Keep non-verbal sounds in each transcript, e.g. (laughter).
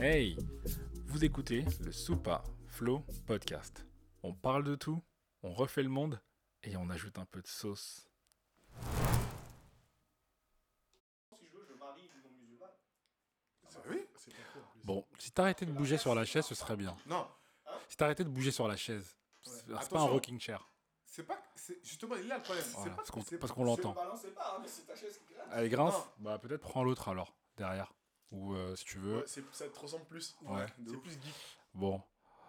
Hey, vous écoutez le Soupa Flow Podcast. On parle de tout, on refait le monde et on ajoute un peu de sauce. Si je veux, je marie. Bon, si t'arrêtais de bouger sur la chaise, ce serait bien. Non, Si t'arrêtais de bouger sur la chaise, c'est c'est pas un Attention. rocking chair. c'est pas. c'est- Justement, il est là le problème. Voilà, c'est pas parce qu'on c'est- parce qu'on Je l'entend. pas, hein, mais c'est ta chaise qui grince. Elle grince Non. Bah peut-être prends l'autre alors, derrière. Ou euh, si tu veux. Ouais, c'est- ça te ressemble plus. Ouais. C'est plus geek. Bon.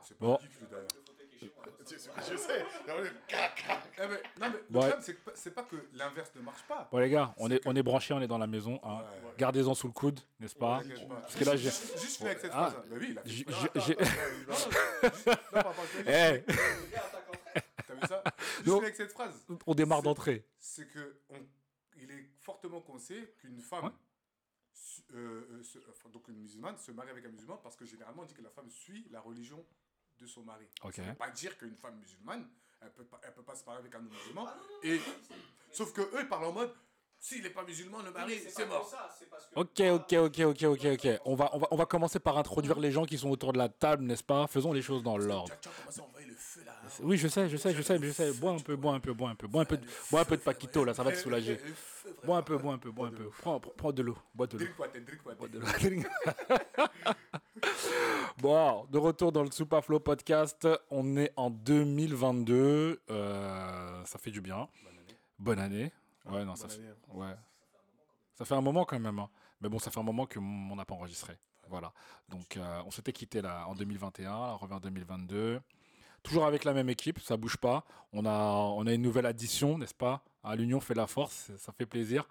C'est pas Bon. geek, est Je sais. Non, mais- Eh, non, mais le Ouais. problème, c'est pas que l'inverse ne marche pas. Bon les gars, on est, on est branchés, on est dans la maison. hein. Ouais. Gardez-en sous le coude, n'est-ce pas? Parce que là, j'ai... Juste fini avec cette Ah. phrase. Bah oui, fait j'ai- (laughs) Eh. T'as vu ça? Juste avec cette phrase. on démarre d'entrée. C'est que on- il est fortement conseillé qu'une femme, euh, euh, se- enfin, donc une musulmane, se marie avec un musulman parce que généralement on dit que la femme suit la religion de son mari. Ok. Ça veut pas dire qu'une femme musulmane, elle peut pas, elle peut pas se marier avec un homme musulman. Ah, Et sauf que eux ils parlent en mode s'il n'est pas musulman, le mari c'est mort. Ok, ok, ok, ok, ok, ok. On va, on va, on va commencer par introduire les gens qui sont autour de la table, n'est-ce pas? Faisons les choses dans l'ordre. Hein? Oui, je sais, je sais, je sais, je sais. Bois un peu, bois un peu, bois un peu, bois un peu, de- bois un peu de paquito là, ça va te soulager. Bois un peu, bois un peu, bois un peu. Prends, prends- de l'eau, bois de l'eau. Drink water, drink water. Bois de l'eau. (laughs) Bon, de retour dans le Super Flow podcast. On est en 2022. euh, ça fait du bien. Bonne année. Ouais, non, ça fait. année. Ouais. Ça fait un moment quand même. hein. Mais bon, ça fait un moment que on n'a pas enregistré. Voilà. Donc, euh, on s'était quitté là en 2021. On revient en 2022. Toujours avec la même équipe, ça bouge pas. On a, on a une nouvelle addition, n'est-ce pas? À l'union fait la force, ça fait plaisir.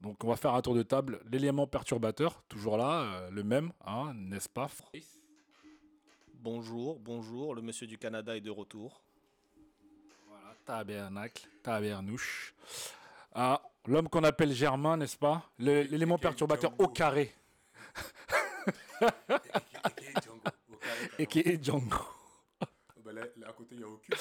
Donc, on va faire un tour de table. L'élément perturbateur, toujours là, euh, le même, hein, n'est-ce pas? Bonjour, bonjour. Le monsieur du Canada est de retour. Voilà, tabernacle, tabernouche. Ah, l'homme qu'on appelle Germain, n'est-ce pas? L'élément perturbateur au carré. Et qui est Django. Oh, bah là, là, à côté, il y a aucune.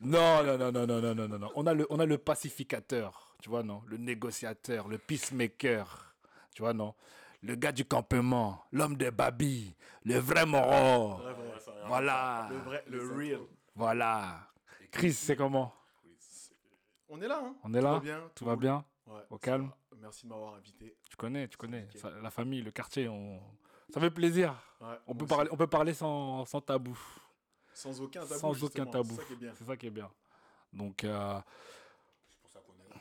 Non, non, non, non, non, non, non, non, On a le, on a le pacificateur, tu vois, non? Le négociateur, le peacemaker, tu vois, non? Le gars du campement, l'homme de Babi, le vrai Moro. Voilà. Le vrai, le real. Voilà. Chris, c'est comment? On est là, hein On est là Tout va bien. Tout va bien Ouais, Au calme va. Merci de m'avoir invité. Tu connais, tu connais. Ça- la famille, le quartier, on... ça fait plaisir. Ouais, On peut, aussi. parler, on peut parler sans, sans tabou. Sans aucun tabou. sans aucun tabou. C'est ça qui est bien. C'est ça qui est bien. Donc, euh, C'est pour ça qu'on est là.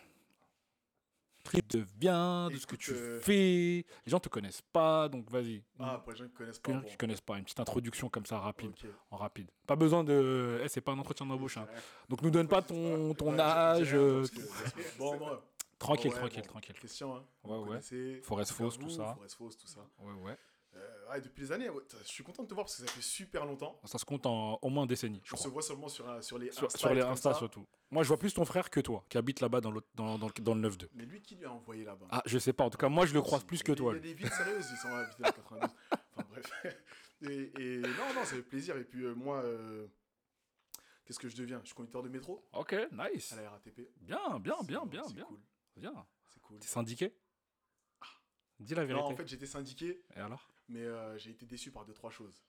De bien, de ce que tu euh, fais. Les gens te connaissent pas, donc vas-y. Ah, pour les gens qui connaissent pas. les gens bon. qui connaissent pas, une petite introduction comme ça, rapide. En rapide. Pas besoin de. Eh, c'est pas un entretien d'embauche. hein. Donc, nous donne pas ton, ton âge. euh, Bon, moi. Tranquille, ouais, tranquille, bon, tranquille. Christian, hein. Ouais, ouais. Forest Fausse, tout ça. Forest Fausse, tout ça. Ouais, ouais. Euh, ouais, depuis les années, ouais, je suis content de te voir parce que ça fait super longtemps. Ça se compte en au moins une décennie, je On se voit seulement sur, un- sur les Insta sur les Insta surtout. Moi, je vois plus ton frère que toi, qui habite là-bas dans, dans, dans, le- dans le 9-2. Mais lui, qui lui a envoyé là-bas? Ah, je sais pas. En tout cas, moi, je le croise plus que toi. Il y a des villes sérieuses, ils sont invités à 92. Enfin bref. (laughs) Et, et non, non, ça fait plaisir. Et puis euh, moi, euh, qu'est-ce que je deviens? Je suis conducteur de métro Ok, nice. à la RATP. Bien, bien, bien, bien, c'est bien. cool. Bien. C'est cool. T'es syndiqué? Dis la vérité. Non, en fait, j'étais syndiqué, Et alors? Mais euh, j'ai été déçu par deux, trois choses.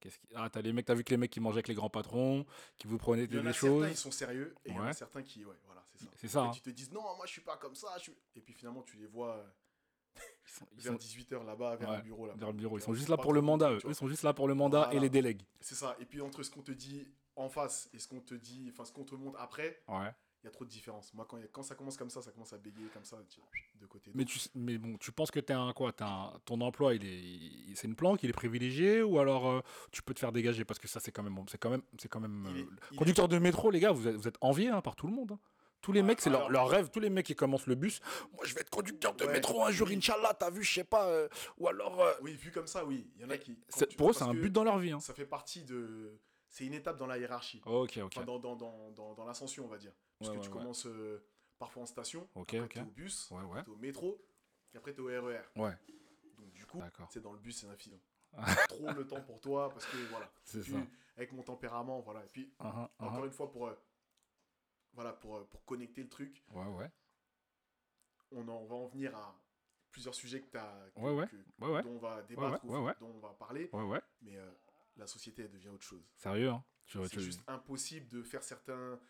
Qu'est-ce qui... Ah, t'as les mecs, t'as vu que les mecs qui mangeaient avec les grands patrons, qui vous prenaient Il y des, en a des certains, ils choses. sont sérieux, et il y en a certains qui, ouais, voilà, c'est ça. C'est ça. Et hein. tu te dis, non, moi, je suis pas comme ça. je suis- Et puis finalement, tu les vois euh, (laughs) Ils sont, ils vers sont 18h là-bas, vers Ouais, le bureau. Là vers le bureau. Ils sont juste là pour le mandat. Eux, ils sont juste là pour le mandat Voilà. et les délègues. C'est ça. Et puis entre ce qu'on te dit en face et ce qu'on te dit, enfin, ce qu'on te montre après, Ouais. Il y a trop de différence. Moi, quand, y a- quand ça commence comme ça, ça commence à bégayer comme ça, tu- de côté. Mais, tu, mais bon, tu penses que t'es un quoi t'es un, Ton emploi, il est, c'est une planque, il est privilégié ou alors euh, tu peux te faire dégager parce que ça, c'est quand même, c'est quand même, c'est quand même. Est- euh, est- conducteur de métro, les gars, vous êtes, vous êtes enviés hein, par tout le monde. hein. Tous les mecs, c'est leur, leur rêve. Tous les mecs qui commencent le bus. Moi, je vais être conducteur de Ouais. métro un jour, Inch'Allah. T'as vu, je sais pas. euh, ou alors. euh, Oui, vu comme ça, oui. Il y en a qui. tu- pour eux, c'est un but dans leur vie. Hein. Ça fait partie de. C'est une étape dans la hiérarchie. Ok, ok. Enfin, dans, dans, dans, dans, l'ascension, on va dire. Parce Ouais, que ouais, tu commences euh, parfois en station, Ok, après ok. t'es au bus, ouais. t'es au métro, et après t'es au RER. Ouais, Donc du coup, c'est dans le bus, c'est un filon. (laughs) Trop le temps pour toi, parce que voilà. c'est ça. avec mon tempérament, voilà. Et puis, Uh-huh, uh-huh. encore une fois, pour, euh, voilà, pour, euh, pour connecter le truc, Ouais, ouais. on, en, on va en venir à plusieurs sujets que t'as, que- Ouais, ouais. que- Ouais, ouais. dont on va débattre, ou dont on va parler, Ouais, ouais. mais euh, la société, elle devient autre chose. Sérieux, hein C'est juste impossible de faire certains,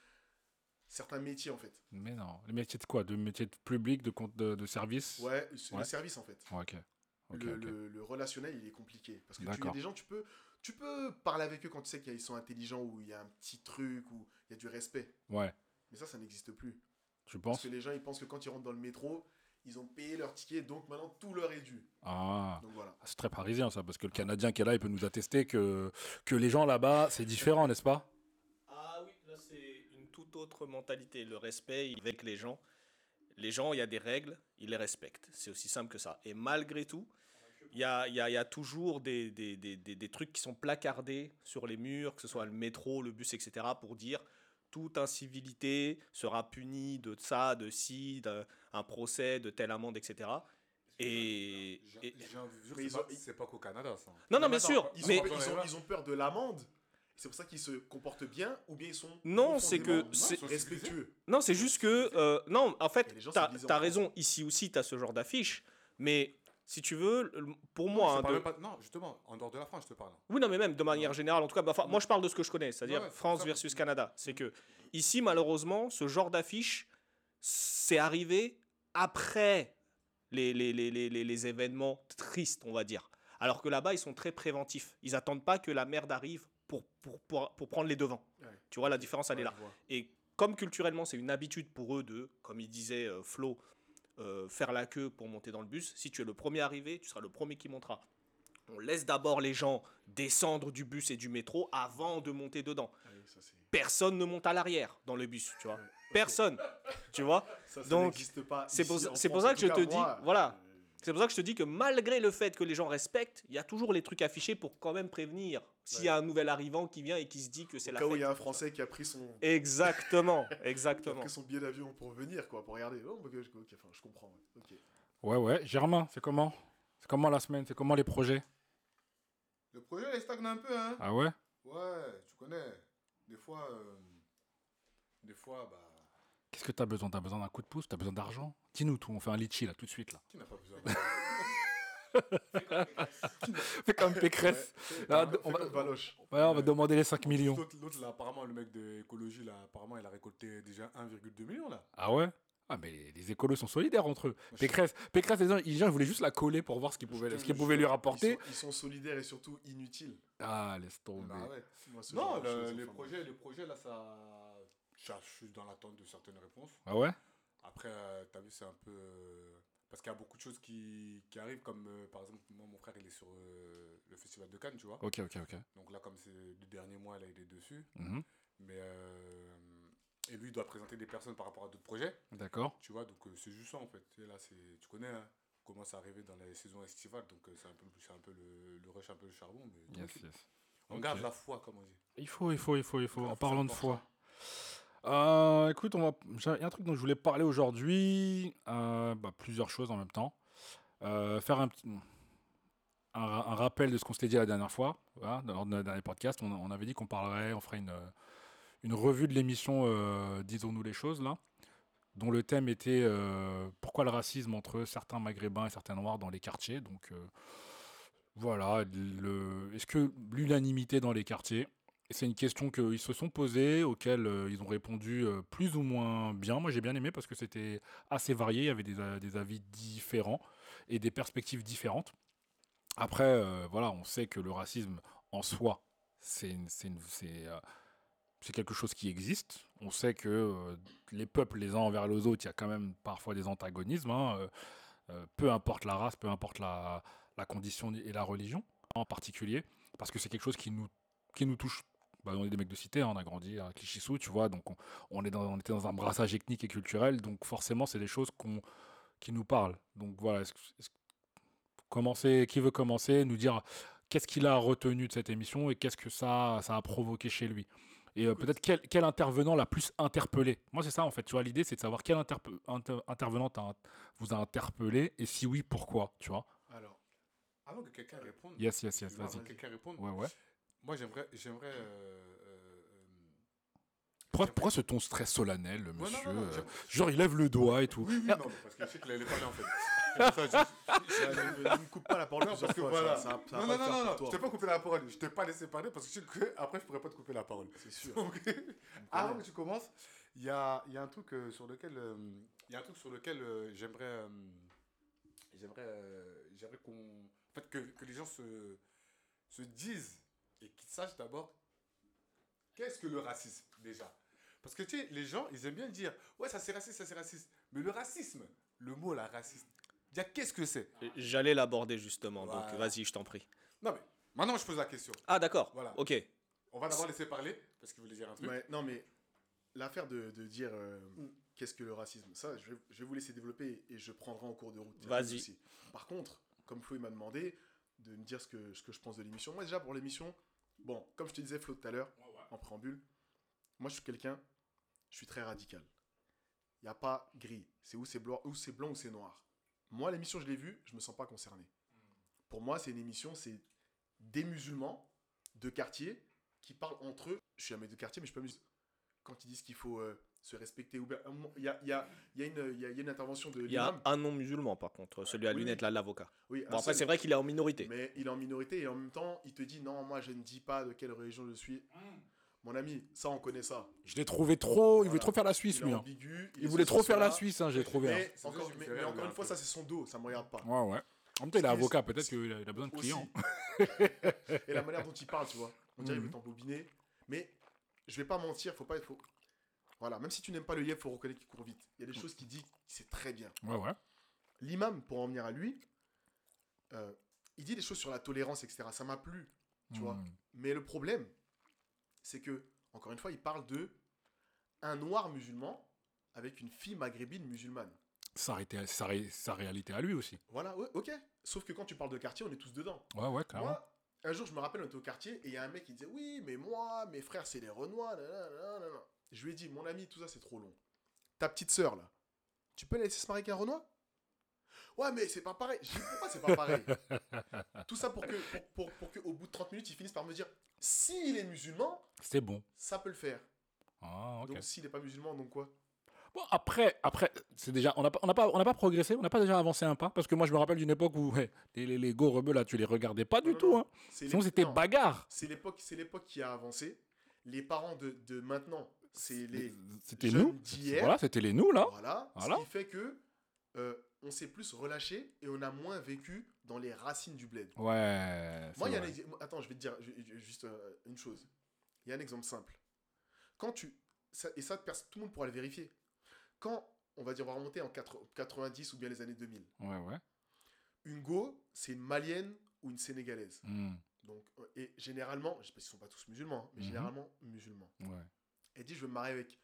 certains métiers, en fait. Mais non. Les métiers de quoi? De métiers de public, de, compte- de, de service? Ouais, c'est Ouais. le service, en fait. Ok. Le, le- le relationnel, il est compliqué. Parce que tu y a D'accord. des gens, tu peux, tu peux parler avec eux quand tu sais qu'ils sont intelligents, ou il y a un petit truc, ou il y a du respect. Ouais. Mais ça, ça n'existe plus. Tu Parce penses? que les gens, ils pensent que quand ils rentrent dans le métro, ils ont payé leur ticket, donc maintenant tout leur est dû. Ah. Donc voilà. C'est très parisien ça, parce que le Canadien qui est là, il peut nous attester que, que les gens là-bas, c'est différent, n'est-ce pas? Ah oui, là c'est une toute autre mentalité. Le respect avec les gens. Les gens, il y a des règles, ils les respectent. C'est aussi simple que ça. Et malgré tout, il y a, il y a- il y a toujours des, des, des, des- des trucs qui sont placardés sur les murs, que ce soit le métro, le bus, etc., pour dire toute incivilité sera punie de ça, de ci, d'un un procès, de telle amende, etc. Et, et- c'est pas- qu'au Canada, ça. non, non, Mais bien sûr, Ils, mais ont, ils, ont, Ouais. ils ont peur de l'amende. C'est pour ça qu'ils se comportent bien, ou bien ils sont. Non, c'est que c'est- respectueux. Non, c'est juste que. euh, non, en fait, t'as as France. raison. Ici aussi, t'as ce genre d'affiche. Mais si tu veux, pour Non, moi. hein, de- pas- Non, justement, en dehors de la France, je te parle. Oui, non, mais même de manière générale, en tout cas, bah, moi je parle de ce que je connais, c'est-à-dire Ouais, ouais, France versus Canada. C'est que ici, malheureusement, ce genre d'affiche, c'est arrivé après les, les, les, les, les- les événements tristes, on va dire. Alors que là-bas, ils sont très préventifs. Ils attendent pas que la merde arrive pour, pour, pour, pour prendre les devants. Ouais. Tu vois, la différence, elle est là. Et comme culturellement, c'est une habitude pour eux de, comme il disait euh, Flo, euh, faire la queue pour monter dans le bus. Si tu es le premier arrivé, tu seras le premier qui montera. On laisse d'abord les gens descendre du bus et du métro avant de monter dedans. Ah ça, Personne ne monte à l'arrière dans le bus, tu vois. Personne, tu vois. Ça, ça Donc, n'existe pas. c'est pour ça- c'est pour que je te dis, moi, voilà. euh, C'est pour ça que je te dis que malgré le fait que les gens respectent, il y a toujours les trucs affichés pour quand même prévenir s'il y a un nouvel arrivant qui vient et qui se dit que c'est Au la cas où fête. il y a un Français qui a pris son, Exactement, (laughs) qui a exactement. pris son billet d'avion pour venir, quoi, pour regarder. Oh, enfin, je comprends. ouais. Ok. Ouais, ouais. Germain, c'est comment? C'est comment la semaine? C'est comment les projets? Le projet, il stagne un peu, hein. Ah ouais? Ouais, tu connais. Des fois, euh, des fois, bah, Qu'est-ce que t'as besoin? T'as besoin d'un coup de pouce? T'as besoin d'argent? Dis-nous tout, on fait un litchi là, tout de suite là. qui n'a pas besoin (laughs) Fais comme Pécresse. Là, Fais on, va, ouais, on va demander les 5 millions. L'autre, là, apparemment, le mec de écologie, là, apparemment, il a récolté déjà 1,2 million, là. Ah ouais? Ah mais les, les écolos sont solidaires entre eux. Moi, je- Pécresse, Pécresse, les gens, ils gens, ils voulaient juste la coller pour voir ce qu'ils pouvaient, ce qu'ils pouvaient lui rapporter. Ils sont, ils sont solidaires et surtout inutiles. Ah, laisse tomber. Bah ouais. Moi, ce Non, le- les, projets, les projets, là, ça. Je suis dans l'attente de certaines réponses. Ah ouais? Après, euh, t'as vu, c'est un peu. euh, Parce qu'il y a beaucoup de choses qui, qui arrivent, comme euh, par exemple, moi, mon frère, il est sur euh, le festival de Cannes, tu vois. Ok, ok, ok. Donc là, comme c'est le dernier mois, là, il est dessus. Mhm. Mais. euh, Et lui, il doit présenter des personnes par rapport à d'autres projets, D'accord. tu vois. Donc euh, c'est juste ça, en fait. Là, c'est, tu connais, hein, on commence à arriver dans la saison estivale, donc euh, c'est un peu, c'est un peu le, le rush, un peu le charbon. Mais Yes, tranquille. yes. on Ok. garde la foi, comme on dit. Il faut, il faut, il faut, il faut. En parlant de c'est foi. Euh, écoute, on Il y a un truc dont je voulais parler aujourd'hui. euh, bah, plusieurs choses en même temps. Euh, faire un rappel de ce qu'on s'était dit la dernière fois, voilà, dans notre dernier podcast. On, avait dit qu'on parlerait, on ferait une, revue de l'émission Disons-nous les choses, là, dont le thème était pourquoi le racisme entre certains maghrébins et certains noirs dans les quartiers. Donc voilà, est-ce que l'unanimité dans les quartiers c'est une question qu'ils se sont posées, auxquelles euh, ils ont répondu euh, plus ou moins bien. Moi, j'ai bien aimé parce que c'était assez varié. Il y avait des, avis différents et des perspectives différentes. Après, euh, voilà, on sait que le racisme en soi, c'est quelque chose qui existe. On sait que les peuples, les uns envers les autres, il y a quand même parfois des antagonismes. hein, peu importe la race, peu importe la, la condition et la religion en particulier, parce que c'est quelque chose qui nous, qui nous touche bah, on est des mecs de cité, hein, on a grandi à Clichy-sous, tu vois, donc on, on est dans, on était dans un brassage ethnique et culturel, donc forcément, c'est des choses qu'on, qui nous parlent. Donc voilà, est-ce est-ce commencer, qui veut commencer, nous dire qu'est-ce qu'il a retenu de cette émission et qu'est-ce que ça, ça a provoqué chez lui. Et euh, peut-être quel, quel intervenant l'a plus interpellé? Moi, c'est ça, en fait, tu vois, l'idée, c'est de savoir quel interpe- inter- intervenant vous a interpellé et si oui, pourquoi, tu vois? Alors, Avant que quelqu'un réponde. Yes, yes, yes, vas-y. que quelqu'un réponde. Ouais, ouais. Moi, j'aimerais. j'aimerais euh, euh, Pourquoi, pourquoi ce ton très solennel, monsieur non, non, non, euh, Genre, il lève le doigt et tout. Oui, oui, non, parce que je sais qu'il allait parler en fait. Ça, je- ne, me coupe pas la parole Non, parce que fois. voilà. ça- ça- ça va non, non, non, non, je t'ai pas coupé la parole. Je t'ai pas laissé parler parce que je sais que après, je pourrais pas te couper la parole. C'est sûr. Donc, (laughs) avant que tu commences, il y a, il y a un truc euh, sur lequel, euh, il y a un truc sur lequel euh, j'aimerais, euh, j'aimerais, euh, j'aimerais qu'on, en fait, que, que les gens se, se disent et qu'ils sachent d'abord qu'est-ce que le racisme déjà. Parce que tu sais, les gens, ils aiment bien dire, ouais, ça c'est raciste, ça c'est raciste. Mais le racisme, le mot là, raciste, déjà, qu'est-ce que c'est? J'allais l'aborder justement, donc vas-y, je t'en prie. Non mais, maintenant je pose la question. Ah d'accord, Voilà. ok. On va d'abord laisser parler parce qu'il voulait dire un truc. Ouais, non, mais l'affaire de, de dire euh, Mm. qu'est-ce que le racisme, ça, je vais, je vais vous laisser développer et je prendrai en cours de route. Vas-y. Par contre, comme Flo il m'a demandé de me dire ce que, ce que je pense de l'émission, moi déjà pour l'émission, bon, comme je te disais Flo tout à l'heure, en préambule, moi je suis quelqu'un, je suis très radical. Il n'y a pas gris, c'est ou c'est blanc, ou c'est blanc ou c'est noir. Moi l'émission je l'ai vue, je me sens pas concerné. Pour moi c'est une émission, c'est des musulmans de quartier qui parlent entre eux. Je suis un mec de quartier, mais je peux musulman. Quand ils disent qu'il faut euh, se respecter, ou bien- un moment- il y a, il y, a, il y, a une- il y a- il y a une intervention de Il y a un non-musulman par contre, celui à Oui, lunettes là, l'avocat. Oui, Bon après c'est vrai qu'il est en minorité. Mais il est en minorité et en même temps, il te dit non, moi je ne dis pas de quelle religion je suis. Mon ami, ça on connaît ça. Je l'ai trouvé trop. Il voulait trop faire la Suisse, lui. hein. ambigu. Il voulait trop faire la. Suisse, hein, j'ai trouvé. hein. Mais, encore, mais, mais une fois, ça c'est son dos, ça me regarde pas. Ouais, ouais. En même temps, il est avocat. Peut-être qu'il a il a besoin de clients. (laughs) et la manière dont il parle, tu vois. On dirait qu'il Mhm. veut t'embobiner. Mais je vais pas mentir, faut pas être faux. Voilà, même si tu n'aimes pas le lièvre, faut reconnaître qu'il court vite. Il y a des choses qu'il dit, c'est très bien. Ouais, ouais. L'imam, pour en venir à lui, euh, il dit des choses sur la tolérance, etc. Ça m'a plu, tu vois. Hmm. Mais le problème, c'est que, encore une fois, il parle de un noir musulman avec une fille maghrébine musulmane. Sa, rété- sa ré- sa réalité à lui aussi. Voilà, ouais, ok. Sauf que quand tu parles de quartier, on est tous dedans. Ouais, ouais, clairement. Moi, un jour, je me rappelle, on était au quartier et il y a un mec qui disait Oui, mais moi, mes frères, c'est les Renois. nanana, nanana. Je lui ai dit Mon ami, tout ça, c'est trop long. Ta petite sœur, là, tu peux la laisser se marier avec un Renoir? Ouais, mais c'est pas pareil. Je dis Pourquoi c'est pas pareil? (laughs) Tout ça pour que, pour, pour, pour que, au bout de 30 minutes, ils finissent par me dire S'il est musulman, C'était bon. ça peut le faire. Ah. Donc, s'il n'est pas musulman, donc quoi? Bon, après, après c'est déjà, on n'a pas, on pas, on pas progressé, on n'a pas déjà avancé un pas, parce que moi je me rappelle d'une époque où ouais, les, les, les go rebeux là, tu les regardais pas du Non, tout. non. Hein. C'est Sinon c'était bagarre. C'est l'époque, c'est l'époque qui a avancé. Les parents de, de maintenant, c'est les C'était nous. d'hier. Voilà, c'était les nous là. Voilà. Voilà. Ce qui fait que euh, on s'est plus relâché et on a moins vécu dans les racines du bled. Ouais. Moi, il y a un c'est ex- Attends, je vais te dire ju- ju- juste euh, une chose. Il y a un exemple simple. Quand tu. ça- et ça, tout le monde pourra le vérifier. Quand, on va dire, on va remonter en 4 90 ou bien les années 2000, Ouais, ouais. une go, c'est une malienne ou une sénégalaise. Hmm, Donc, euh, et généralement, je sais pas s'ils sont pas tous musulmans, hein, mais Mhm. généralement musulmans. ouais. Elle dit, je veux me marier avec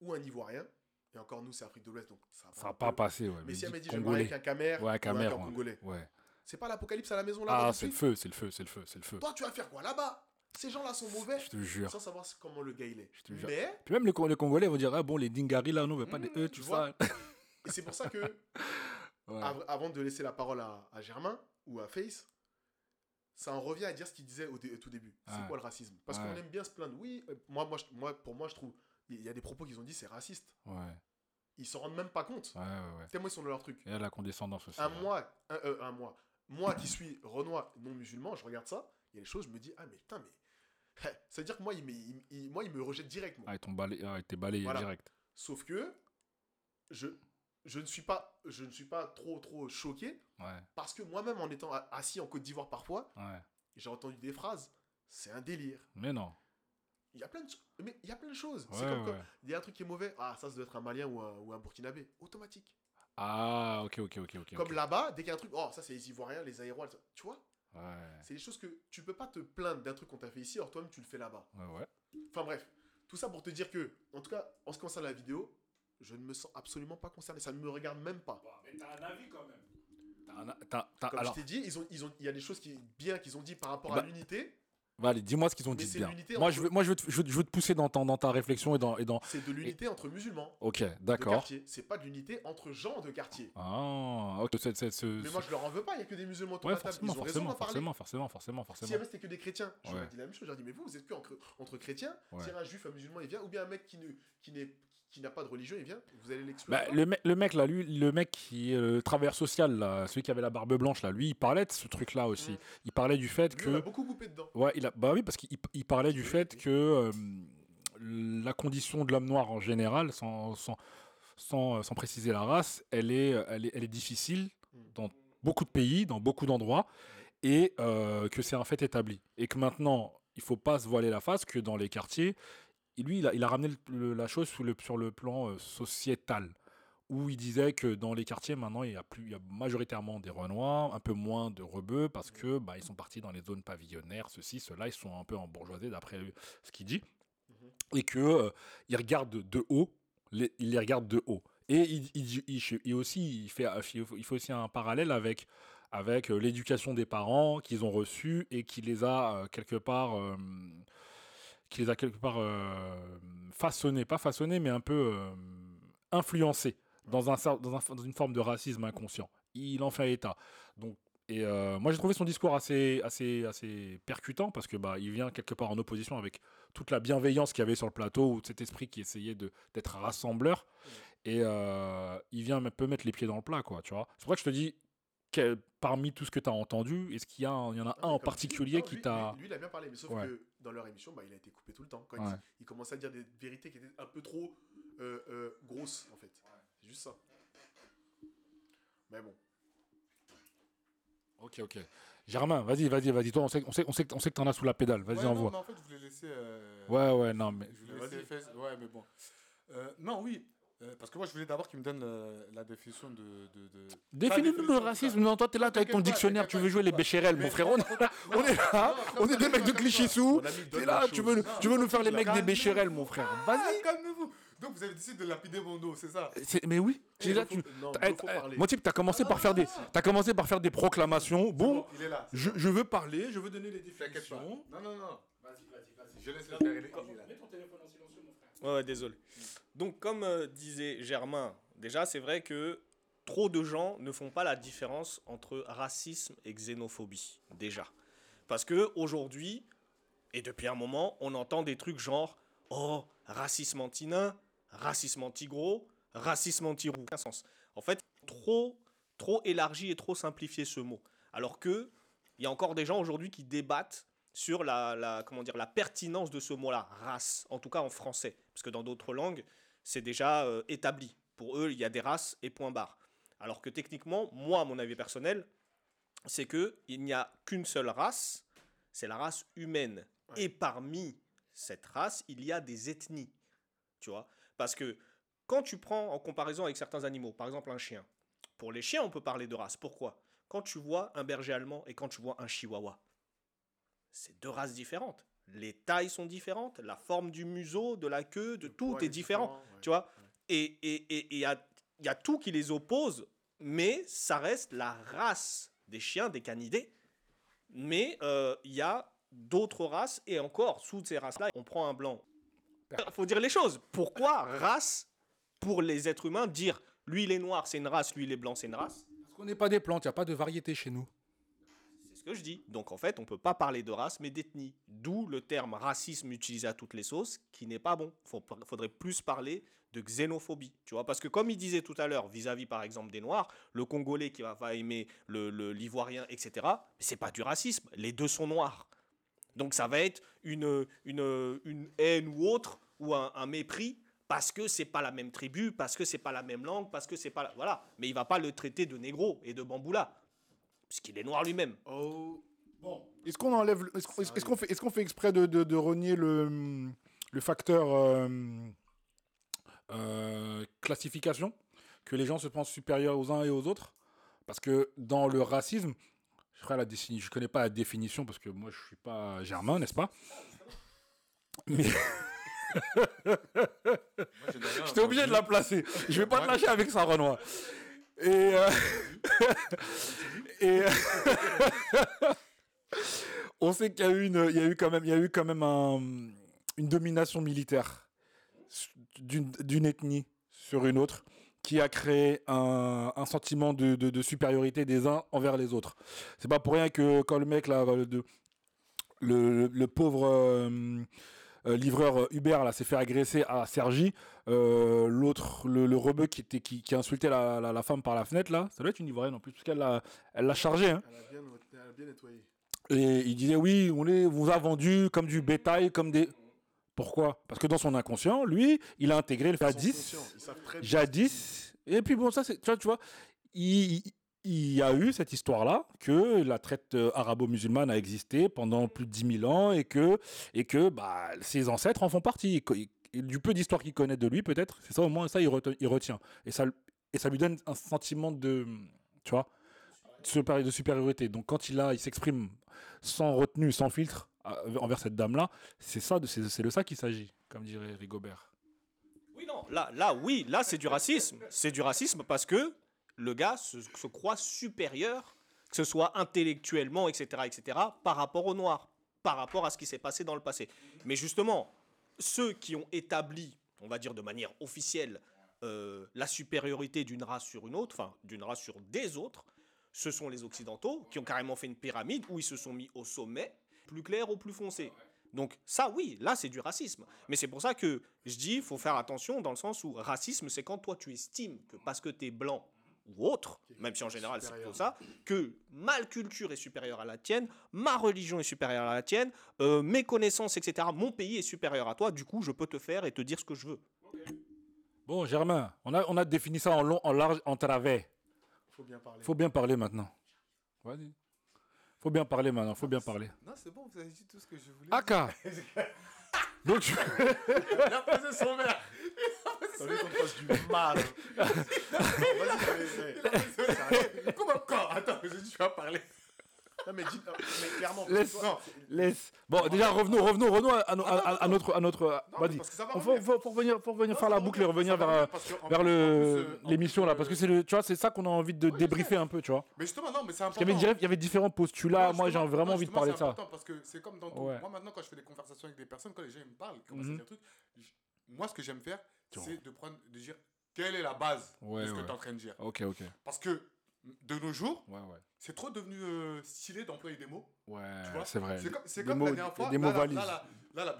ou un Ivoirien, et encore nous, c'est Afrique de l'Ouest, donc ça va Ça pas n'a un pas passé, ouais. Mais si elle m'a dit, je vais me marier avec un Camer Ouais, ou un ouais. Congolais, Ouais. c'est pas l'apocalypse à la maison là Ah, c'est le feu, c'est le feu, c'est le feu, c'est le feu. Toi, tu vas faire quoi là-bas? Ces gens-là sont mauvais Je te jure. sans savoir comment le gars il est. Je te jure. Mais, Puis même les, les Congolais vont dire, ah bon, les Dingari là, nous, on veut pas des Mmh, E, tu vois. ça. (laughs) et c'est pour ça que, Ouais. av- avant de laisser la parole à, à Germain ou à Face, ça en revient à dire ce qu'il disait au, dé- tout début. C'est Ouais. quoi le racisme? Parce Ouais. qu'on aime bien se plaindre. Oui, euh, moi, moi, je- moi, pour moi, je trouve, il y a des propos qu'ils ont dit, c'est raciste. Ouais, Ils s'en rendent même pas compte. ouais, ouais. Tellement ils sont dans leur truc. Et la condescendance aussi. un mois, un, euh, un mois. Moi qui suis Renoir non musulman, je regarde ça, il y a des choses, je me dis, ah mais putain, mais. (laughs) Ça veut dire que moi, il me, il- il- moi, il me rejette direct. moi. Ah, ils t'ont balayé, ah, t'ont balayé Voilà. direct. Sauf que je, je, ne suis pas, je ne suis pas trop, trop choqué Ouais, parce que moi-même, en étant assis en Côte d'Ivoire parfois, ouais. j'ai entendu des phrases. C'est un délire. Mais non. Il y a plein de, mais il y a plein de choses. Ouais, c'est comme quand ouais. il y a un truc qui est mauvais. Ah, ça, ça doit être un Malien ou un, ou un Burkinabé. Automatique. Ah, ok, ok, ok, ok. Comme là-bas, dès qu'il y a un truc, oh, ça, c'est les Ivoiriens, les Aérois. Tu vois? Ouais, C'est des choses que tu peux pas te plaindre d'un truc qu'on t'a fait ici, alors toi-même tu le fais là-bas. ouais, ouais. Enfin bref, tout ça pour te dire que, en tout cas, en ce qui concerne la vidéo, je ne me sens absolument pas concerné. Ça ne me regarde même pas. mais t'as un avis quand même. Comme alors, je t'ai dit, ils ont, ils ont, il y a des choses qui, bien qu'ils ont dit par rapport Bah, à l'unité. Va, allez, dis-moi ce qu'ils ont Mais dit bien. Moi, je veux, moi je, veux te, je veux- je veux te pousser dans, ta- dans ta réflexion et dans. Et dans... C'est de l'unité entre musulmans. Ok, d'accord. C'est pas de l'unité entre gens de quartier. Ah, ok. Mais moi, je leur en veux pas. Il y a que des musulmans autour Ouais, de la table. forcément, Ils ont raison forcément, d'en parler. forcément, forcément, forcément, Si forcément. c'était que des chrétiens, je leur Ouais. ai dit la même chose. Je leur dit, mais vous, vous êtes que entre, entre chrétiens. Ouais. Si un juif, un musulman, il vient, ou bien un mec qui ne, qui n'est, qui n'a pas de religion, il vient, vous allez l'exclure. Bah, le, mec, le mec là, lui, le mec qui est le travailleur social, là, celui qui avait la barbe blanche là, lui, il parlait de ce truc-là aussi. Mm. Il parlait du fait Lui, on a que, beaucoup coupé dedans. ouais, il a, bah oui, parce qu'il il parlait du fait que euh, la condition de l'homme noir en général, sans, sans, sans, sans préciser la race, elle est, elle est, elle est difficile Mm. dans beaucoup de pays, dans beaucoup d'endroits, et euh, que c'est un fait établi. Et que maintenant, il faut pas se voiler la face que dans les quartiers, lui, il a, il a ramené le- la chose sur le, sur le plan euh, sociétal, où il disait que dans les quartiers, maintenant, il y a, plus, il y a majoritairement des Renois, un peu moins de Rebeux, parce que bah, ils sont partis dans les zones pavillonnaires, ceci, cela, ils sont un peu embourgeoisés d'après ce qu'il dit, et que euh, il regarde de haut, les, il les regarde de haut. Et il, il, il- il aussi, il fait, il fait aussi un parallèle avec avec euh, l'éducation des parents qu'ils ont reçue et qui les a euh, quelque part euh, qui les a quelque part euh, façonnés, pas façonnés, mais un peu euh, influencés dans, un, cer- dans, un- dans une forme de racisme inconscient. Il en fait état. Donc, et euh, moi, j'ai trouvé son discours assez, assez, assez percutant parce que bah, il vient quelque part en opposition avec toute la bienveillance qu'il y avait sur le plateau ou cet esprit qui essayait d'être rassembleur. Et euh, il vient un peu mettre les pieds dans le plat, quoi, tu vois. C'est pour ça que je te dis, que, parmi tout ce que tu as entendu, est-ce qu'il y, a un- il y en a Non, un en particulier non, qui t'a... Lui, lui, il a bien parlé, mais sauf Ouais. que dans leur émission, bah, il a été coupé tout le temps. Quand Ouais. il, il commençait à dire des vérités qui étaient un peu trop euh, euh, grosses, en fait. C'est juste ça. Mais bon. Ok, ok. Germain, vas-y, vas-y, vas-y. Toi, on sait, on sait, on sait, que- on sait que t'en as sous la pédale. Vas-y, Ouais, non, envoie. mais en fait, je voulais laisser. euh, Ouais, ouais, non, mais... Je voulais Vas-y. laisser Ouais, mais bon. Euh, non, oui. Euh, parce que moi, je voulais d'abord qu'il me donne euh, la définition de. de, de... Définis-nous le racisme. Non, toi, t'es là, t'es avec ton pas, dictionnaire, tu veux jouer les Mais- mon frère. On, on est là, on est des mecs de clichés sous. Mon T'es là, tu veux, nous- tu veux nous faire les mecs des bécherelles, mon frère. Ah, Vas-y. calmez-vous. Donc, vous avez décidé de lapider mon dos, c'est ça C'est- Mais oui, Eh, déjà, faut- tu... non, eh. Mon type, t'as commencé par faire des, t'as commencé par faire des proclamations. Bon, il est là. c'est je, je veux parler, je veux donner les définitions. Non, non, non. Vas-y, vas-y, vas-y. Je laisse le faire. il est- il est là. Ouais, ouais, désolé. Donc, comme euh, disait Germain, déjà, c'est vrai que trop de gens ne font pas la différence entre racisme et xénophobie, déjà. Parce que aujourd'hui, et depuis un moment, on entend des trucs genre Oh, racisme anti-nain, racisme anti-gros, racisme anti-roux. Sens. En fait, trop, trop élargi et trop simplifié ce mot. Alors que il y a encore des gens aujourd'hui qui débattent sur la, la- comment dire, la pertinence de ce mot-là, race, en tout cas en français, parce que dans d'autres langues, c'est déjà euh, établi. Pour eux, il y a des races et point barre. Alors que techniquement, moi, à mon avis personnel, c'est que il n'y a qu'une seule race, c'est la race humaine. Ouais. Et parmi cette race, il y a des ethnies. Tu vois Parce que quand tu prends en comparaison avec certains animaux, par exemple un chien, pour les chiens, on peut parler de race. Pourquoi? Quand tu vois un berger allemand et quand tu vois un chihuahua, c'est deux races différentes. Les tailles sont différentes, la forme du museau, de la queue, de Le tout est différent. ouais. Tu vois Et il et, et, et y, a, y a tout qui les oppose, mais ça reste la race des chiens, des canidés. Mais euh, il y a d'autres races, et encore, sous ces races-là, on prend un blanc. Il faut dire les choses. Pourquoi race, pour les êtres humains, dire lui il est noir, c'est une race, lui il est blanc, c'est une race? Parce qu'on n'est pas des plantes, il n'y a pas de variété chez nous. Je dis. Donc en fait, on peut pas parler de race, mais d'ethnie. D'où le terme racisme utilisé à toutes les sauces, qui n'est pas bon. Faudrait plus parler de xénophobie, tu vois, parce que comme il disait tout à l'heure, vis-à-vis par exemple des Noirs, le Congolais qui va aimer le le- l'ivoirien, etc. C'est pas du racisme. Les deux sont noirs. Donc ça va être une une, une haine ou autre ou un, mépris parce que c'est pas la même tribu, parce que c'est pas la même langue, parce que c'est pas voilà. Mais il va pas le traiter de négro et de bamboula, puisqu'il est noir lui-même. Oh, Est-ce qu'on enlève, est-ce qu'on fait, est-ce qu'on fait exprès de, renier le, facteur euh, euh, classification, que les gens se pensent supérieurs aux uns et aux autres? Parce que dans le racisme, je je connais pas la définition parce que moi je suis pas germain, n'est-ce pas? Mais (laughs) j'étais obligé de la placer. Je vais pas te lâcher avec ça, Renoir. Et, euh, (laughs) et (laughs) on sait qu'il y a eu quand même, une domination militaire d'une ethnie sur une autre qui a créé un, sentiment de, supériorité des uns envers les autres. C'est pas pour rien que quand le mec là, le pauvre euh, euh, livreur Uber là s'est fait agresser à Sergi, euh, l'autre, le, le rebeu qui était qui, qui insultait la, la, la femme par la fenêtre là, ça doit être une ivoirienne en plus parce qu'elle l'a, elle l'a chargé. Hein. Elle a bien, elle a bien nettoyé. Et il disait oui, on les vous a vendu comme du bétail, comme des. Pourquoi? Parce que dans son inconscient, lui, il a intégré le jadis, jadis. Et puis bon, ça c'est, tu vois, tu vois, il, il y a eu cette histoire-là que la traite euh, arabo-musulmane a existé pendant plus de 10 000 ans et que et que bah ses ancêtres en font partie. Du peu d'histoire qu'il connaît de lui, peut-être, c'est ça au moins ça il, retient. Et ça et ça lui donne un sentiment de, tu vois, de supéri- de supériorité. Donc quand il a, il s'exprime sans retenue, sans filtre envers cette dame-là, c'est ça, c'est de ça qu'il s'agit, comme dirait Rigobert. Oui, non, là, là, oui, là, c'est du racisme. C'est du racisme parce que le gars se, croit supérieur, que ce soit intellectuellement, etc., etc., par rapport aux Noirs, par rapport à ce qui s'est passé dans le passé. Mais justement, ceux qui ont établi, on va dire de manière officielle, euh, la supériorité d'une race sur une autre, enfin, d'une race sur des autres, ce sont les Occidentaux qui ont carrément fait une pyramide où ils se sont mis au sommet, plus clair ou plus foncé. Donc ça, oui, là, c'est du racisme. Mais c'est pour ça que je dis, il faut faire attention dans le sens où racisme, c'est quand toi, tu estimes que parce que tu es blanc ou autre, même si en général c'est plutôt ça, que ma culture est supérieure à la tienne, ma religion est supérieure à la tienne, euh, mes connaissances, etc., mon pays est supérieur à toi, du coup, je peux te faire et te dire ce que je veux. Bon, Germain, on a, on a défini ça en long, en large, en travers. Faut bien parler. Faut bien parler maintenant. Vas-y. Faut bien parler maintenant, faut bien parler. Non, c'est bon, vous avez dit tout ce que je voulais. Aka Donc, tu- Il a posé son verre. T'as vu qu'on fasse du mal. hein. (laughs) Vas-y, Comment encore Attends, tu vas parler. Non, mais dis, mais clairement. Laisse. toi, laisse. Bon, déjà, revenons, revenons, revenons à, no- à- à- à notre. À notre Non, Vas-y. va Faut, faut, faut revenir, faut revenir Non, faire la boucle et revenir, vers, en vers le euh, l'émission là, euh, parce que c'est le, tu vois, c'est ça qu'on a envie de je débriefer un peu, tu vois. Mais justement, non, mais c'est important. qu'il y avait, il y avait différents postulats. Moi, j'ai vraiment envie de parler de ça. important Parce que c'est comme dans tout. Ouais. Moi, maintenant, quand je fais des conversations avec des personnes, quand les gens me parlent, dire des trucs, je- moi, ce que j'aime faire. C'est de prendre, de dire quelle est la base Ouais, de ce que tu es en train de dire. Ok, ok. Parce que de nos jours, Ouais, ouais. c'est trop devenu euh, stylé d'employer des mots. Ouais, Tu vois? c'est vrai. C'est comme, c'est comme la dernière fois. des là, mots valises. Là, là, là,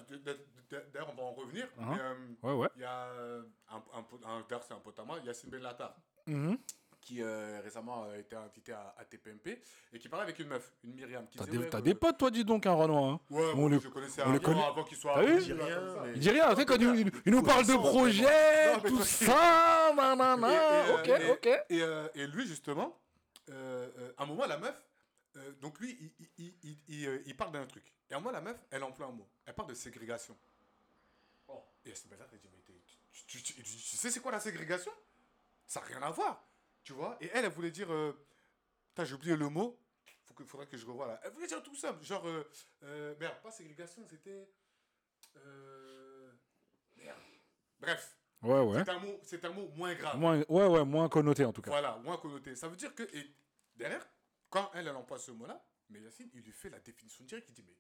d'ailleurs, on va en revenir. Uh-huh. mais, euh, Ouais, ouais. Il y a un, un, un, d'ailleurs, c'est un pote à moi, Yacine Ben Latta, Mhm. Qui euh, récemment a été invité à, à TPMP et qui parlait avec une meuf, une Myriam. T'as des, ouais, des potes, toi, dis donc, un Renoir. Hein. Ouais, On moi, les- je connaissais on avant, les connaît. avant qu'il soit. Qu'il soit rien, mais- Il dit rien, tu sais, quand il, il- il nous parle de projet, Non, mais tout ça, nanana, euh, ok, et- ok. Et, euh, et lui, justement, euh, à un moment, la meuf, euh, donc lui, il, il, il, il, il, il parle d'un truc. Et à un moment, la meuf, elle emploie un mot. Elle parle de ségrégation. Et elle se met là, elle dit, mais tu- tu sais c'est quoi la ségrégation? Ça n'a rien à voir. Tu vois Et elle, elle voulait dire, euh, putain, j'ai oublié le mot. Faut que, faudrait que je revoie là. Elle voulait dire tout ça. Genre, euh, euh, merde, pas ségrégation, c'était. euh, merde. Bref, Ouais, ouais. c'est un, mot- c'est un mot moins grave. Moins, ouais, ouais, moins connoté en tout cas. Voilà, moins connoté. Ça veut dire que, et derrière, quand elle, elle emploie ce mot-là, mais Yacine, il lui fait la définition directe. Il dit, mais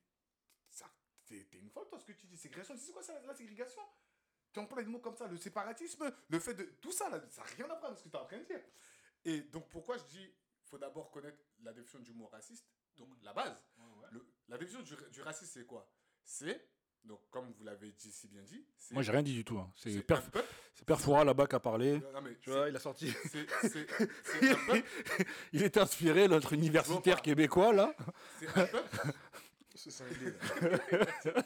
ça, t'es t'es une folle, toi, ce que tu dis. Ségrégation, c'est quoi ça, la ségrégation Tu emploies des mots comme ça, le séparatisme, le fait de. Tout ça, là, ça n'a rien à voir avec ce que tu es en train de dire. Et donc, pourquoi je dis, faut d'abord connaître la définition du mot raciste, donc la base. Le- la définition du, du racisme, c'est quoi? C'est, donc, comme vous l'avez dit, si bien dit, c'est. Moi, j'ai rien dit du tout. hein. C'est c'est Père, un peuple. c'est Père Foura là-bas qui a parlé. Non, mais Tu vois, il a sorti. c'est- c'est (laughs) c'est un peuple. Il était inspiré, notre universitaire québécois là. C'est un peuple. (laughs) C'est cinglé, là. (laughs)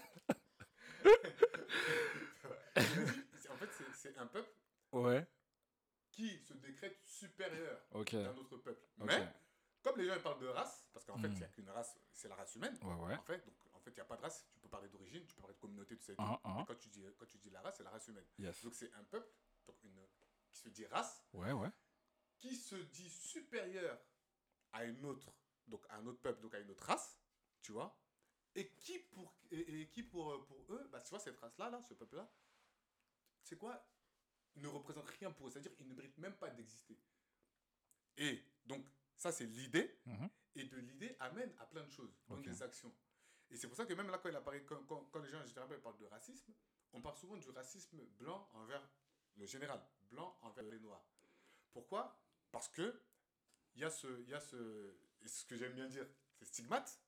C'est- en fait, c'est- c'est un peuple Ouais. qui se décrète supérieur Ok. à un autre peuple. Mais, comme les gens ils parlent de race, parce qu'en fait, Hmm. il n'y a qu'une race, c'est la race humaine. Ouais, ouais. En fait, donc, en fait, il n'y a pas de race. Tu peux parler d'origine, tu peux parler de communauté, tout ça. et tout. Ah, ah. Mais quand tu dis, quand tu dis la race, c'est la race humaine. Yes. Donc, c'est un peuple, donc une, qui se dit race, Ouais, ouais. qui se dit supérieur à une autre, donc à un autre peuple, donc à une autre race, tu vois, et qui pour, et, et qui pour, pour eux, bah, tu vois, cette race-là, là, ce peuple-là, c'est quoi? Ne représente rien pour eux, c'est-à-dire qu'ils ne méritent même pas d'exister. Et donc, ça, c'est l'idée, Mhm. et de l'idée amène à plein de choses, donc des actions. Et c'est pour ça que même là, quand, il apparaît, quand, quand, quand les gens en général parlent de racisme, on parle souvent du racisme blanc envers le général, blanc envers les noirs. Pourquoi? Parce que il y a ce, y a ce, ce que j'aime bien dire, c'est stigmate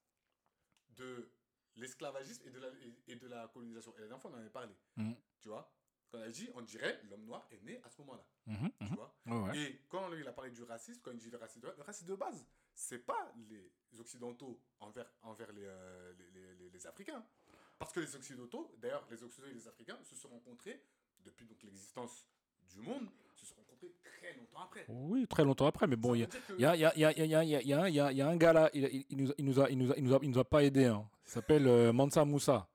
de l'esclavagisme et de la, et, et de la colonisation. Et la dernière fois, on en avait parlé. Mhm. Tu vois? Quand on a dit, on dirait, l'homme noir est né à ce moment-là. Mhm, Tu mhm. vois ouais. et quand il a parlé du racisme, quand il dit le racisme de, le racisme de base, c'est pas les Occidentaux envers, envers les, euh, les, les- les- Africains. Parce que les Occidentaux, d'ailleurs, les Occidentaux et les Africains se sont rencontrés depuis donc l'existence du monde, se sont rencontrés très longtemps après. Oui, très longtemps après, mais bon, il y a. Un gars là, il, il- il nous, a- il, nous a, il, nous a, il, nous a, il, nous a, il nous a pas aidé. Hein. Il s'appelle euh, Mansa Moussa.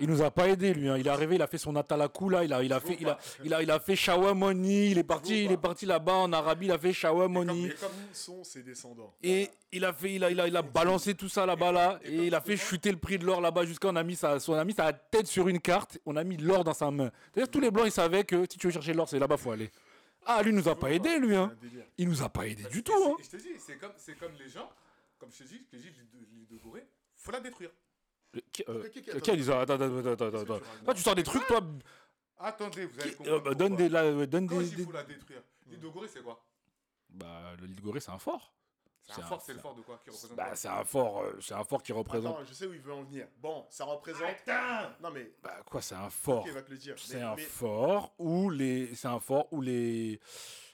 Il nous a pas aidé lui. Hein. Il est arrivé, il a fait son atalakou là, il a, il a fait, il a, il a, il a fait Shawamoni. Il est parti, il est parti là-bas en Arabie, il a fait Shawamoni. Et comme- sont ses descendants Et il a fait, il a, il a, il a balancé tout ça là-bas là, Et il a fait chuter le prix de l'or là-bas jusqu'à on a mis sa, on a mis sa tête sur une carte, on a mis l'or dans sa main. C'est-à-dire tous les blancs ils savaient que si tu veux chercher l'or c'est là-bas faut aller. Ah lui nous a pas aidé lui hein. Il nous a pas aidé du Et tout c'est- hein. Je te dis, c'est comme, c'est comme les gens, comme je te dis, je te dis, l'île de, de Gorée, faut la détruire. Euh, Qui- qui- Quel ils ont- attends, attends, attends, attends, attends. tu racontes Toi, tu sors des trucs, toi? Attendez, vous allez comprendre euh, donne des, là, donne des, il faut la détruire, l'île de Gorée, c'est quoi? Bah, le Lille Gorée, c'est un fort. C'est un un- fort, c'est le fort de quoi Qui représente Bah, c'est un fort, euh, c'est un fort qui représente. Attends, je sais où il veut en venir. Bon, ça représente. Non mais. Bah, quoi, c'est un fort? Ok, il va te le dire. C'est un mais- fort où les, c'est un fort où les,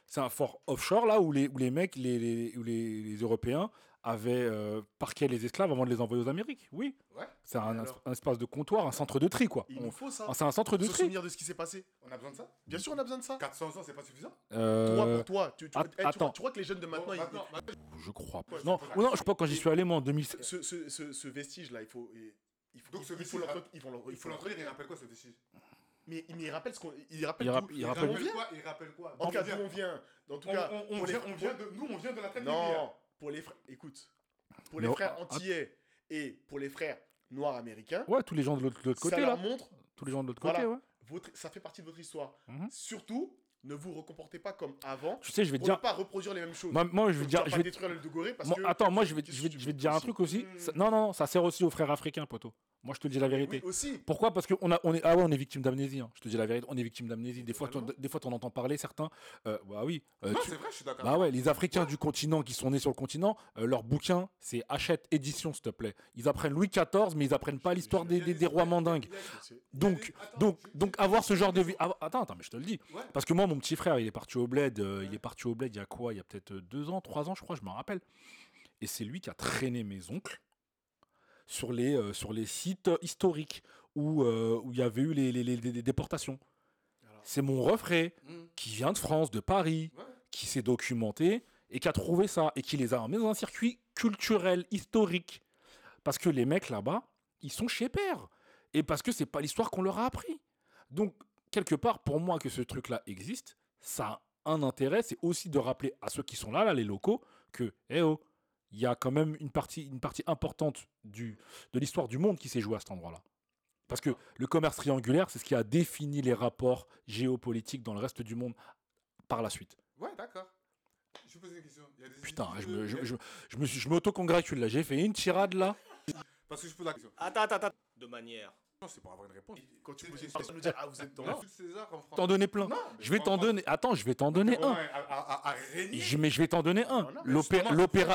c'est un fort offshore là où les, où les mecs, les, les, où les, les Européens avaient euh, parqué les esclaves avant de les envoyer aux Amériques. Oui. Ouais. C'est un, espace de comptoir, un centre de tri quoi. Il On- nous faut ça. c'est un centre de Se tri. souvenir de ce qui s'est passé. On a besoin de ça Bien sûr, on a besoin de ça. 400 ans, c'est pas suffisant Euh, Toi, pour toi, tu, tu, eh, tu tu crois que les jeunes de maintenant, Bon, ils- maintenant, maintenant, je crois pas. Ouais, Non, ou non, je pas quand j'y suis allé moi en 2007. ce, ce, ce, ce vestige-là, il faut, il faut, Donc, il, ce il faut vestige, il il faut faut l'en- l'entrer, il rappelle quoi ce vestige? Mais, mais il rappelle ce qu'on, il rappelle Il tout. rapp- il Il rappelle- vient. quoi Il rappelle quoi? En tout cas, on vient d'où on vient. En tout On- cas, on- vient- on vient de- Nous, on vient de la traite des Non, pour les frères, écoute, pour les frères antillais et pour les frères noirs américains, Ouais, tous les gens de l'autre côté ça là. leur montre, Tous les gens de l'autre Voilà. côté, ouais. votre, ça fait partie de votre histoire. Mhm. Surtout, ne vous recomportez pas comme avant Tu sais, je vais pour ne dire. pas reproduire les mêmes choses. Moi, moi, je vais dire. Je vais, détruire l'île de Gorée parce que. attends, moi, je vais, je vais, je vais te dire un truc aussi. Ça- non, non, ça sert aussi aux frères africains, poto. Moi, je te dis la vérité. Oui, aussi. Pourquoi? Parce qu'on on est, ah ouais, on est victime d'amnésie. hein. Je te dis la vérité, on est victime d'amnésie. Des fois, des fois, t'en entends parler certains. Euh, bah oui. euh, Non, tu- c'est vrai, je suis d'accord. bah ouais, les Africains du continent qui sont nés sur le continent, euh, leur bouquin, c'est achète édition, s'il te plaît. Ils apprennent Louis XIV, mais ils apprennent pas l'histoire des, des, des rois mandingues. Donc, Attends, donc, je- donc, avoir ce genre de vie. ah, Attends, attends, mais je te le dis. Ouais. Parce que moi, mon petit frère, il est parti au bled. Il est parti au bled il y a quoi? Il y a peut-être deux ans, trois ans, je crois, je me rappelle. Et c'est lui qui a traîné mes oncles sur les, euh, sur les sites historiques où euh, où il y avait eu les, les- les- les déportations. C'est mon refrain Hmm. qui vient de France, de Paris, Ouais. qui s'est documenté et qui a trouvé ça et qui les a emmenés dans un circuit culturel, historique. Parce que les mecs là-bas, ils sont chez père. Et parce que c'est pas l'histoire qu'on leur a appris. Donc, quelque part, pour moi, que ce truc-là existe, ça a un intérêt, c'est aussi de rappeler à ceux qui sont là, là, les locaux, que, eh oh, il y a quand même une partie, une partie importante du, de l'histoire du monde qui s'est jouée à cet endroit-là. Parce que le commerce triangulaire, c'est ce qui a défini les rapports géopolitiques dans le reste du monde par la suite. Ouais, d'accord. Je vais poser une question. Il y a des Putain, je me, je, je, je me suis, je m'auto-congratule là. J'ai fait une tirade là. Parce que je pose la question. Attends, attends, attends. De manière. Non, c'est pour avoir une réponse. Quand tu poses une question, nous dire, ah, vous êtes dans. Sud César en France. T'en donner plein. Non, Je vais t'en en- donner. Attends, je vais t'en donner un. à, à, à, à régner. Je- mais je vais t'en donner un. non,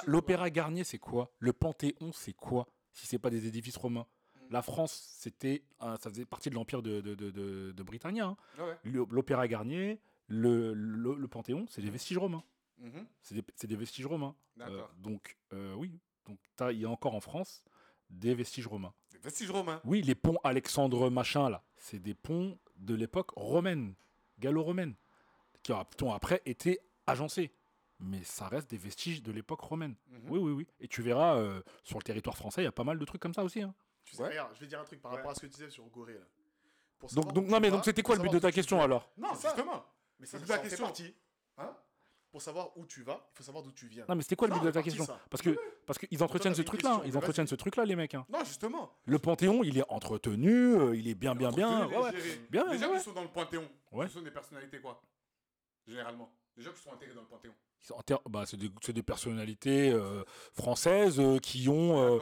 L'opéra, Garnier, c'est quoi? Le Panthéon, c'est quoi? Si c'est pas des édifices romains. Mm. La France, c'était, ça faisait partie de l'empire de, de, de, de- de Britannia. hein. Ouais. Le- L'opéra Garnier, le, le, le Panthéon, c'est des vestiges romains. Mhm. C'est des, vestiges romains. Euh, D'accord. donc, euh, oui. Donc, il y a encore en France des vestiges romains. Vestiges romains. Oui, les ponts Alexandre machin là, c'est des ponts de l'époque romaine, gallo-romaine, qui ont après été agencés. Mais ça reste des vestiges de l'époque romaine. Mhm. Oui, oui, oui. Et tu verras, euh, sur le territoire français, il y a pas mal de trucs comme ça aussi. hein. Tu sais, Ouais. regarde, je vais dire un truc par Ouais. rapport à ce que tu disais sur Gorée là. Pour Donc, donc, non, mais vas, donc c'était quoi le but de ta question alors? Non, C'est ça. justement. Mais ça, Le but de ça la question. partie. Hein? Pour savoir où tu vas, il faut savoir d'où tu viens. Non, mais c'était quoi le but de ta question. Parce que parce qu'ils entretiennent ce truc-là. Ils entretiennent ce truc-là, les mecs. hein. Non, justement. Le Panthéon, il est entretenu, euh, il est bien, bien, bien. Bien, Les gens qui sont dans le Panthéon, ce sont des personnalités quoi Généralement. Gens qui sont enterrés dans le Panthéon. Bah, c'est des, personnalités euh, françaises euh, qui ont, euh,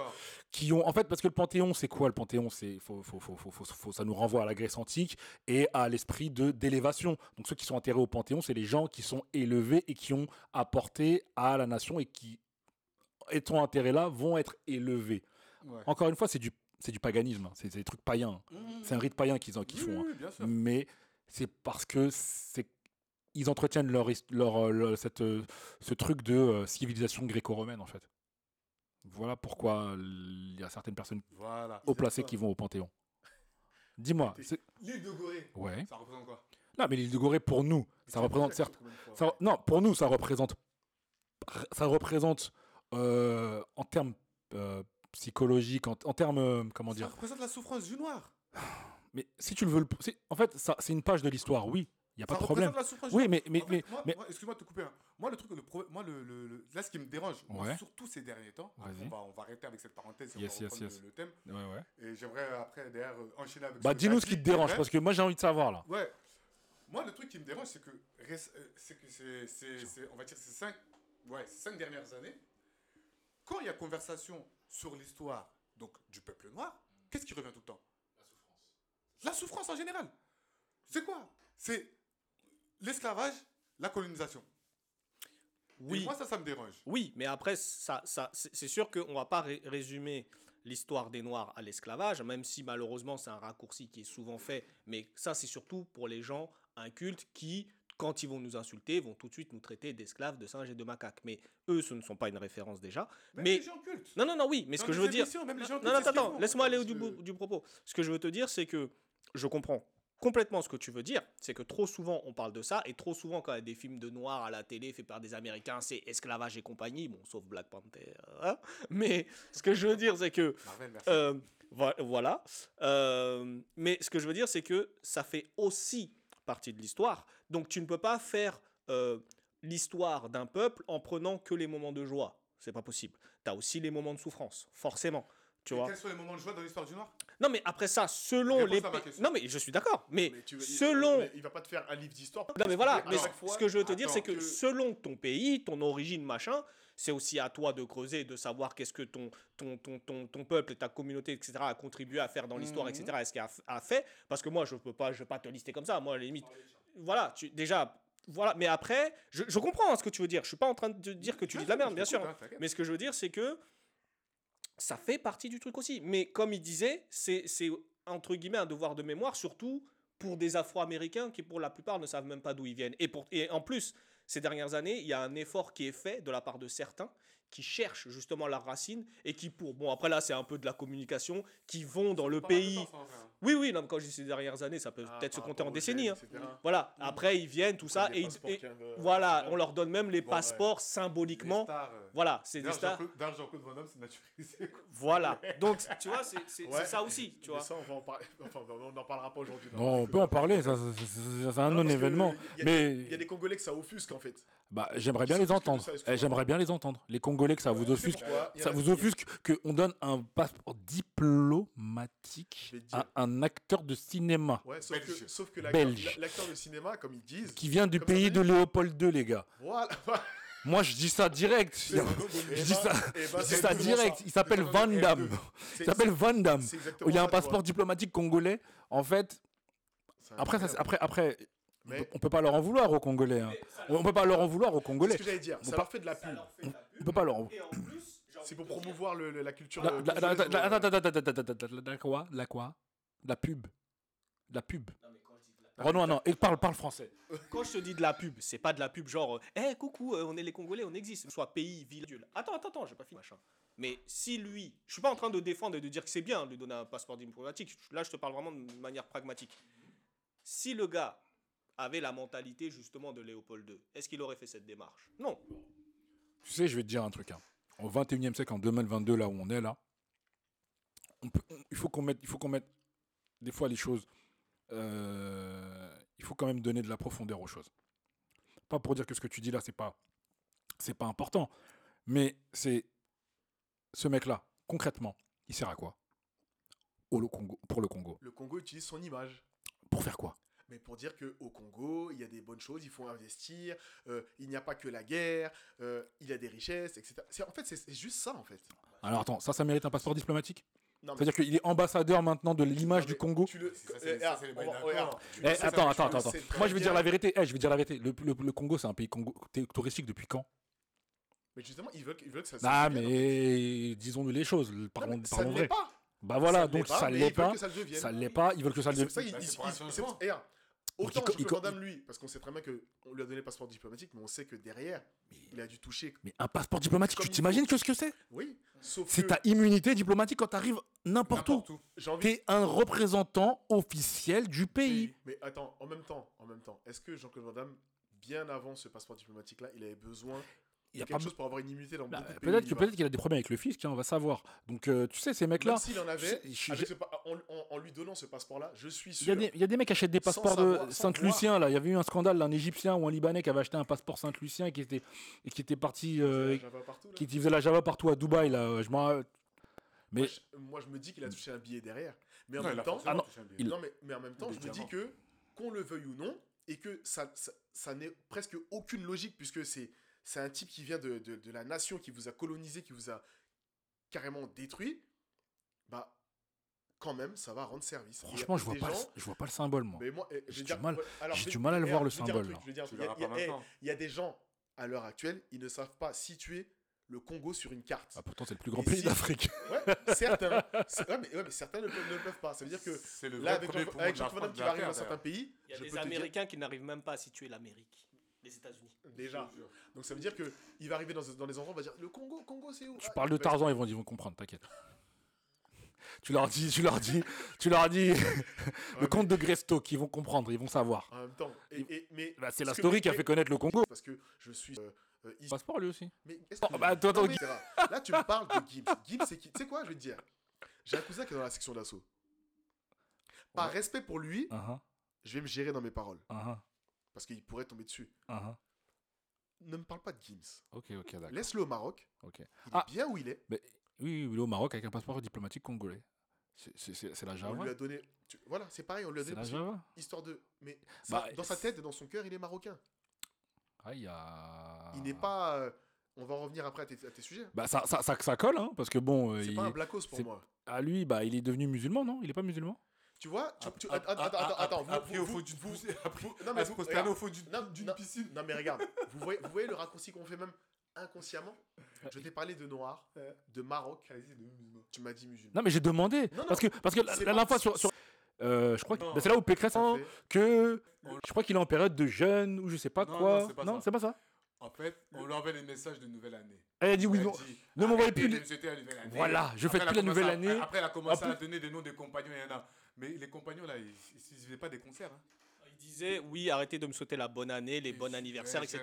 qui ont, en fait, parce que le Panthéon, c'est quoi le Panthéon? C'est, faut, faut, faut, ça nous renvoie à la Grèce antique et à l'esprit de d'élévation. Donc ceux qui sont enterrés au Panthéon, c'est les gens qui sont élevés et qui ont apporté à la nation et qui, étant enterrés là, vont être élevés. Ouais. Encore une fois, c'est du, c'est du paganisme, hein. c'est des trucs païens. C'est un rite païen qu'ils Oui, font. hein. mais c'est parce que c'est ils entretiennent leur, euh, leur- cette, euh, ce truc de euh, civilisation gréco-romaine en fait. Voilà pourquoi il y a certaines personnes Voilà. haut placées qui vont au Panthéon. (laughs) Dis-moi, L'île de Gorée, ouais. ça représente quoi? Non, mais l'île de Gorée pour nous, ça représente certes. ça- non, pour nous, ça représente. Ça représente euh, en termes euh, psychologiques, en, en termes euh, comment Ça dire? représente la souffrance du noir. Mais si tu le veux, le- en fait, ça, c'est une page de l'histoire. Oui, il y a pas ça de problème. la souffrance Oui, mais mais En fait, mais, mais- moi, excuse-moi de te couper. hein. Moi, le truc, le pro- moi, le, le- le- là, ce qui me dérange, moi, surtout ces derniers temps, après, on va, on va arrêter avec cette parenthèse, et Yes, on va yes, reprendre yes. Le, le thème. ouais, ouais. Et j'aimerais après, derrière, euh, enchaîner avec. Bah, dis-nous ce qui te dérange, parce que moi j'ai envie de savoir là. Ouais. Moi, le truc qui me dérange, c'est que, euh, c'est que c'est, c'est- c'est- on va dire, ces cinq, ouais, cinq dernières années, quand il y a conversation sur l'histoire donc du peuple noir, qu'est-ce qui revient tout le temps? La souffrance en général. C'est quoi? C'est l'esclavage, la colonisation. Et Oui. moi, ça, ça me dérange. Oui, mais après, ça, ça, c'est sûr qu'on ne va pas ré- résumer l'histoire des Noirs à l'esclavage, même si malheureusement c'est un raccourci qui est souvent fait. Mais ça, c'est surtout pour les gens incultes qui, quand ils vont nous insulter, vont tout de suite nous traiter d'esclaves, de singes et de macaques. Mais eux, ce ne sont pas une référence déjà. Même Mais- les gens cultes. Non, non, non, oui, mais ce que je veux dire. même les gens Non, non, attends, laisse-moi aller au du, du propos. Ce que je veux te dire, c'est que je comprends complètement ce que tu veux dire. C'est que trop souvent, on parle de ça, et trop souvent, quand il y a des films de noirs à la télé faits par des Américains, c'est esclavage et compagnie, bon, sauf Black Panther. hein. Mais ce que je veux dire, c'est que. Marvel, merci. euh, vo- voilà. Euh, mais ce que je veux dire, c'est que ça fait aussi partie de l'histoire. Donc tu ne peux pas faire euh, l'histoire d'un peuple en prenant que les moments de joie. C'est pas possible. Tu as aussi les moments de souffrance, forcément. Tu Et vois Quels sont les moments de joie dans l'histoire du noir? Non, mais après ça, selon les. pa-. Non, mais je suis d'accord. Mais, veux- selon. Il va pas te faire un livre d'histoire. Non, mais voilà. Mais ce- fois, ce que je veux te dire, c'est que que- selon ton pays, ton origine, machin, c'est aussi à toi de creuser, de savoir qu'est-ce que ton, ton, ton, ton, ton peuple et ta communauté, etc., a contribué à faire dans l'histoire, Mhm. etc., est-ce qu'il a, a fait. Parce que moi, je peux pas, je vais pas te lister comme ça. Moi, à la limite. Voilà, tu, déjà. Voilà, mais après, je, je comprends hein, ce que tu veux dire. Je suis pas en train de dire que tu dis de la merde, bien sûr. Mais ce que je veux dire, c'est que ça fait partie du truc aussi. Mais comme il disait, c'est entre guillemets un devoir de mémoire, surtout pour des Afro-Américains qui, pour la plupart, ne savent même pas d'où ils viennent. Et, pour, et en plus, ces dernières années, il y a un effort qui est fait de la part de certains qui cherchent justement leurs racines et qui, pour. Bon, après là, c'est un peu de la communication, qui vont dans le pays. Oui, oui, non, quand je dis ces dernières années, ça peut Ah, peut-être se compter en décennies. gènes, hein. etc. Voilà, après ils viennent, tout ça, et, ils- et voilà, on leur donne même les Bon, ouais. passeports symboliquement. Voilà, c'est des stars. Van c'est naturalisé. Voilà. (laughs) Donc, tu vois, c'est c'est- Ouais. ça aussi, tu vois. ça, on va en parler. (laughs) Enfin, on n'en parlera pas aujourd'hui. on peut en parler, c'est un Non, a- Mais Il y a des Congolais que ça offusque en fait. bah, j'aimerais bien les entendre. Eh, J'aimerais bien les entendre. Les Congolais, que ça vous offusque. Ça vous offusque qu'on donne un passeport diplomatique à un acteur de cinéma Ouais, sauf que, sauf que l'acteur Belge. la- l'acteur de cinéma, comme ils disent. qui vient du pays de Léopold II, les gars. Voilà. (laughs) Moi, je dis ça direct. (laughs) Je dis ça, eh ben, je c'est dis ça exactement direct. Il s'appelle Van Damme. R2. C'est- Il s'appelle Van Damme. Il y a un passeport diplomatique congolais. En fait, après, ça, après, après, Mais- on peut pas leur en vouloir aux Congolais. hein. On peut pas leur en vouloir aux C'est Congolais. ce que j'allais dire. On Ça leur fait de la pub. On peut pas leur en envie C'est pour promouvoir le- le- la culture. La, euh, euh, quoi? La quoi? La pub. La pub. Renoir, non. Et parle, parle français. Quand je te dis de la pub, c'est pas de la pub genre, hé coucou, euh, on est les Congolais, on existe. Soit pays, ville, ville. Attends, attends, attends, j'ai pas fini, machin. Mais si lui, je suis pas en train de défendre et de dire que c'est bien de lui donner un passeport diplomatique. Là, je te parle vraiment de manière pragmatique. Si le gars avait la mentalité justement de Léopold II, est-ce qu'il aurait fait cette démarche? Non. Tu sais, je vais te dire un truc. hein. Au 21e siècle, en 2022, là où on est, là, on peut- on- il faut qu'on mette, il faut qu'on mette des fois les choses. euh, il faut quand même donner de la profondeur aux choses. Pas pour dire que ce que tu dis là, c'est pas, c'est pas important, mais c'est ce mec-là, concrètement, il sert à quoi? Au le Congo, pour le Congo. Le Congo utilise son image. Pour faire quoi? Mais pour dire qu'au Congo, il y a des bonnes choses, il faut investir, euh, il n'y a pas que la guerre, euh, il y a des richesses, etc. En fait, c'est juste ça, en fait. Alors attends, ça, ça mérite un passeport diplomatique? C'est-à-dire qu'il est ambassadeur maintenant de l'image du Congo? Eh, attends, attends, attends, Moi, je vais dire bien. la vérité. Eh, je vais dire la vérité. Le, le- le Congo, c'est un pays touristique depuis quand? Mais justement, ils veulent, ils veulent que ça Ah, mais disons-nous les choses. Parlons, vrai. pas. Bah voilà, Ça ne donc l'est pas, ça l'est ils veulent pas. que ça le devienne. Ça l'est pas. Ils veulent que ça le devienne. Autant il co- je il peux co- condamner lui, parce qu'on sait très bien qu'on lui a donné le passeport diplomatique, mais on sait que derrière, il a dû toucher. Mais un passeport diplomatique, tu t'imagines que ce que c'est? Oui, sauf C'est que ta immunité diplomatique quand t'arrives n'importe où. N'importe où. envie. T'es un représentant officiel du pays. Mais attends, en même temps, en même temps, est-ce que Jean-Claude Van Damme, bien avant ce passeport diplomatique-là, il avait besoin Il y a quelque pas chose pour avoir une immunité dans Bah, beaucoup de peut-être qu'il a des problèmes avec le fisc, hein, on va savoir. Donc euh, tu sais ces mecs là, Même s'il en avait, je- je- avec ce pa- en, en- en lui donnant ce passeport-là, je suis sûr. il y a des mecs qui achètent des passeports savoir, de sans Saint-Lucien là. Il y avait eu un scandale d'un Égyptien ou un Libanais qui avait acheté un passeport Saint-Lucien et qui était et qui était parti, euh, Java partout, là. qui faisait la Java partout à Dubaï là. Je m'en- Mais Moi, je, moi, je me dis qu'il a touché un billet derrière. Mais en Non, même temps, Ah non, il- mais, mais en même temps, je me dis que, qu'on le veuille ou non, et que ça, ça, ça n'est presque aucune logique, puisque c'est, c'est un type qui vient de, de, de la nation, qui vous a colonisé, qui vous a carrément détruit, bah, quand même, ça va rendre service. Franchement, je vois pas, le- gens- je vois pas le symbole moi. mais moi, eh, J'ai du dire- mal- du mal à le eh, voir, le dire un symbole, Il y a- des gens, à l'heure actuelle, ils ne savent pas situer le Congo sur une carte. Ah, pourtant c'est le plus grand Et pays si- d'Afrique. Ouais, certains. C'est- ouais, mais, ouais, mais certains ne peuvent, ne peuvent pas. Ça veut dire que C'est le là, avec avec qui va arriver dans certains pays, Il y a des dire- Américains qui n'arrivent même pas à situer l'Amérique, les États-Unis. Déjà. Donc ça veut dire que il va arriver dans, dans des endroits, on va dire le Congo, Congo c'est où? Tu Ah, parles de il va- Tarzan, ils vont, ils vont comprendre, t'inquiète. (laughs) Tu leur dis, tu leur dis, tu leur dis (laughs) le conte de Greystoke, ils vont comprendre, ils vont savoir. En même temps. Et, et- mais Bah, c'est la que- story qui a fait connaître le Congo. Parce que je suis. euh, euh, ici- Passeport lui aussi. mais est-ce Oh, que- bah, attends, attends, Non, mais. Là, tu me parles de Gibbs. Gibbs, c'est qui? Tu sais quoi, je vais te dire. J'ai un cousin qui est dans la section d'assaut. Par Ouais. respect pour lui, Uh-huh, je vais me gérer dans mes paroles. uh-huh, Parce qu'il pourrait tomber dessus. uh-huh. Ne me parle pas de Gibbs. Ok, ok, d'accord. Laisse-le au Maroc. Ok. Il Ah. est bien où il est. Oui, oui, il est au Maroc avec un passeport diplomatique congolais. C'est- la On Java. lui a donné. tu- Voilà, c'est pareil, on lui a C'est donné. la Java. Histoire de. Mais ça, Bah, dans sa tête et dans son cœur, il est marocain. Ah, il y a. Il n'est pas. euh, on va en revenir après à tes, à tes sujets. Bah, ça, ça, ça, ça colle, hein, parce que bon, euh, C'est il- pas un blackos pour moi. à lui, bah, il est devenu musulman, non? Il est pas musulman? Tu vois tu, tu- attends, attends, attends, Après, (laughs) (laughs) au fond d'une vous- non, mais vous- au fond d'une piscine. Non, mais regarde, (laughs) vous voyez, vous voyez le raccourci qu'on fait même inconsciemment? Je t'ai parlé de noir, de Maroc, tu m'as dit musulman. Non, mais j'ai demandé. Non, non, parce que, parce que la, la dernière fois sur. sur- euh, je crois que c'est là où Pécresse fait- que je crois qu'il est en période de jeûne ou je sais pas Non, quoi. non, c'est pas ça. c'est pas ça. En fait, on lui envoie les messages de nouvelle année. Elle a dit oui, Elle non. dit, ne m'envoyez plus la. Voilà, je Après, fais plus la nouvelle à- année. Après, elle a commencé En à donner des noms des compagnons, il y en a. Mais les compagnons, là, ils ne faisaient pas des concerts. hein. Il disait oui, arrêtez de me souhaiter la bonne année, les bons anniversaires, etc.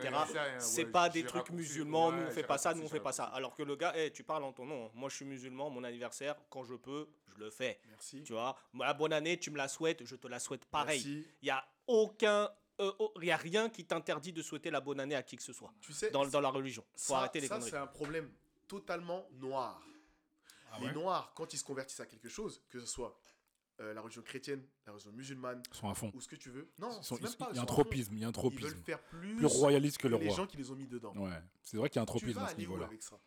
C'est ouais, pas des trucs musulmans, nous on fait pas ça, nous on fait pas ça. Alors que le gars, hey, tu parles en ton nom. Moi je suis musulman, mon anniversaire, quand je peux, je le fais. Merci. Tu vois, la bonne année, tu me la souhaites, je te la souhaite pareil. Il y a aucun, euh, oh, il y a rien qui t'interdit de souhaiter la bonne année à qui que ce soit Tu sais, dans, dans la religion. Faut ça, arrêter les ça, conneries. c'est un problème totalement noir. Ah les noirs, quand ils se convertissent à quelque chose, que ce soit euh, la religion chrétienne, la religion musulmane, Ils sont à fond. ou ce que tu veux, non, Ils sont- c'est même ils- pas, il y a un ils tropisme, il y a un Ils tropisme. veulent faire plus, Plus royaliste que le les roi. gens qui les ont mis dedans. Ouais, c'est vrai qu'il y a un tropisme à ce niveau niveau-là. avec ça?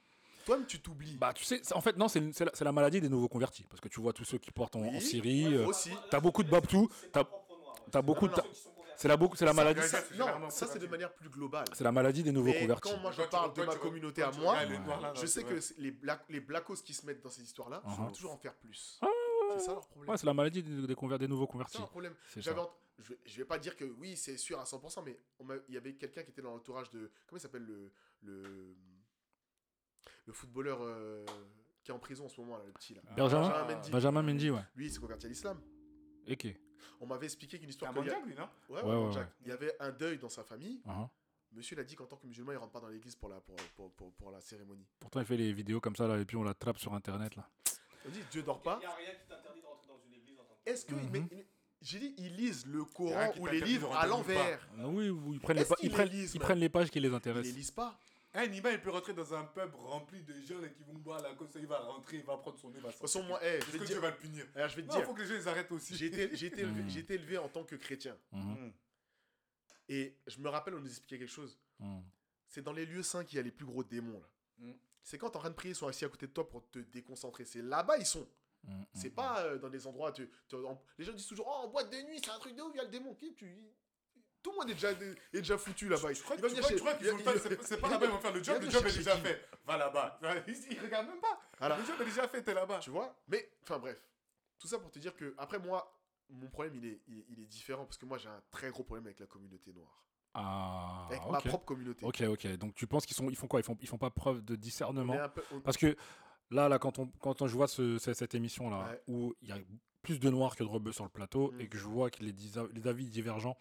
Toi-même, tu t'oublies. Bah, tu sais, en fait, non, c'est la, maladie des nouveaux convertis. Parce que tu vois tous ceux qui portent en, Syrie. ouais, euh, aussi. T'as beaucoup de Babtou. T'as beaucoup de. C'est la, c'est la maladie. Ça, non, ça c'est de converti. manière plus globale. C'est la maladie des nouveaux Mais convertis. quand moi je Toi, parle de toi, ma communauté toi, à moi, les je sais que les, black, les blackos qui se mettent dans ces histoires-là, Uh-huh. vont toujours en faire plus. C'est ça leur problème. Ouais, c'est la maladie des, des, conver- des nouveaux C'est convertis. ça leur problème. C'est ent- je, vais- je vais pas dire que oui, c'est sûr à 100%, mais on m'a- il y avait quelqu'un qui était dans l'entourage de. Comment il s'appelle le, le. Le footballeur euh, qui est en prison en ce moment, là, le petit là. Benjamin Benjamin Mendy. Benjamin Mendy, ouais. Lui, il s'est converti à l'islam. Ok. On m'avait expliqué qu'une C'est histoire. un qu'il y a- mondial, lui, non? Ouais, Ouais, ouais, ouais, Jack. ouais. Il y avait un deuil dans sa famille. Uh-huh. Monsieur l'a dit qu'en tant que musulman, il rentre pas dans l'église pour la, pour, pour, pour, pour la cérémonie. Pourtant, il fait les vidéos comme ça, là, et puis on la trappe sur Internet, là. On dit Dieu dort pas. Il n'y a rien qui t'interdit de rentrer dans une église en tant que Est-ce que. Mhm. mais- mais- J'ai dit, ils lisent le Coran ou les livres à l'envers. Oui, oui, ils prennent, les, Est-ce pa- ils qu'ils prennent, les lisent, ils man prennent les pages qui les Ils les intéressent. lisent pas. Un Nima, il peut rentrer dans un pub rempli de gens qui vont boire la comme ça, il va rentrer, il va prendre son nez, il va De toute façon, moi, eh, je Est-ce vais que te Dieu dire. va le punir? Alors, je vais te Non, il dire. faut que les gens ils arrêtent aussi. J'ai été, été élevé, Mm. j'ai été élevé en tant que chrétien. Mhm, Mm. Et je me rappelle, on nous expliquait quelque chose. mhm. C'est dans les lieux saints qu'il y a les plus gros démons. là. Mm. C'est quand t'es en train de prier, ils sont assis à côté de toi pour te déconcentrer. C'est là-bas, ils sont. Mhm, C'est mhm. pas euh, dans des endroits. Tu, tu- en- les gens disent toujours Oh, en boîte de nuit, c'est un truc de ouf, il y a le démon. Qui, tu, tout le monde est déjà, est déjà foutu là-bas. Je crois qu'ils ont le c'est- pas là-bas, ils vont faire le job, le job est déjà fait. Va là-bas. Ils, ils regardent même pas. Voilà. Le job est déjà fait, t'es là-bas. Tu vois Mais, enfin bref. Tout ça pour te dire que, après moi, mon problème, il est, il, est- il est différent parce que moi, j'ai un très gros problème avec la communauté noire. Ah, avec ma propre communauté. Ok, ok. Donc tu penses qu'ils sont, ils font quoi? Ils font, ils font pas preuve de discernement? Peu- on- Parce que là, là, quand on, quand on- je vois ce- ce- cette émission là, Ouais. où il y a plus de noirs que de rebeux sur le plateau, Mm. et que je vois que les, avis divergents,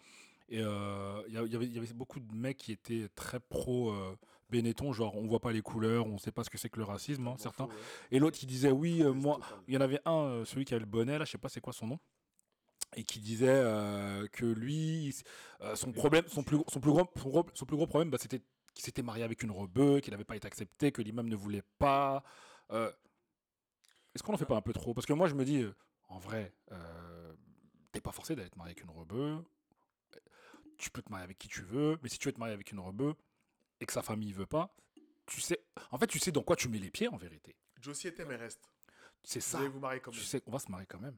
et euh, il y, avait, il y avait beaucoup de mecs qui étaient très pro euh, Benetton, genre on voit pas les couleurs, on sait pas ce que c'est que le racisme, hein, certains. ouais. Et l'autre qui disait oui, euh, moi, il y en avait un, euh, celui qui avait le bonnet, là, je sais pas c'est quoi son nom, et qui disait euh, que lui, euh, son problème, son plus, son plus, gros, son gros, son plus gros problème, bah, c'était qu'il s'était marié avec une rebeu, qu'il n'avait pas été accepté, que l'imam ne voulait pas. Euh, Est-ce qu'on en fait pas un peu trop? Parce que moi, je me dis, euh, en vrai, euh, t'es pas forcé d'être marié avec une rebeu. Tu peux te marier avec qui tu veux, mais si tu veux te marier avec une rebeu et que sa famille veut pas, tu sais, en fait, tu sais dans quoi tu mets les pieds en vérité. Josie était, mais reste. C'est Vous ça. allez vous marier quand Tu même. sais, on va se marier quand même.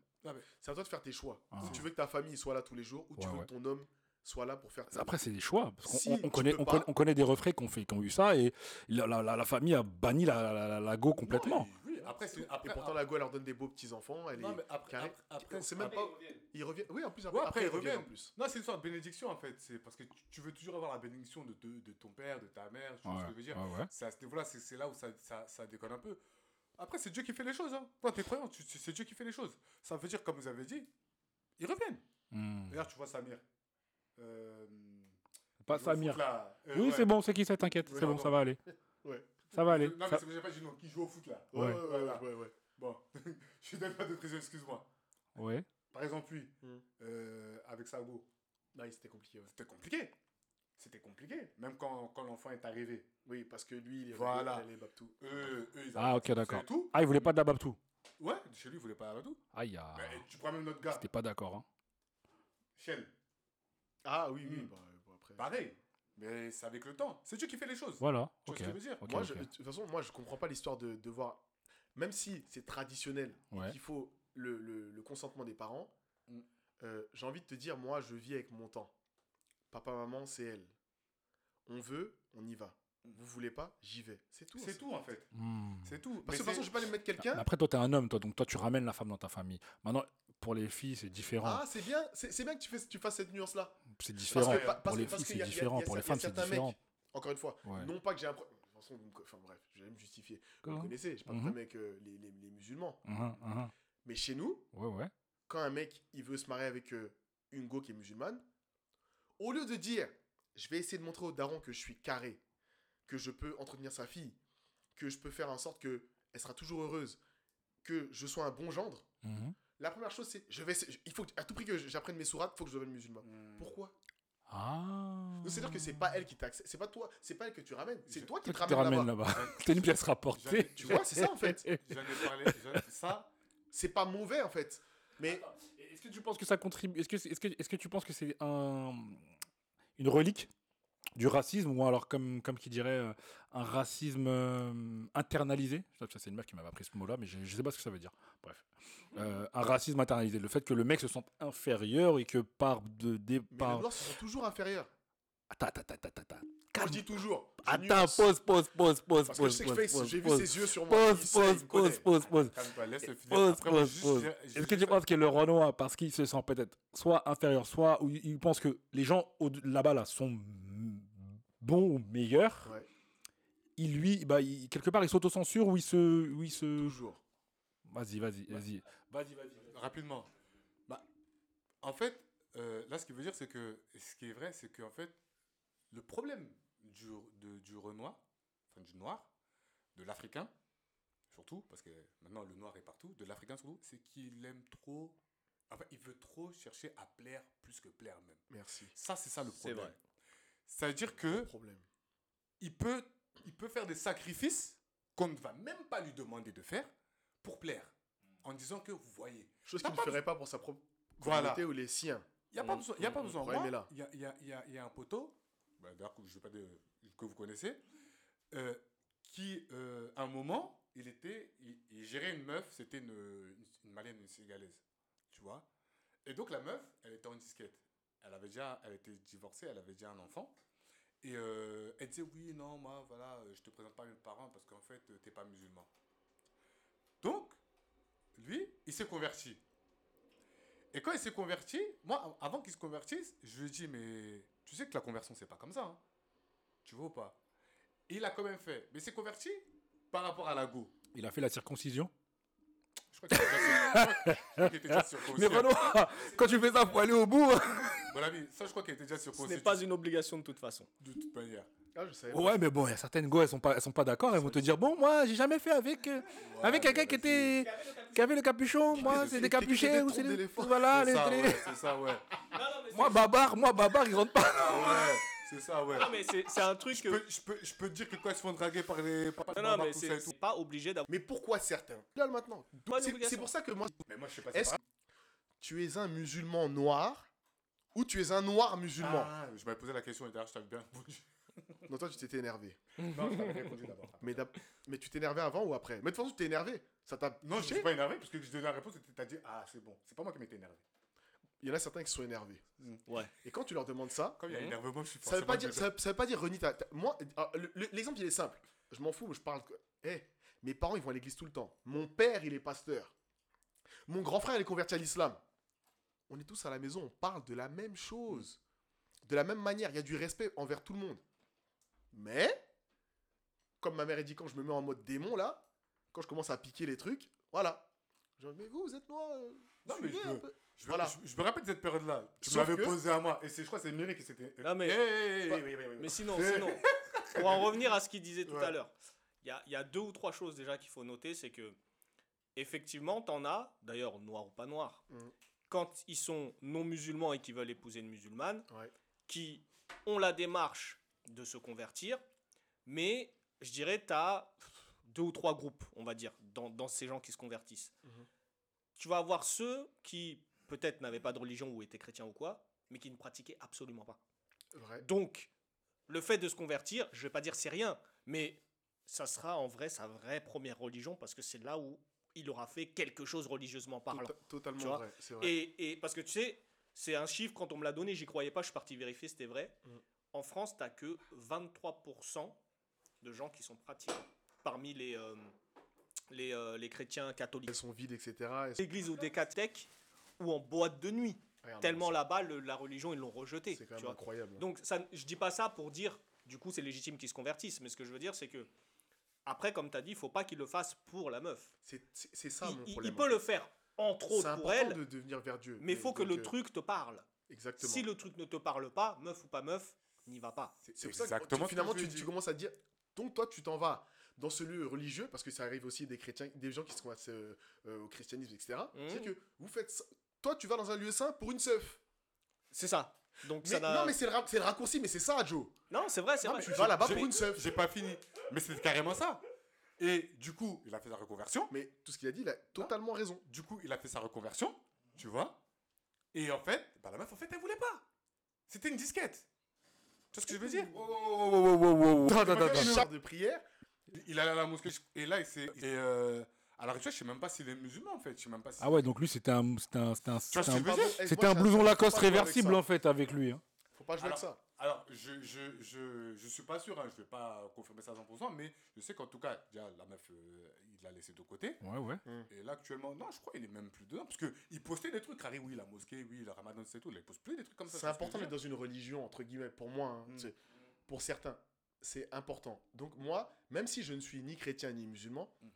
C'est à toi de faire tes choix. Ah. Si tu veux que ta famille soit là tous les jours ou tu veux ouais. que ton homme soit là pour faire tes- Après, c'est des choix. Parce qu'on Si on- connaît, on, pas- connaît, on connaît des refrains qui ont, fait, eu ça et la, la- la- la famille a banni la, la, la- la go complètement. Oui, oui, après, c'est. Et Après, pourtant, la go, elle leur donne des beaux petits-enfants. Elle Non, est mais après, carré. après, après, c'est même après- pas. Ils reviennent. Oui, en plus, Ouais, après, ils reviennent. en plus. Non, c'est une sorte de bénédiction en fait. C'est parce que tu, tu veux toujours avoir la bénédiction de, de, de ton père, de ta mère. Tu vois ce que je veux dire ouais, ouais. C'est à ce niveau-là, c'est c'est là où ça, ça, ça déconne un peu. Après, c'est Dieu qui fait les choses. Hein. Toi, t'es croyant, tu- c'est Dieu qui fait les choses. Ça veut dire, comme vous avez dit, ils reviennent. Hmm. D'ailleurs, tu vois Samir. Euh, Pas Samir. là. Euh, Oui, ouais. c'est bon, c'est qui ça, t'inquiète. Oui, c'est bon, ça va aller. (laughs) Ouais. Ça va aller. Non, mais Ça- c'est- j'ai pas dit non, qui joue au foot là. Ouais, ouais, Ouais. ouais, Voilà. ouais, ouais. Bon, (laughs) je donne pas d'autres raisons, excuse-moi. Ouais. Par exemple, lui, Hmm. euh, avec Sago, Non, c'était compliqué. ouais. c'était compliqué. C'était compliqué. Même quand, quand l'enfant est arrivé. Oui, parce que lui, il est Voilà. il est Babtou. Eux, eux, ils Ah, ok, d'accord. Ah, il voulait pas de la Babtou. Ouais, chez lui, il voulait pas tout. Aïe, ah. Mais tu prends même notre gars, C'était pas d'accord. Hein. Shell, Ah oui, oui. Hmm. bah, bon, après. pareil. Mais c'est avec le temps. C'est Dieu qui fait les choses. Voilà. Tu vois Ok. ce que je veux dire? Ok, moi, je- de toute façon, moi, je comprends pas l'histoire de devoir. Même si c'est traditionnel, Ouais. qu'il faut le, le- le consentement des parents, Mm. euh, j'ai envie de te dire, moi, je vis avec mon temps. Papa, maman, c'est elle. On veut, on y va. Vous voulez pas, j'y vais. C'est tout. C'est tout en fait. Hmm. C'est tout. Parce que de toute façon, je vais pas aller mettre quelqu'un. Après, toi, t'es un homme, toi, donc toi, tu ramènes la femme dans ta famille. Maintenant, pour les filles, c'est différent. Ah, c'est bien, c'est bien que tu, fais, tu fasses cette nuance-là. c'est Parce différent. que- parce pour les parce filles, c'est y a- différent. il y a Pour les femmes, c'est mecs- différent. Encore une fois, Ouais. non pas que j'ai un problème. Enfin bref, je vais me justifier. Vous me connaissez, j'ai pas de problème avec euh, les, les- les musulmans. Mhm, mhm. Mais chez nous, Ouais, ouais. quand un mec il veut se marier avec euh, une go qui est musulmane, au lieu de dire je vais essayer de montrer au daron que je suis carré, que je peux entretenir sa fille, que je peux faire en sorte que elle sera toujours heureuse, que je sois un bon gendre, Mhm. la première chose c'est je vais essayer- il faut à tout prix que j'apprenne mes sourates, il faut que je devienne musulman. Hmm. Pourquoi? Ah. Donc, C'est-à-dire que c'est pas elle qui t'accepte, c'est pas toi, c'est pas elle que tu ramènes, c'est toi qui Toi te te ramène ramènes là-bas. là-bas. (laughs) T'es une pièce rapportée. Tu vois, c'est ça en fait. J'en ai parlé. Ça, C'est pas mauvais en fait. Mais Est-ce que tu penses que ça contribue Est-ce que, est-ce que, est-ce que tu penses que c'est un, une relique du racisme ou alors comme, comme qui dirait euh, un racisme euh, internalisé? Ça, c'est une meuf qui m'avait appris ce mot-là, mais je, je sais pas ce que ça veut dire. Bref, Euh, un racisme internalisé, le fait que le mec se sente inférieur et que par de mais départ. les noirs se sont toujours inférieurs. Attends, attends, attends, attends. Quand je dis toujours. je Attends, nuance. pause, pause, pause, pause, Parce que je pause, sais que pause, pause, j'ai vu pause. ses yeux sur moi. Pause, sait, pause, pause, pause, pause. finir. Pause, Après, pause, pause. Est-ce que tu penses que le Renoir, parce qu'il se sent peut-être soit inférieur, soit où il pense que les gens là-bas là sont bons ou meilleurs, Ouais, il lui, bah, il- quelque part, il s'autocensure ou il se, ou il se. toujours. Vas-y, vas-y, vas-y. Vas-y, vas-y. Rapidement. Bah, en fait, euh, là, ce qu'il veut dire, c'est que ce qui est vrai, c'est qu'en fait, le problème du, de- du Renoir, enfin du noir, de l'Africain, surtout, parce que maintenant le noir est partout, de l'Africain surtout, c'est qu'il aime trop. Enfin, il veut trop chercher à plaire plus que plaire même. Merci. Ça, c'est ça le C'est problème. vrai. Ça veut dire que problème. il peut il peut faire des sacrifices qu'on ne va même pas lui demander de faire pour plaire. En disant que, vous voyez, Chose qu'il ne ferait pas pour sa propre Voilà. communauté ou les siens. Il n'y a pas besoin. Y a pas mm, besoin. Moi, là. Il y a, y a- y a- y a un poteau, bah, d'ailleurs, que, vous connaissez, euh, qui, euh, à un moment, il, était, il, gérait une meuf, c'était une, malienne, une sénégalaise. Tu vois Et donc, la meuf, elle était en disquette. Elle avait déjà, elle était divorcée, elle avait déjà un enfant. Et euh, elle disait, oui, non, moi, voilà, je te présente pas mes parents parce qu'en fait, t'es pas musulman. Donc, lui, il s'est converti. Et quand il s'est converti, moi, avant qu'il se convertisse, je lui ai dit, mais tu sais que la conversion, c'est pas comme ça. hein. Tu vois ou pas? Il a quand même fait. Mais il s'est converti par rapport à la go. Il a fait la circoncision? Je crois qu'il était déjà circoncis. (laughs) Mais Renaud, (laughs) quand tu fais ça, faut aller au bout. Mon ami, ça, je crois qu'il était déjà Ce circoncis. n'est pas une obligation de toute façon. De toute manière. Ah, je savais pas. Ouais, mais bon, il y a certaines go, elles sont pas, elles sont pas d'accord. Elles vont te dire, bon, moi, j'ai jamais fait avec, euh, avec quelqu'un qui était, qui avait le capuchon. (laughs) Moi, c'est des était ou c'est des, voilà, C'est les, ça, les- ouais, c'est ça, ouais. Moi, babar, moi, babar, ils rentrent pas. Ouais, c'est ça, ouais. Non, mais c'est c'est un truc Je que. peux, je, peux, je peux te dire que quand ils se font draguer par les par Non, non, mais c'est pas obligé d'avoir. Mais pourquoi certains? Là, maintenant. C'est- pour ça que moi, Mais moi, je sais pas. est-ce c'est que tu es un musulman noir ou tu es un noir musulman Ah, je m'avais posé la question et d'ailleurs, je t'avais bien répondu. (laughs) Non, toi, tu t'étais énervé. Non, je t'avais répondu d'abord. Mais, mais tu t'es énervé avant ou après? Mais de toute façon, tu t'es énervé. Ça t'a Non, je touché suis pas énervé parce que je donnais la réponse et t'as dit Ah, c'est bon. C'est pas moi qui m'étais énervé. Il y en a certains qui sont énervés. Ouais. Et quand tu leur demandes ça, Comme il y a Mhm. énervement, je suis ça veut pas forcément dire, ça, ça veut pas dire renie ta. ta- moi, ah, le- le- l'exemple il est simple. Je m'en fous, je parle. que- Eh, mes parents ils vont à l'église tout le temps. Mon père il est pasteur. Mon grand frère il est converti à l'islam. On est tous à la maison, on parle de la même chose, de la même manière. Il y a du respect envers tout le monde. Mais, comme ma mère a dit quand je me mets en mode démon là, quand je commence à piquer les trucs, voilà. Genre, mais vous, vous êtes noir. euh, Non, mais je un veux- peu. Je, Voilà. je, je me rappelle de cette période-là. Tu Sauf m'avais que- posé à moi. Et c'est- je crois que c'est Miri qui s'était. Non, mais- eh, eh, Mais sinon, (laughs) sinon, pour en revenir à ce qu'il disait tout Ouais. à l'heure, il y a, il y a deux ou trois choses déjà qu'il faut noter, c'est que effectivement, t'en as, d'ailleurs noir ou pas noir, Mhm. Quand ils sont non musulmans et qui veulent épouser une musulmane, Ouais. qui ont la démarche de se convertir, mais je dirais tu as deux ou trois groupes, on va dire, dans, dans ces gens qui se convertissent. Mhm. Tu vas avoir ceux qui peut-être n'avaient pas de religion ou étaient chrétiens ou quoi, mais qui ne pratiquaient absolument pas. Vrai. Donc, le fait de se convertir, je vais pas dire c'est rien, mais ça sera en vrai sa vraie première religion parce que c'est là où il aura fait quelque chose religieusement parlant. Tota- totalement vrai. C'est vrai. Et, et parce que tu sais, c'est un chiffre, quand on me l'a donné, j'y croyais pas, je suis parti vérifier, c'était vrai. Mm. En France, tu que 23% de gens qui sont pratiquants parmi les, euh, les, euh, les chrétiens catholiques. Elles sont vides, etc. Elles- L'église ou des cathèques ou en boîte de nuit. Regarde, Tellement là-bas, la religion, ils l'ont rejetée. C'est quand tu même vois. incroyable. Donc, ça, je dis pas ça pour dire, du coup, c'est légitime qu'ils se convertissent. Mais ce que je veux dire, c'est que, après, comme tu as dit, il faut pas qu'ils le fassent pour la meuf. C'est ça il, mon problème. il peut le faire, entre C'est autres, pour elle, de devenir vers Dieu. mais il faut que le euh, truc te parle. Exactement. Si le truc ne te parle pas, meuf ou pas meuf, n'y va pas. C'est C'est pour ça que exactement finalement que je tu, commences à dire. Donc toi tu t'en vas dans ce lieu religieux parce que ça arrive aussi des chrétiens, des gens qui se convertissent euh, euh, au christianisme, etc. Mhm. C'est que vous faites. Toi tu vas dans un lieu saint pour une seuf. C'est ça. Donc, Mais, ça non mais c'est le, ra- c'est le raccourci, mais c'est ça Joe. Non, c'est vrai, c'est vrai. tu vas là-bas pour une seuf. J'ai pas fini. Mais c'était carrément ça. Et du coup, il a fait sa reconversion. Mais tout ce qu'il a dit, il a totalement raison. Du coup, il a fait sa reconversion. Tu vois Et en fait, bah, la meuf, en fait, elle voulait pas. C'était une disquette. Tu vois ce que je veux dire? Attends, attends, Une attends. charte de prière. Il allait à la mosquée. Et là, il s'est. Et euh, à l'heure actuelle, je sais même pas s'il est musulman, en fait. Je sais même pas si. Ah ouais, donc lui, c'était un, c'était un, c'était un, Tu vois c'était un- Eh, c'était un blouson Lacoste réversible en fait avec lui. hein. Faut pas jouer avec ça. Alors, je, je, je, je suis pas sûr, hein, je vais pas confirmer ça à 100%, mais je sais qu'en tout cas, déjà, la meuf, euh, il l'a laissé de côté. Ouais, ouais. Et là, actuellement, non, je crois qu'il est même plus dedans. Parce qu'il postait des trucs, Harry, oui, la mosquée, oui, le ramadan, c'est tout. Là, il poste plus des trucs comme ça. C'est tu vois important d'être dans une religion, entre guillemets, pour moi. hein, Mm. Pour certains, c'est important. Donc moi, même si je ne suis ni chrétien ni musulman, Mm.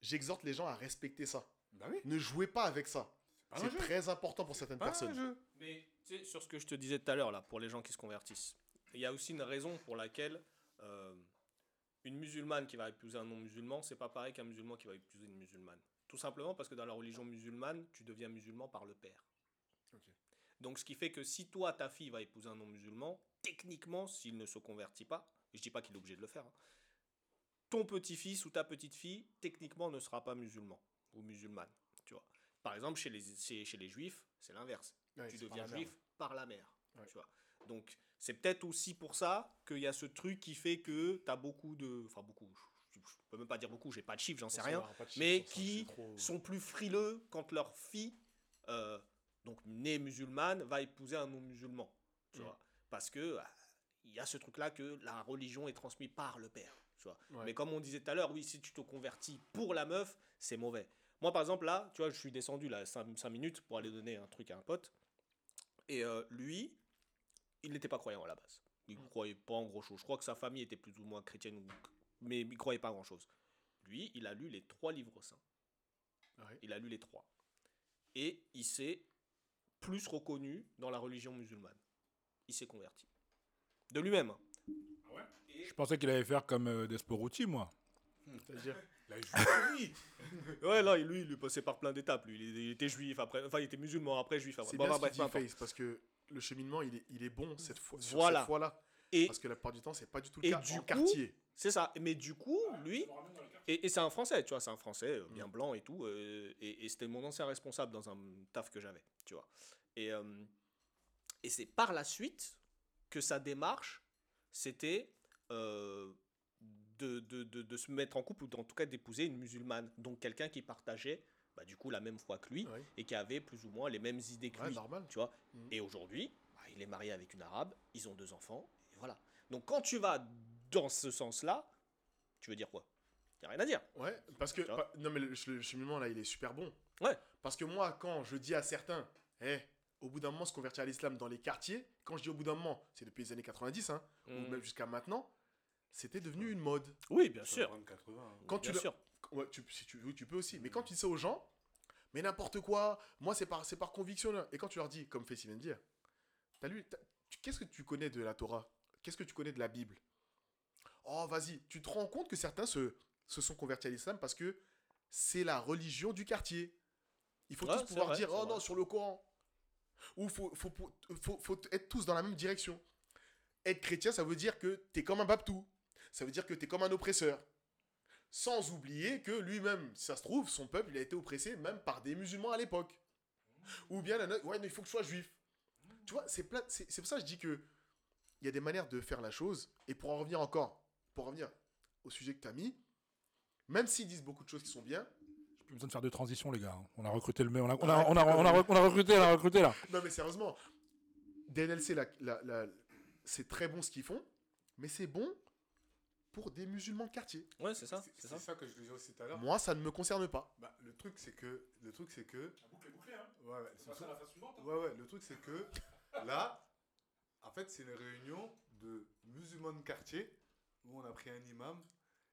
J'exhorte les gens à respecter ça. Bah oui, Ne jouez pas avec ça. C'est très important pour certaines Pas un personnes. jeu. Mais tu sais, sur ce que je te disais tout à l'heure, là, pour les gens qui se convertissent, il y a aussi une raison pour laquelle euh, une musulmane qui va épouser un non-musulman, c'est pas pareil qu'un musulman qui va épouser une musulmane. Tout simplement parce que dans la religion musulmane, tu deviens musulman par le père. Donc ce qui fait que si toi, ta fille va épouser un non-musulman, techniquement, s'il ne se convertit pas, je dis pas qu'il est obligé de le faire, hein. Ton petit-fils ou ta petite-fille, techniquement, ne sera pas musulman ou musulmane. Tu vois. Par exemple, chez les, chez, chez les juifs, c'est l'inverse. Ouais, tu par deviens mère. juif par la mère. Ouais. Tu vois. Donc, c'est peut-être aussi pour ça qu'il y a ce truc qui fait que tu as beaucoup de. Enfin, beaucoup. Je, je peux même pas dire beaucoup, j'ai pas de chiffres, j'en sais rien. chiffres Mais ça, qui trop- sont plus frileux quand leur fille, euh, donc née musulmane, va épouser un non-musulman. Tu vois. Parce que ah, il y a ce truc-là que la religion est transmise par le père. Tu vois. Ouais. Mais comme on disait tout à l'heure, oui, si tu te convertis pour la meuf, c'est mauvais. Moi, par exemple, là, tu vois, je suis descendu là 5, minutes pour aller donner un truc à un pote. Et euh, lui, il n'était pas croyant à la base. Il ne croyait pas en gros chose. Je crois que sa famille était plus ou moins chrétienne, mais il ne croyait pas en grand chose. Lui, il a lu les trois livres saints. Ouais. Il a lu les trois. Et il s'est plus reconnu dans la religion musulmane. Il s'est converti. De lui-même. Je pensais qu'il allait faire comme euh, Desporuti, moi. C'est-à-dire, La juiferie (laughs) Ouais, là, lui, il est passé par plein d'étapes. Lui, il, était juif après, enfin, il était musulman après juif. Après. c'est Bon, bien bah, ce bref. Face, parce que le cheminement, il est, il est bon cette fois, sur Voilà. cette fois-là. Et Parce que la plupart du temps, c'est pas du tout le Et cas du en coup- quartier. c'est ça. Mais du coup, lui, et, et c'est un Français, tu vois, c'est un Français euh, bien blanc et tout. euh, et et c'était mon ancien responsable dans un taf que j'avais, tu vois. Et, euh, et c'est par la suite que sa démarche, c'était euh, de, de, de, de se mettre en couple, ou en tout cas d'épouser une musulmane. Donc quelqu'un qui partageait, bah, du coup, la même foi que lui, et qui avait plus ou moins les mêmes idées que Ouais, lui. normal. Tu vois Mhm. Et aujourd'hui, bah, il est marié avec une arabe, ils ont deux enfants, et voilà. Donc quand tu vas dans ce sens-là, tu veux dire quoi? Il a rien à dire. Ouais, parce que. Non, mais le, le cheminement, là, il est super bon. Ouais. Parce que moi, quand je dis à certains, eh, au bout d'un moment, se convertir à l'islam dans les quartiers, quand je dis au bout d'un moment, c'est depuis les années 90, hein, ou Mhm. même jusqu'à maintenant, c'était devenu une mode. Oui, bien sûr. 80. hein. Quand tu bien le- sûr. Ouais, tu, si tu veux, tu peux aussi. Mais quand tu dis ça aux gens, mais n'importe quoi, moi c'est par, c'est par conviction. là. Et quand tu leur dis, comme Fessi vient de dire, t'as lu, qu'est-ce que tu connais de la Torah? Qu'est-ce que tu connais de la Bible? Oh, vas-y, tu te rends compte que certains se, se sont convertis à l'islam parce que c'est la religion du quartier. Il faut Ouais, tous pouvoir vrai, dire, oh vrai. non, sur le Coran. Ou faut, faut, faut, faut- être tous dans la même direction. Être chrétien, ça veut dire que t'es comme un babtou. Ça veut dire que t'es comme un oppresseur. Sans oublier que lui-même, si ça se trouve, son peuple, il a été oppressé même par des musulmans à l'époque. Ou bien, il faut que je sois juif. Tu vois, c'est pour ça que je dis que il y a des manières de faire la chose. Et pour en revenir encore, pour en revenir au sujet que tu as mis, même s'ils disent beaucoup de choses qui sont bien, Plus besoin de faire de transition, les gars. hein. On a recruté le mec. On a, on a, Arrête, on a, on a, on a recruté, on a recruté là. non mais sérieusement, DNLC, la, la- la- c'est très bon ce qu'ils font, mais c'est bon pour des musulmans de quartier. Ouais, c'est ça. C'est ça. ça que je disais aussi tout à l'heure. Moi, ça ne me concerne pas. Bah, le truc, c'est que. Le truc, c'est que. hein. Ouais, ouais, c'est- Ouais, ouais, le truc c'est que là, en fait, c'est une réunion de musulmans de quartier où on a pris un imam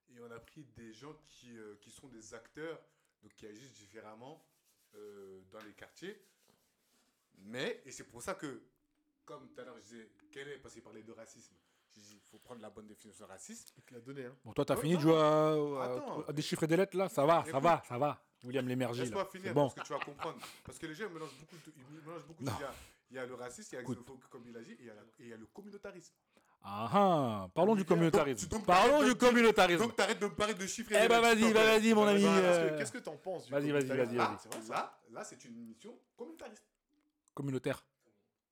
et on a pris des gens qui, euh, qui sont des acteurs, donc qui agissent différemment euh, dans les quartiers. Mais, et c'est pour ça que, comme tout à l'heure je disais, quel est, parce qu'il parlait de racisme, j'ai dit, il faut prendre la bonne définition de racisme. Il te l'a donné, hein. Bon, toi, t'as Ouais, fini de jouer à, à- Attends. à déchiffrer des lettres là? Ça va, ça Écoute. va, ça va. William Lémergie. Laisse-moi là. finir bon. parce que tu vas comprendre. Parce que les gens mélangent beaucoup. De, ils mélangent beaucoup de- Non. il, y a, il y a le racisme, il y a le comme il a dit, et il y a, la- et il y a le communautarisme. Ah ah, parlons du Donc, communautarisme. donc, Parlons du communautarisme. Donc t'arrêtes de me parler de chiffres. et Eh de ben vas-y, bah vas-y mon Ouais, ami. euh, Qu'est-ce que t'en penses du vas-y, vas-y, vas-y, Là, vrai, là, là c'est une émission communautariste. Communautaire.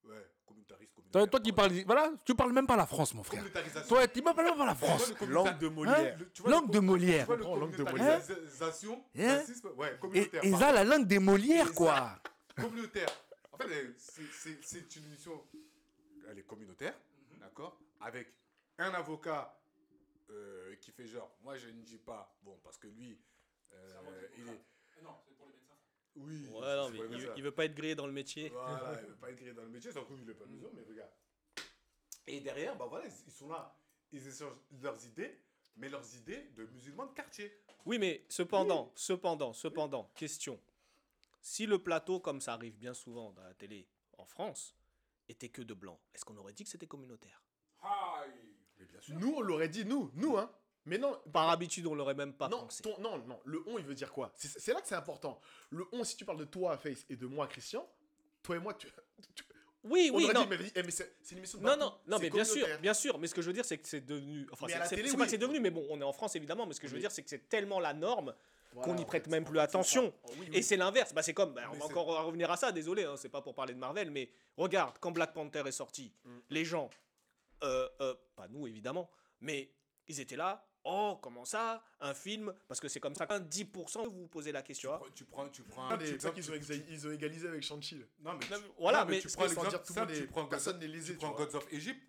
Ouais, communautariste. Toi, communautaire, toi qui parles, voilà, tu parles même pas la France, mon frère. Communautarisation. Toi, tu parles même pas la France. Langue de Hein, Molière. Langue de Molière. Langue de communautarisation, Hein racisme, ouais, Et, communautaire. et ça, la langue des Molières, Et quoi. ça, communautaire. En fait, euh, c'est- c'est c'est une émission, elle est communautaire, d'accord? Avec un avocat euh, qui fait genre, moi je ne dis pas, bon, parce que lui, euh, il est. Oui, Ouais, c'est non, pour mais les il, médecins. il veut pas être grillé dans le métier. Voilà, (laughs) il veut pas être grillé dans le métier, sans il est pas maison, mais regarde. Et derrière, bah voilà, ils- ils sont là, ils échangent leurs idées, mais leurs idées de musulmans de quartier. Oui, mais cependant, cependant, cependant, question. Si le plateau, comme ça arrive bien souvent dans la télé en France, était que de blancs, est-ce qu'on aurait dit que c'était communautaire? Mais bien sûr. Nous, on l'aurait dit, nous, nous, hein. Mais non, Par habitude, on l'aurait même pas non, pensé. ton- non, non, le on, il veut dire quoi? C'est là que c'est important. Le on, si tu parles de toi, Face, et de moi, Christian, toi et moi, tu- tu- Oui, On oui, non. dit, mais, eh, mais c'est une émission de Non, non, non, mais bien sûr, bien sûr. Mais ce que je veux dire, c'est que c'est devenu. Enfin, c'est c'est pas oui. que c'est devenu, mais bon, on est en France évidemment. Mais ce que je veux Oui. dire, c'est que c'est tellement la norme Voilà, qu'on n'y en prête fait, même plus attention. Oh, oui, Et oui. c'est l'inverse. Bah, c'est comme. bah, on va encore revenir à ça, désolé, hein, c'est pas pour parler de Marvel, mais regarde, quand Black Panther est sorti, Mm. les gens, euh, euh, pas nous évidemment, mais ils étaient là. Oh, comment ça Un film Parce que c'est comme ça qu'un 10% vous vous posez la question. Tu prends, tu prends Ah, les- C'est ça exemple, qu'ils ont, tu- exa- ils ont égalisé avec Shang-Chi. Non, mais Non, tu- voilà, non, mais tu prends l'exemple tu prends personne n'est lésé, Tu tu prends vois. Gods of Egypt,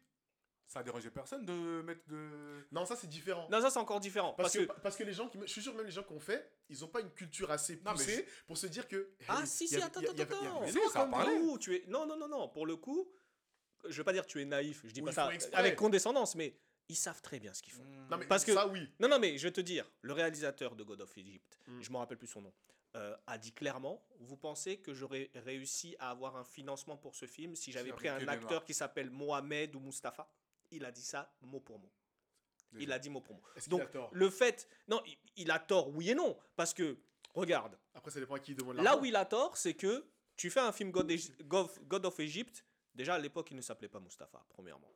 ça a dérangé personne de mettre de. Non, ça c'est différent. Non, ça c'est encore différent. Parce, Parce, que, que. parce que les gens qui je suis sûr même les gens qui ont fait ils ont pas une culture assez Non, mais poussée pour se dire que Ah hey, si, si, attends, attends, attends. nous, tu es... Non, non, non, non. Pour le coup, je veux pas dire que tu es naïf. Je dis Ou pas ça avec condescendance, mais ils savent très bien ce qu'ils font. Non mais Parce que- ça oui. Non, non, mais je vais te dire, le réalisateur de God of Egypt, Mm. je me rappelle plus son nom, euh, a dit clairement Vous pensez que j'aurais réussi à avoir un financement pour ce film si j'avais pris un acteur qui s'appelle Mohamed ou Mustapha? Il a dit ça mot pour mot. Il a dit mot pour mot. Est-ce qu'il Donc, a tort? le fait. Non, il, il a tort, oui et non. Parce que, regarde, Après ça dépend à qui il demande Là où il a tort, c'est que tu fais un film God, Eg- God- God of Egypt. Déjà, à l'époque, il ne s'appelait pas Mustapha, premièrement.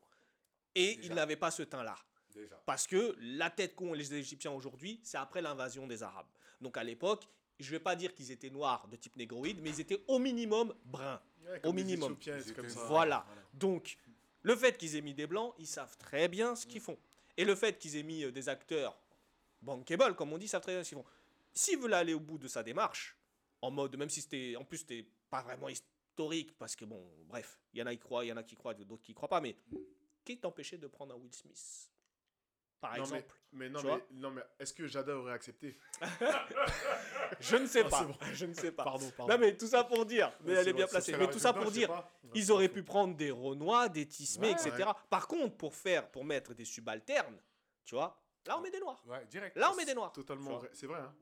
Et Déjà. il n'avait pas ce teint-là. Déjà. Parce que la tête qu'ont les Égyptiens aujourd'hui, c'est après l'invasion des Arabes. Donc à l'époque, je vais pas dire qu'ils étaient noirs de type négroïde, mais ils étaient au minimum bruns. Ouais, au minimum. Comme ça. Voilà. Donc, le fait qu'ils aient mis des blancs, ils savent très bien ce qu'ils font. Et le fait qu'ils aient mis euh, des acteurs bankable, comme on dit, ils savent très bien ce qu'ils font. S'ils veulent aller au bout de sa démarche, en mode, même si c'était, en plus, c'était pas vraiment historique, parce que bon, bref, il y en a qui croient, il y en a qui croient, d'autres qui croient pas, mais qui t'empêchait de prendre un Will Smith Par Non, mais, exemple. mais non mais non mais est-ce que Jada aurait accepté (laughs) Je ne sais Ah, pas. bon. Je ne sais pas. Pardon pardon. Non, mais tout ça pour dire, mais elle est bien placée. Mais tout ça pour dire, ils auraient pu prendre des Renois, des Tismé, Ouais, etc. ouais. Par contre, pour faire, pour mettre des subalternes, tu vois, là on met des noirs. Ouais, direct. Là on met des noirs. Totalement vrai, c'est vrai hein.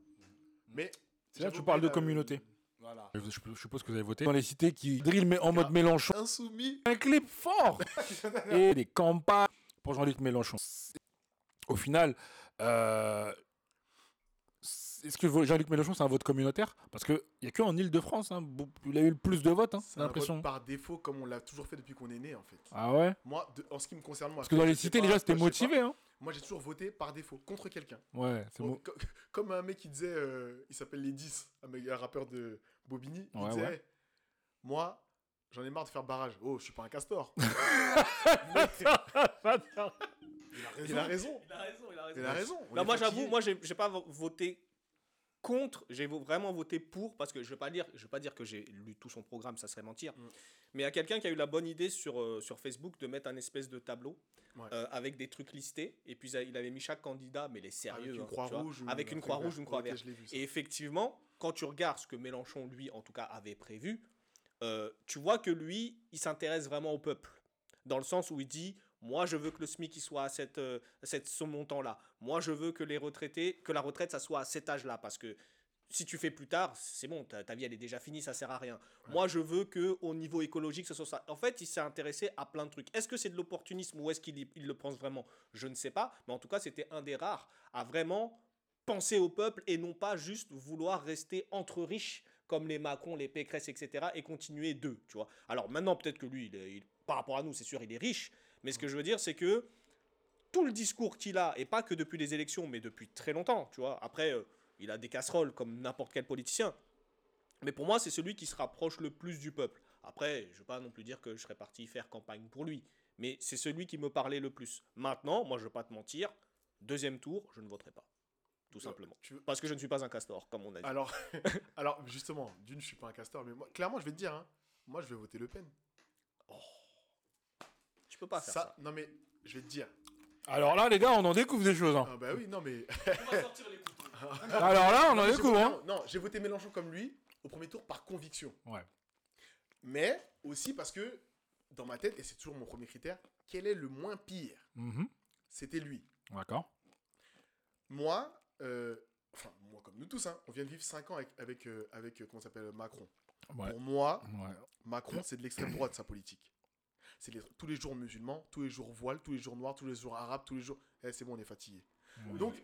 Mais C'est là j'avais tu parles de communauté. Voilà. Je, je- je suppose que vous avez voté. Dans les cités qui drill mais en mode Mélenchon. Insoumis. Un clip fort (laughs) Et des campagnes pour Jean-Luc Mélenchon. Au final, euh, est-ce que Jean-Luc Mélenchon, c'est un vote communautaire? Parce qu'il n'y a que en Ile-de-France, hein, il a eu le plus de votes, hein, C'est l'impression. vote par défaut comme on l'a toujours fait depuis qu'on est né en fait. Ah ouais? Moi de- en ce qui me concerne moi. Parce que dans les cités, déjà, c'était motivé. Hein. Moi j'ai toujours voté par défaut contre quelqu'un. Ouais, c'est Bon, co- (laughs) Comme un mec qui disait, euh, il s'appelle Les 10, un, mec- un rappeur de Bobigny, il Ouais, disait ouais. Moi, j'en ai marre de faire barrage. Oh, je suis pas un castor. (laughs) Il a raison. il a raison. Il a raison, il a raison. Il a raison. on Non, est moi j'avoue, moi j'ai pas vo- voté contre, j'ai vraiment voté pour parce que je vais pas dire, je pas dire que j'ai lu tout son programme, ça serait mentir. Mm. Mais il y a quelqu'un qui a eu la bonne idée sur euh, sur Facebook de mettre un espèce de tableau Ouais. euh, avec des trucs listés et puis il avait mis chaque candidat, mais les sérieux, avec une hein, croix tu vois, rouge. ou avec un une croix rouge, une croix Ok, verte. Et effectivement, quand tu regardes ce que Mélenchon, lui, en tout cas, avait prévu, euh, tu vois que lui, il s'intéresse vraiment au peuple. Dans le sens où il dit Moi, je veux que le SMIC il soit à cette, euh, cette, ce montant-là. Moi, je veux que les retraités, que la retraite, ça soit à cet âge-là. Parce que si tu fais plus tard, c'est bon, ta, ta vie, elle est déjà finie, ça sert à rien. Moi, je veux que au niveau écologique, ce soit ça. En fait, il s'est intéressé à plein de trucs. Est-ce que c'est de l'opportunisme ou est-ce qu'il il le pense vraiment? Je ne sais pas. Mais en tout cas, c'était un des rares à vraiment penser au peuple et non pas juste vouloir rester entre riches comme les Macron, les Pécresse, etc. et continuer d'eux, tu vois. Alors maintenant, peut-être que lui, il est- il- par rapport à nous, c'est sûr, il est riche, mais ce que je veux dire, c'est que tout le discours qu'il a, et pas que depuis les élections, mais depuis très longtemps, tu vois. Après, euh, il a des casseroles comme n'importe quel politicien. Mais pour moi, c'est celui qui se rapproche le plus du peuple. Après, je ne veux pas non plus dire que je serais parti faire campagne pour lui, mais c'est celui qui me parlait le plus. Maintenant, moi, je ne veux pas te mentir, deuxième tour, je ne voterai pas. Tout simplement. Tu veux- Parce que je ne suis pas un castor, comme on a dit. Alors, (laughs) alors, justement, d'une, je suis pas un castor, mais moi, clairement, je vais te dire, hein, moi, je vais voter Le Pen. Tu peux pas faire ça. non mais, je vais te dire. Alors là, les gars, on en découvre des choses. hein. Ah bah oui, non mais. (laughs) Alors là, on en découvre. voté- hein. Non, j'ai voté Mélenchon comme lui au premier tour par conviction. Ouais. Mais aussi parce que, dans ma tête, et c'est toujours mon premier critère, quel est le moins pire? Mhm. C'était lui. D'accord. Moi, euh, enfin, moi comme nous tous, hein, on vient de vivre 5 ans avec, avec, euh, avec euh, comment s'appelle, Macron. Ouais. Pour moi, Ouais. Macron, c'est de l'extrême droite, sa politique. C'est les- tous les jours musulmans, tous les jours voile, tous les jours noirs, tous les jours arabes, tous les jours... Eh, c'est bon, on est fatigué. Donc,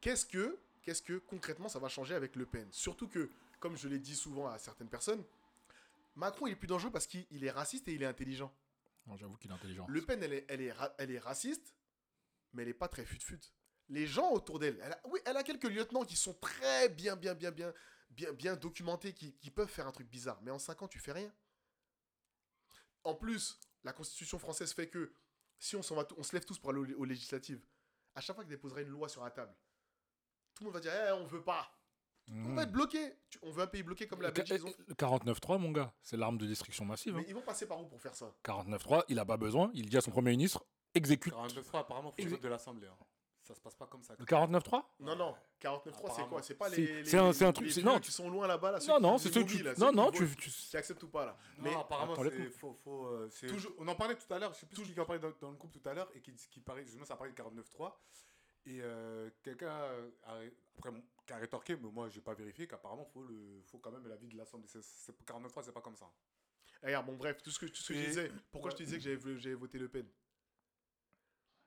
qu'est-ce que, qu'est-ce que concrètement ça va changer avec Le Pen? Surtout que, comme je l'ai dit souvent à certaines personnes, Macron, il est plus dangereux parce qu'il il est raciste et il est intelligent. Non, J'avoue qu'il est intelligent. Le Pen, elle est, elle est, ra- elle est raciste, mais elle est pas très fut-fut. Les gens autour d'elle, elle a- oui, elle a quelques lieutenants qui sont très bien, bien, bien, bien, bien, bien documentés, qui, qui peuvent faire un truc bizarre. Mais en 5 ans, tu fais rien. En plus, la Constitution française fait que si on, s'en va, on se lève tous pour aller aux, législatives, à chaque fois qu'il déposera une loi sur la table, tout le monde va dire eh, on veut pas. On Mhm. va être bloqué. On veut un pays bloqué comme la Belgique. ils ont- le 49.3, mon gars, c'est l'arme de destruction massive. hein. Mais ils vont passer par où pour faire ça? 49.3, il a pas besoin. Il dit à son premier ministre exécute. 42 fois, apparemment, faut Exé- de l'Assemblée. hein. Ça se passe pas comme ça. Le 49.3 Non, non, 49.3, c'est quoi? C'est pas les, c'est un- truc- les non, qui sont loin là-bas, là. Non, non, c'est ceux qui. là, ceux Non, qui non, tu. tu- qui acceptent ou pas, là. Mais Mais apparemment, c'est faux. faux euh, Toujours- On en parlait tout à l'heure, je sais plus qui en parlait dans, dans le groupe tout à l'heure, et qui, qui parlait, justement, ça parlait de 49.3. Et euh, quelqu'un a, après, qui a rétorqué, mais moi, j'ai pas vérifié, qu'apparemment, il faut, le, faut quand même l'avis de l'Assemblée. C'est- c'est- 49.3, c'est pas comme ça. regarde, bon, bref, tout ce que, tout ce que je Et- disais, pourquoi je te disais que j'avais j'avais voté Le Pen?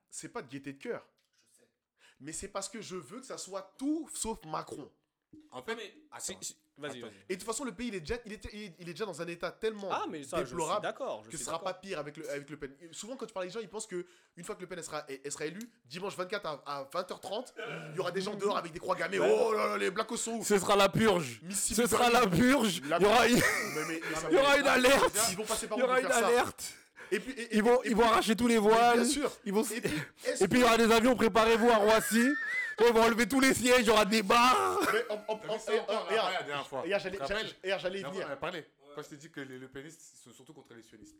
C'est pas de gaieté de cœur. Mais c'est parce que je veux que ça soit tout sauf Macron. En fait, attends, si- Vas-y, vas-y. Et de toute façon, le pays, il est déjà, il est, il est- il déjà dans un état tellement Ah, mais ça, je suis déplorable d'accord. je que ce sera d'accord. pas pire avec le, avec le Pen. Et souvent, quand tu parles avec les gens, ils pensent que une fois que le Pen elle sera, elle sera élu, dimanche 24 à, à 20h30, il y aura des gens dehors avec des croix gammées. Oh là là, les Black sont où Ce sera la purge. Missile Ce sera la purge. La- Il y aura, il Mais- mais- mais ça- y aura une alerte. Ils vont passer par Il y aura une alerte. Et puis, et- Ils vont, et ils puis- vont arracher tous les voiles. Bien sûr. Ils vont. Et puis, (laughs) est-ce Et puis il y aura des avions, préparez-vous à Roissy. (laughs) Ils vont enlever tous les sièges, il y aura des bars. Mais ça en- regarde, la dernière fois. regarde, j'allais- y venir. on parlé. Quand je t'ai dit que les Le Penistes sont surtout contre les sionistes.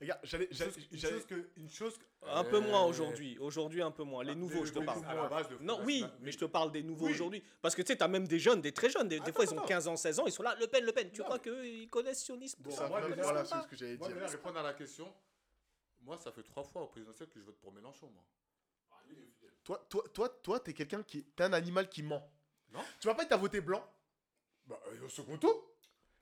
Regarde, j'allais- Une j'allais- chose- une j'allais- chose que- une chose que- Un peu Euh, moins aujourd'hui. Aujourd'hui, un peu moins. Les Ah, nouveaux, je te parle. de- Non, oui, mais je te parle des nouveaux Oui. aujourd'hui. Parce que tu sais, t'as même des jeunes, des très jeunes. Des, des Attends, fois, ils ont attends. 15 ans, 16 ans, ils sont là. Le Pen, Le Pen. Tu Non, crois mais- qu'eux, ils connaissent sionisme Bon, Ça, moi, déjà, voilà, c'est ce que j'allais Moi, dire. déjà, répondre à la question, moi, ça fait trois fois au présidentiel que je vote pour Mélenchon, moi. Toi, toi, toi, toi, t'es quelqu'un qui, t'es un animal qui ment. Non. Tu vas pas être à voter blanc? Bah, euh, au second tour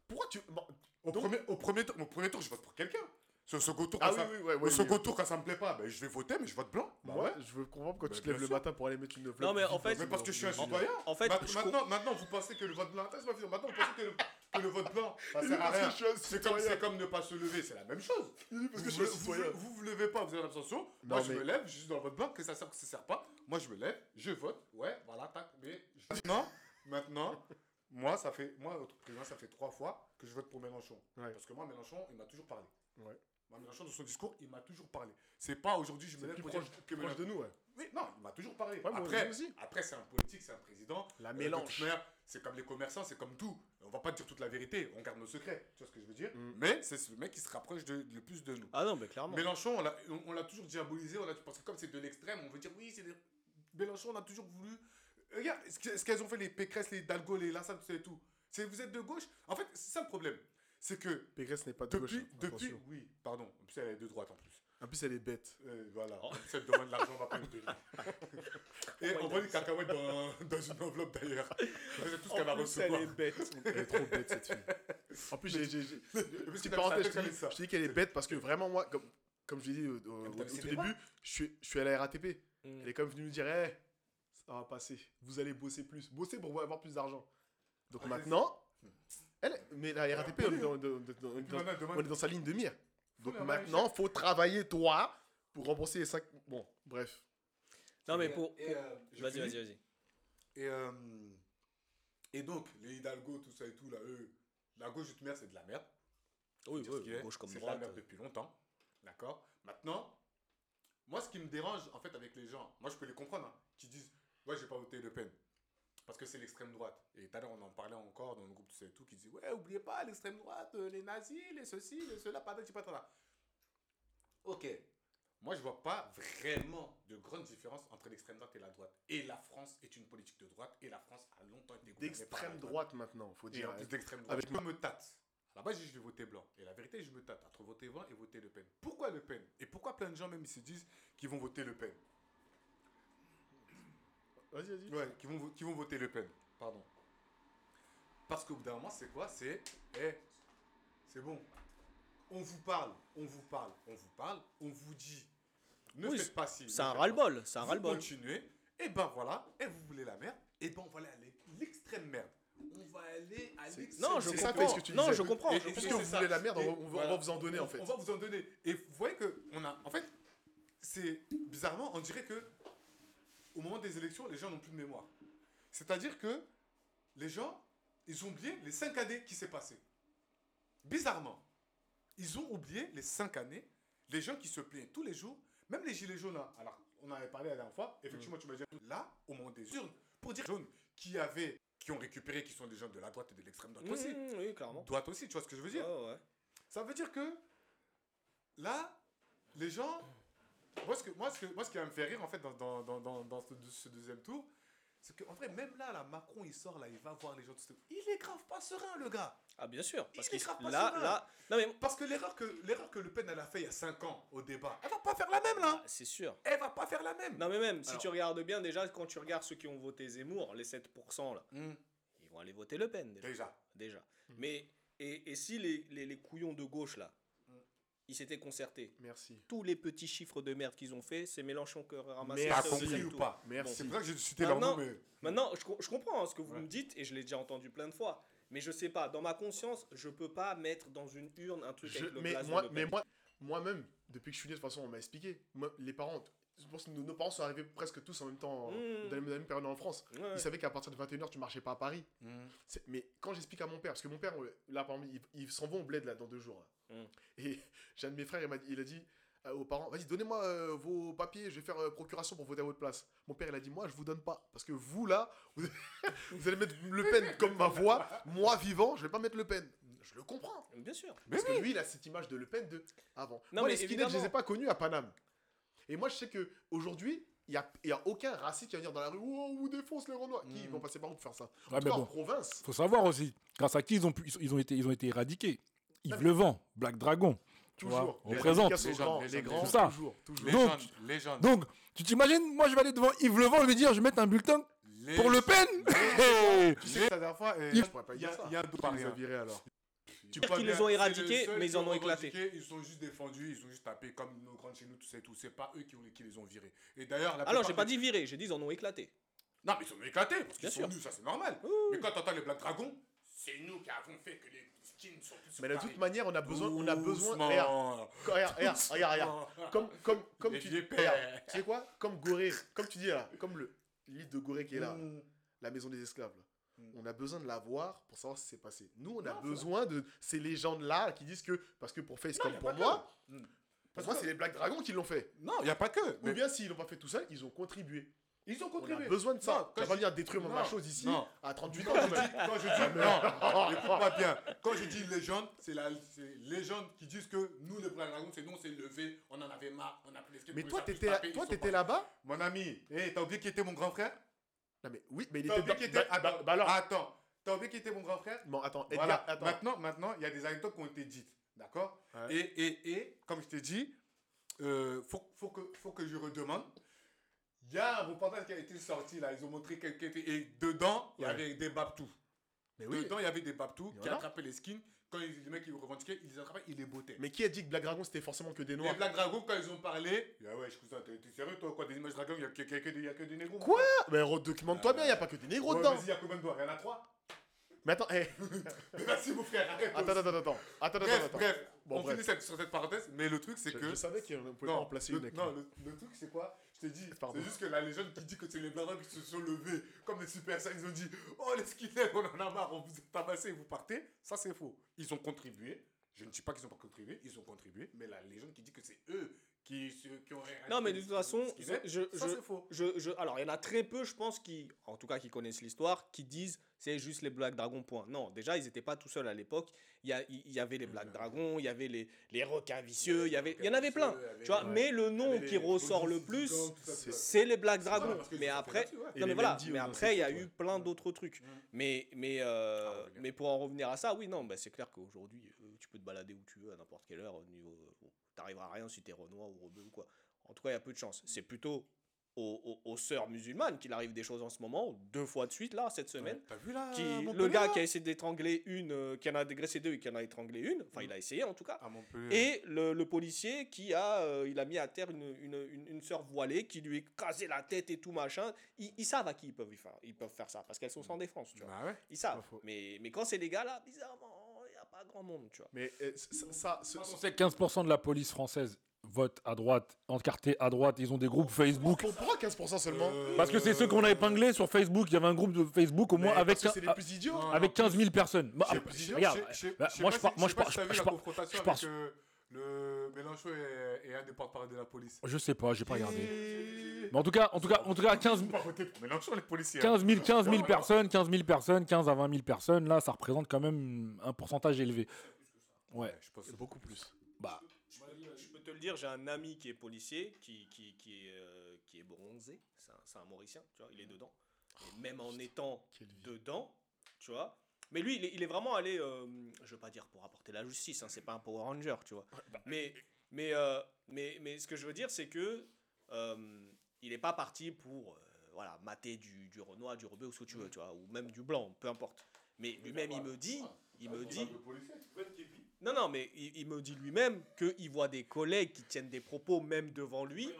Pourquoi tu bon, au, Donc- premier, au, premier tour, au premier tour, je vote pour quelqu'un. Sur le second tour, Ah quand oui, ça, oui, ouais, second oui. tour, quand ça me plaît pas, ben, je vais voter, mais je vote blanc. Bah ouais. je veux comprendre quand Bah, tu te lèves le matin pour aller mettre une Non, mais en fait- Mais parce que je suis un En- citoyen. En fait, Maintenant- maintenant, vous pensez que le vote blanc. Attends, c'est pas fini. Maintenant, vous pensez que le, que le vote blanc, ça sert à rien. C'est comme, citoyen. c'est comme ne pas se lever, c'est la même chose. Parce que vous, je suis un vous, citoyen. vous, vous vous levez pas, vous avez l'abstention. Moi, je me lève, je suis dans le vote blanc, que ça sert, que ça sert pas. Moi, je me lève, je vote. Ouais, voilà, tac. Mais je- maintenant, maintenant, moi, ça fait, moi, président, ça fait trois fois que je vote pour Mélenchon. Ouais. Parce que moi, Mélenchon, il m'a toujours parlé. Ouais. Mélenchon, dans son discours, il m'a toujours parlé. C'est pas aujourd'hui, je me lève plus pour proche, dire que proche de nous, ouais. Oui, non, il m'a toujours parlé. Ouais, après, après c'est un politique, c'est un président. La Euh, mélange. c'est comme les commerçants, c'est comme tout. On va pas dire toute la vérité, on garde nos secrets. Tu vois ce que je veux dire? Mm. Mais c'est ce mec qui se rapproche de, le plus de nous. Ah non, mais clairement. Mélenchon, on l'a- toujours diabolisé, on l'a- parce que comme c'est de l'extrême, on veut dire oui, c'est des... Mélenchon, on a toujours voulu. Euh, Regarde, ce que- ce qu'elles ont fait les Pécresse, les Dalgo, les Lassalle, tout ça et tout? Vous êtes de gauche? En fait, c'est ça le problème. C'est que Pécresse n'est pas de gauche. depuis, hein, depuis, attention. oui, pardon. En plus, elle est de droite en plus. En plus, elle est bête. Euh, voilà. Oh. Elle demande de l'argent, on va pas lui (laughs) donner. Et on voit les cacahuètes dans, dans une enveloppe d'ailleurs. C'est tout ce qu'elle va En plus, elle recevoir. est bête. Elle est trop bête, cette fille. En plus, j'ai. (laughs) Petite parenthèse, je dis, qu'elle est bête parce que vraiment, moi, comme, comme je l'ai dit au, au- tout des début, je suis, je suis à la RATP. Mm. Elle est quand même venue nous dire Eh, ça va passer, vous allez bosser plus. Bosser pour avoir plus d'argent. Donc Ah, maintenant, elle, mais la RATP, on est dans, dans- dans- on est dans- on est dans sa ligne de mire. Donc maintenant, faut travailler toi pour rembourser les 5. Bon, bref. Non, mais pour. euh, Vas-y, vas-y, vas-y. Et, euh, et donc, les Hidalgo, tout ça et tout, là, eux, la gauche, manière, c'est de la merde. Oui, oui, est. gauche comme C'est de droite. la merde depuis longtemps. D'accord Maintenant, moi, ce qui me dérange, en fait, avec les gens, moi, je peux les comprendre, hein, qui disent Ouais, j'ai pas voté Le Pen. Parce que c'est l'extrême droite. Et tout à l'heure, on en parlait encore dans le groupe, ça et tout, qui disait Ouais, oubliez pas, l'extrême droite, euh, les nazis, les ceci, les cela, patati patata. Ok. Moi, je vois pas vraiment de grande différence entre l'extrême droite et la droite. Et la France est une politique de droite, et la France a longtemps été gouvernée D'extrême droite maintenant, faut et dire. en plus d'extrême droite. avec- je me tâte. À la base, je vais voter blanc. Et la vérité, je me tâte entre voter blanc et voter Le Pen. Pourquoi Le Pen? Et pourquoi plein de gens, même, ils se disent qu'ils vont voter Le Pen? Vas-y, vas-y. Ouais, qui vont, vo- qui vont voter Le Pen. Pardon. Parce qu'au bout d'un moment, c'est quoi? C'est. Eh, c'est bon. On vous parle, on vous parle, on vous parle, on vous dit. Ne Oui, faites pas ci. C'est un ras-le-bol. C'est un ras-le-bol. continuez, et ben voilà, et vous voulez la merde, et ben voilà l'extrême merde. on va aller à l'excès. Non, je ça, comprends. ce que tu Non, je comprends. Et- Puisque vous c'est voulez ça. la merde, on va, on va- on voilà. va vous en donner en fait. On va vous en donner. Et vous voyez que on a, en fait, c'est bizarrement, on dirait que au moment des élections, les gens n'ont plus de mémoire. C'est-à-dire que les gens, ils ont oublié les cinq années qui s'est passé. Bizarrement, ils ont oublié les cinq années. Les gens qui se plaignent tous les jours, même les gilets jaunes. là. Alors, on en avait parlé la dernière fois. Effectivement, tu m'as dit là, au moment des urnes, pour dire jaunes qui avaient, qui ont récupéré, qui sont des gens de la droite et de l'extrême droite aussi. Mmh, oui, clairement. Droite aussi, tu vois ce que je veux dire? Ouais. ça veut dire que là, les gens. Moi, ce, que, moi, ce, que, moi, ce qui va me faire rire, en fait, dans, dans, dans, dans, dans ce, ce deuxième tour, c'est qu'en vrai, même là, là, Macron, il sort, là, il va voir les gens. tout ça. Il est grave pas serein, le gars. Ah, bien sûr. Parce Il est grave pas là, serein. là. Non, mais Parce que l'erreur que, l'erreur que Le Pen, elle a fait il y a 5 ans au débat, elle va pas faire la même, là. c'est sûr. Elle va pas faire la même. Non, mais même, si tu regardes bien, déjà, quand tu regardes ceux qui ont voté Zemmour, les 7%, là, Hmm, ils vont aller voter Le Pen, déjà. déjà. déjà. Mais, et, et si les, les, les couillons de gauche, là. Ils s'étaient concertés, Merci. tous les petits chiffres de merde qu'ils ont fait, c'est Mélenchon qui aurait ramassé Merci. Ou pas Merci. C'est pour ça que j'ai cité leur Maintenant- nom, mais. Maintenant, je, co- je comprends hein, ce que vous Ouais. me dites, et je l'ai déjà entendu plein de fois. Mais je sais pas, dans ma conscience, je peux pas mettre dans une urne un truc Je- avec le mais blason moi, de mais moi, moi-même, depuis que je suis né, de toute façon, on m'a expliqué. Moi, les parents, je pense que nos, nos parents sont arrivés presque tous en même temps, Mmh. dans la même- période en France. Ouais. Ils savaient qu'à partir de 21h, tu marchais pas à Paris. C'est- Mais quand j'explique à mon père, parce que mon père, euh, là, par exemple, ils, ils s'en vont au bled là, dans deux jours. là. Mm. Et (laughs) j'ai un de mes frères, il, m'a dit- il a dit euh, aux parents Vas-y, donnez-moi euh, vos papiers, je vais faire euh, procuration pour voter à votre place. Mon père, il a dit Moi, je vous donne pas. Parce que vous, là, vous, (laughs) vous allez mettre Le Pen comme ma voix. Moi, vivant, je vais pas mettre Le Pen. Je le comprends. Bien sûr. Mais Parce oui. que lui, il a cette image de Le Pen de avant. Non, moi, mais les skinheads, je les ai pas connus à Paname. Et moi, je sais que aujourd'hui, il n'y a, il y a aucun raciste qui va venir dans la rue. Oh, on vous défonce les Renois. Qui Mm. vont passer par où pour faire ça Ouais, En tout mais cas, en bon, province. faut savoir aussi, grâce à qui ils ont, pu- ils, ils ont, été, ils ont été éradiqués. Yves Ouais. Levent, Black Dragon. Toujours. on Les sont Les gens, grands, les les gens, grands, c'est ça. toujours, toujours. Donc- Légende, légende. Donc, tu t'imagines, moi je vais aller devant Yves Levent, je vais dire, je vais mettre un bulletin Les- pour Le Pen Hey (laughs) Tu sais que la dernière fois, Il- Je pourrais pas il y a, dire ça. il y a un doute les a alors Tu Dire vois qu'ils les ont éradiqués, mais ils en ont éclaté. Ils sont juste défendus, ils ont juste tapé comme nos grandes chez nous, tout ça et tout. C'est pas eux qui, ont, qui les ont virés. Et d'ailleurs, la Alors, plupart j'ai pas dit virer, j'ai dit ils en ont éclaté. Non, mais ils sont éclatés parce qu'ils sont sûr. nus, ça c'est normal. Mais quand t'entends les Black Dragons, c'est nous qui avons fait que les skins sont plus Mais de toute manière, on a besoin. On a besoin regarde, regarde, regarde, regarde, regarde. Doucement. Comme, comme, comme Les tu pères. Tu sais quoi? Comme Gorée, comme tu dis là, comme le lit de Gorée qui est là, Mm. la maison des esclaves. là. Mm. On a besoin de la voir pour savoir ce qui s'est passé. Nous, on a Non, besoin de ces légendes-là qui disent que. Parce que pour Face Non, comme pour pas moi, que. Mm. pour Parce moi, que- c'est les Black Dragons qui l'ont fait. Non, il n'y a pas que. Ou bien s'ils l'ont pas fait tout seul, ils ont contribué. ils ont On a contribué. besoin de ça. Tu quand vas pas venir détruire ma chose ici non. à 38 ans. Quand je dis, quand je dis non, écoute-moi bien. Quand je dis légende, c'est la légende qui disent que nous, les Black Dragons, c'est nous, on s'est levé, on en avait marre, on a pris les Mais toi, t'étais pas- là-bas Mon ami, hey, t'as oublié qui était mon grand frère? Non, mais oui, mais il T'as était. oublié dans- était. bah- bah- Attends, bah alors. attends. T'as oublié qui était mon grand frère? Bon, attends, Edgar, Voilà. attends. Maintenant, maintenant, il y a des anecdotes qui ont été dites. D'accord? Ouais. et, et, et, comme je t'ai dit, euh, faut, faut, que, faut que je redemande. Il y a un reportage qui a été sorti là. Ils ont montré quelqu'un. Et dedans, il y Ouais. avait des Babtou. Mais oui. Dedans, il y avait des Babtou qui Voilà. attrapaient les skins. Quand ils- les mecs ils revendiquaient, ils les attrapaient, ils les bottaient. Mais qui a dit que Black Dragon c'était forcément que des noirs Les Black Dragons, quand ils ont parlé, ah ouais, je ça, t'es sérieux toi quoi Des images Dragons, il n'y a, que- que- que des- il y a que des négros. Quoi Mais documente-toi bien, il a pas que des négros dedans. Vas-y, il y a combien de doigts? Il y en a trois Mais attends, (laughs) hé, Merci mon frère, arrête. attends, attends, attends, attends, attends, Bref, attends. bref, Bon, on bref. finit cette- sur cette parenthèse, mais le truc c'est que. je savais qu'on pouvait pas non, en placer le, une non, lui. le, le truc c'est quoi? Je t'ai dit, Pardon. c'est juste que la légende qui dit que c'est les Blancs qui se sont levés comme des super saiyans, ils ont dit Oh les skinheads, on en a marre, on vous a tabassé et vous partez. Ça c'est faux. Ils ont contribué. Je ne dis pas qu'ils n'ont pas contribué, ils ont contribué, mais la légende qui dit que c'est eux qui, qui ont Non, mais de toute façon, je, ça je- c'est faux. je, je- alors il y en a très peu, je pense, qui, en tout cas, qui connaissent l'histoire, qui disent c'est juste les Black Dragons. Point. Non, déjà, ils n'étaient pas tout seuls à l'époque. Il y, a- il y avait les Black Dragons, il y avait les, les requins vicieux, il y avait, il y en avait plein. Tu vois, mais le nom qui ressort le plus, c'est- les Black Dragons. Mais après, ouais. Non mais voilà, mais après il y a eu plein d'autres trucs. Mais mais euh, Ah, mais pour en revenir à ça, oui non, bah, c'est clair qu'aujourd'hui euh, tu peux te balader où tu veux à n'importe quelle heure au niveau, euh, t'arriveras à rien si t'es Renoir ou rebeu ou quoi. En tout cas, il y a peu de chance. C'est plutôt aux, aux- aux sœurs musulmanes qu'il arrive des choses en ce moment, deux fois de suite, là, cette semaine. T'as vu là Qui, le gars qui a essayé d'étrangler une, euh, qui en a dégraissé deux et qui en a étranglé une, enfin il a essayé en tout cas. Et le, le policier qui a, euh, il a mis à terre une, une, une, une sœur voilée qui lui a écrasé la tête et tout machin. Ils, ils savent à qui ils peuvent, faire, ils peuvent faire ça parce qu'elles sont sans défense, tu vois. Bah ouais. Ils savent. Mais, mais quand c'est les gars là, bizarrement, pas grand monde, tu vois. Mais euh, ça, ça- ce- On sait que 15% de la police française vote à droite, encarté à droite. Ils ont des groupes Facebook. pour- pourquoi 15% seulement Euh, Parce que c'est ceux qu'on a épinglés sur Facebook. Il y avait un groupe de Facebook au moins Mais avec, parce que c'est les un- plus idiots. Non, avec 15 000 personnes. Bah, ah, regarde, bah, moi je pars, moi je je pars, je pars- confrontation je pars- avec le Mélenchon et, et un des porte-parole de la police. je sais pas, j'ai pas regardé. Et- Mais en tout cas, en tout cas, en tout cas, 15 Ils ont pas voté pour Mélenchon, les policiers. hein. 15 000, 15 000 personnes, 15 000 personnes, 15 à 20 000 personnes, là, ça représente quand même un pourcentage élevé. Ouais. je pense. Beaucoup plus. Bah, Je peux te le dire, j'ai un ami qui est policier, qui, qui, qui, est, euh, qui est bronzé, c'est un, un Mauricien, tu vois, il est dedans. Et même en étant dedans, tu vois. Mais lui, il est, il est vraiment allé, euh, je veux pas dire pour apporter la justice, hein, c'est pas un Power Ranger, tu vois. Mais, mais, euh, mais, mais ce que je veux dire, c'est que euh, il n'est pas parti pour euh, voilà, mater du, du Renoir, du Rebeu ou ce que tu veux, tu vois, ou même du blanc, peu importe. Mais lui-même, il me dit, il me dit, non, non, mais il, il me dit lui-même qu'il voit des collègues qui tiennent des propos même devant lui,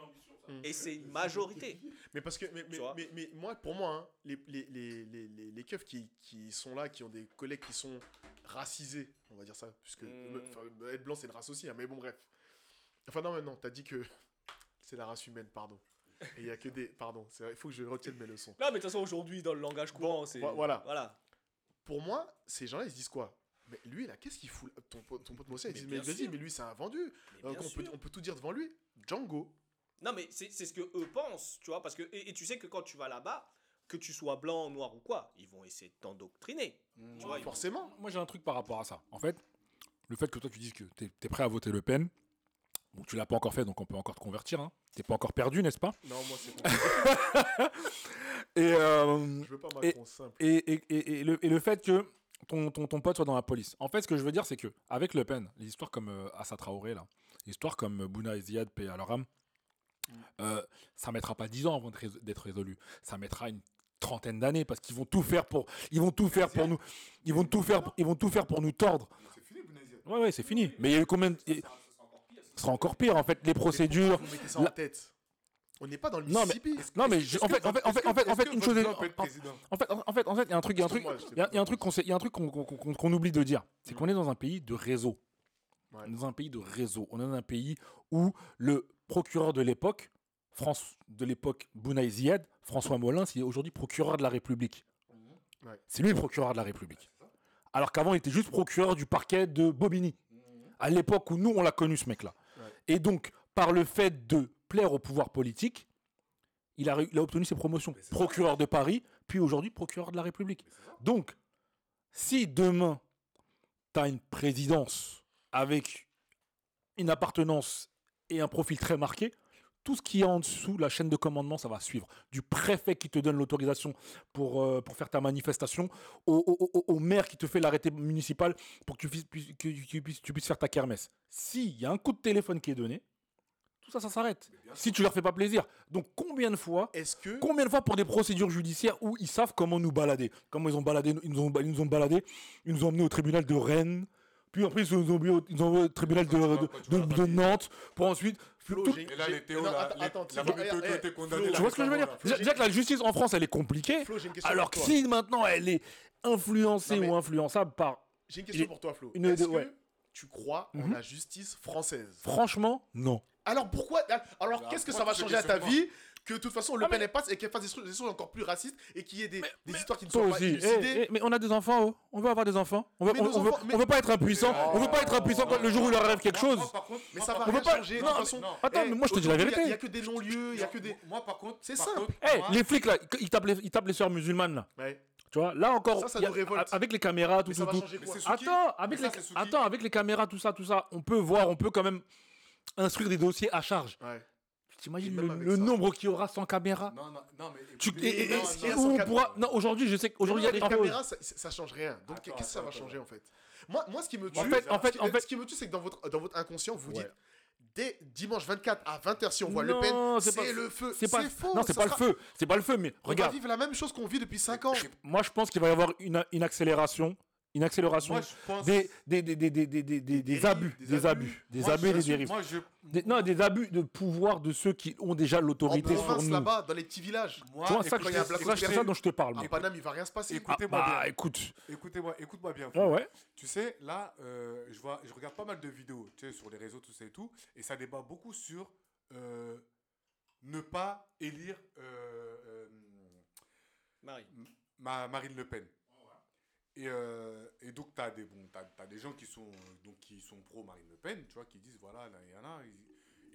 et c'est une majorité. Mais parce que, mais, mais, vois mais- mais moi, pour moi, hein, les, les, les, les, les, les keufs qui, qui sont là, qui ont des collègues qui sont racisés, on va dire ça, puisque Mm. être blanc c'est une race aussi, hein, mais bon, bref. Enfin, non, mais non, t'as dit que c'est la race humaine, pardon. Et il y a que des. Pardon, c'est vrai, il faut que je retienne mes leçons. Non, mais de toute façon, aujourd'hui, dans le langage courant, c'est. vo- voilà. Voilà. Pour moi, ces gens-là, ils se disent quoi? Mais lui, là, qu'est-ce qu'il fout? Là Ton, pote- ton pote Mossé, il dit Mais vas-y, mais lui, c'est un vendu. Mais Euh, bien on, peut, on peut tout dire devant lui. Django. Non, mais c'est c'est ce que eux pensent, tu vois, parce que. Et, et tu sais que quand tu vas là-bas, que tu sois blanc, noir ou quoi, ils vont essayer de t'endoctriner. Tu vois, ils vont- Forcément. moi j'ai un truc par rapport à ça. En fait, le fait que toi tu dises que tu es, prêt à voter Le Pen, bon, tu l'as pas encore fait, donc on peut encore te convertir. Hein. T'es pas encore perdu, n'est-ce pas? Non, moi, c'est. (laughs) Et, euh, Je veux pas Et- Macron simple. et, et, et, et le, et le fait que ton, ton, ton pote soit dans la police. En fait, ce que je veux dire, c'est que avec Le Pen, les histoires comme euh, Assa Traoré, là, les histoires comme euh, Bouna Ziad, paix à leur âme, euh, ça mettra pas 10 ans avant d'être rés- d'être résolu. Ça mettra une trentaine d'années parce qu'ils vont tout faire pour ils vont tout faire pour nous ils vont tout faire ils vont tout faire pour nous tordre C'est fini, ouais ouais c'est fini mais il y a eu combien de... ce sera encore pire en fait les procédures Vous mettez ça en tête? On n'est pas dans le Non, mais- non mais en fait en fait en fait en fait en fait une chose. En fait, en fait, en fait, il y a un truc, il y a un truc, il y a- un truc qu'on il y a un truc qu'on oublie de dire, c'est qu'on est dans un pays de réseau. Ouais. On est dans un pays de réseau. On est dans un pays où le procureur de l'époque, France de l'époque Bouna Ziad, François Molins, il est aujourd'hui procureur de la République. Ouais. C'est lui le procureur de la République. Alors qu'avant, il était juste procureur du parquet de Bobigny. À l'époque où nous, on l'a connu, ce mec-là. Ouais. Et donc, par le fait de plaire au pouvoir politique, il a, ré- il a obtenu ses promotions. Ça. Procureur de Paris, puis aujourd'hui procureur de la République. Donc, si demain, tu as une présidence avec une appartenance et un profil très marqué, tout ce qui est en dessous, la chaîne de commandement, ça va suivre. Du préfet qui te donne l'autorisation pour, euh, pour faire ta manifestation, au, au- au- au maire qui te fait l'arrêté municipal pour que tu puisses, que tu puisses, tu puisses faire ta kermesse. S'il y a un coup de téléphone qui est donné, tout ça, ça s'arrête. Si tu leur fais pas plaisir. Donc combien de fois Est-ce que. Combien de fois pour des procédures judiciaires où ils savent comment nous balader? Comment ils ont baladé, ils nous ont, ils nous ont baladé, ils nous ont emmenés au tribunal de Rennes, puis après ils nous ont emmenés au, ils ont au tribunal de, de- de- de Nantes, pour ensuite... Et là, les Théo, non, là, attends, les- attends, la qui eh, eh, tu vois ce que je veux dire? Déjà que la justice en France, elle est compliquée, Flo, j'ai une question alors que si maintenant elle est influencée ou influençable par... J'ai une question pour toi, Flo. une- Est-ce ouais. que tu crois en Mhm. la justice française? Franchement, non. Alors pourquoi Alors qu'est-ce que ça va changer à ta vie que de toute façon Le Ah, Pen mais- passe et qu'elle fasse des choses, des choses encore plus racistes et qu'il y ait des, des histoires qui ne Toi soient pas aussi. élucidées Eh, eh, mais on a des enfants, oh. on veut avoir des enfants. On veut, on, veut, on veut pas être impuissant. Mais- on veut pas être impuissant quand le jour où il leur arrive quelque chose. Moi, par contre, Mais ça va on rien veut pas- changer de non, toute mais- façon. Attends, Eh, mais moi je te dis la aujourd'hui, Il vérité. n'y a que des non-lieux, il y a que des. Moi, par contre, C'est simple. Eh, les flics là, ils tapent les, ils tapent les sœurs musulmanes là. Ouais. Tu vois, là encore, Ça, ça y a- avec les caméras, tout, Mais tout, ça va tout. Mais. Attends, avec Mais les, ça, c'est Suki. attends, avec les caméras, tout ça, tout ça, on peut voir, on peut quand même instruire des dossiers à charge. Ouais. T'imagines le, le nombre qu'il y aura sans caméra Non, non, non, mais. Tu- écoutez, et- et- non, et- non, est-ce qu'il y a et non, où on sans pourra- Non, aujourd'hui, je sais qu'aujourd'hui, il y a des caméras, ça, ça change rien. Donc qu'est-ce que ça va changer attends. en fait? Moi, moi, ce qui me tue, En fait- en fait- ce qui- en fait- ce qui me tue, c'est que dans votre, dans votre inconscient, vous Ouais. dites dès dimanche 24 à 20h, si on voit Non, Le Pen, c'est le feu. C'est pas, faux. non, c'est pas sera- le feu. C'est pas le feu, mais On regarde. va vivre la même chose qu'on vit depuis 5 ans. Moi, je pense qu'il va y avoir une, une accélération, une accélération Moi, je pense. des, des, des, des, des, des, des, des- des dérives, abus, des des abus. abus, des Moi, abus et des dérives. Moi, je. Des- non, des abus de pouvoir de ceux qui ont déjà l'autorité sur nous. là-bas, dans les petits villages. Moi, Tu vois, ça, que quand je- il y a un c'est ça, dont je te parle. À. Paname, il va rien se passer. Ah, Écoutez-moi bah, bien. écoute. Écoutez-moi, écoute-moi bien. Ouais, ouais. Tu sais, là, euh, je, vois, je regarde pas mal de vidéos tu sais, sur les réseaux, tout ça et tout, et ça débat beaucoup sur euh, ne pas élire euh, euh, Marie. ma, Marine Le Pen. Et, euh, et donc, tu as, des, bon, t'as- t'as des gens qui sont, euh, donc, qui sont pro Marine Le Pen, tu vois, qui disent voilà, là, il y en a.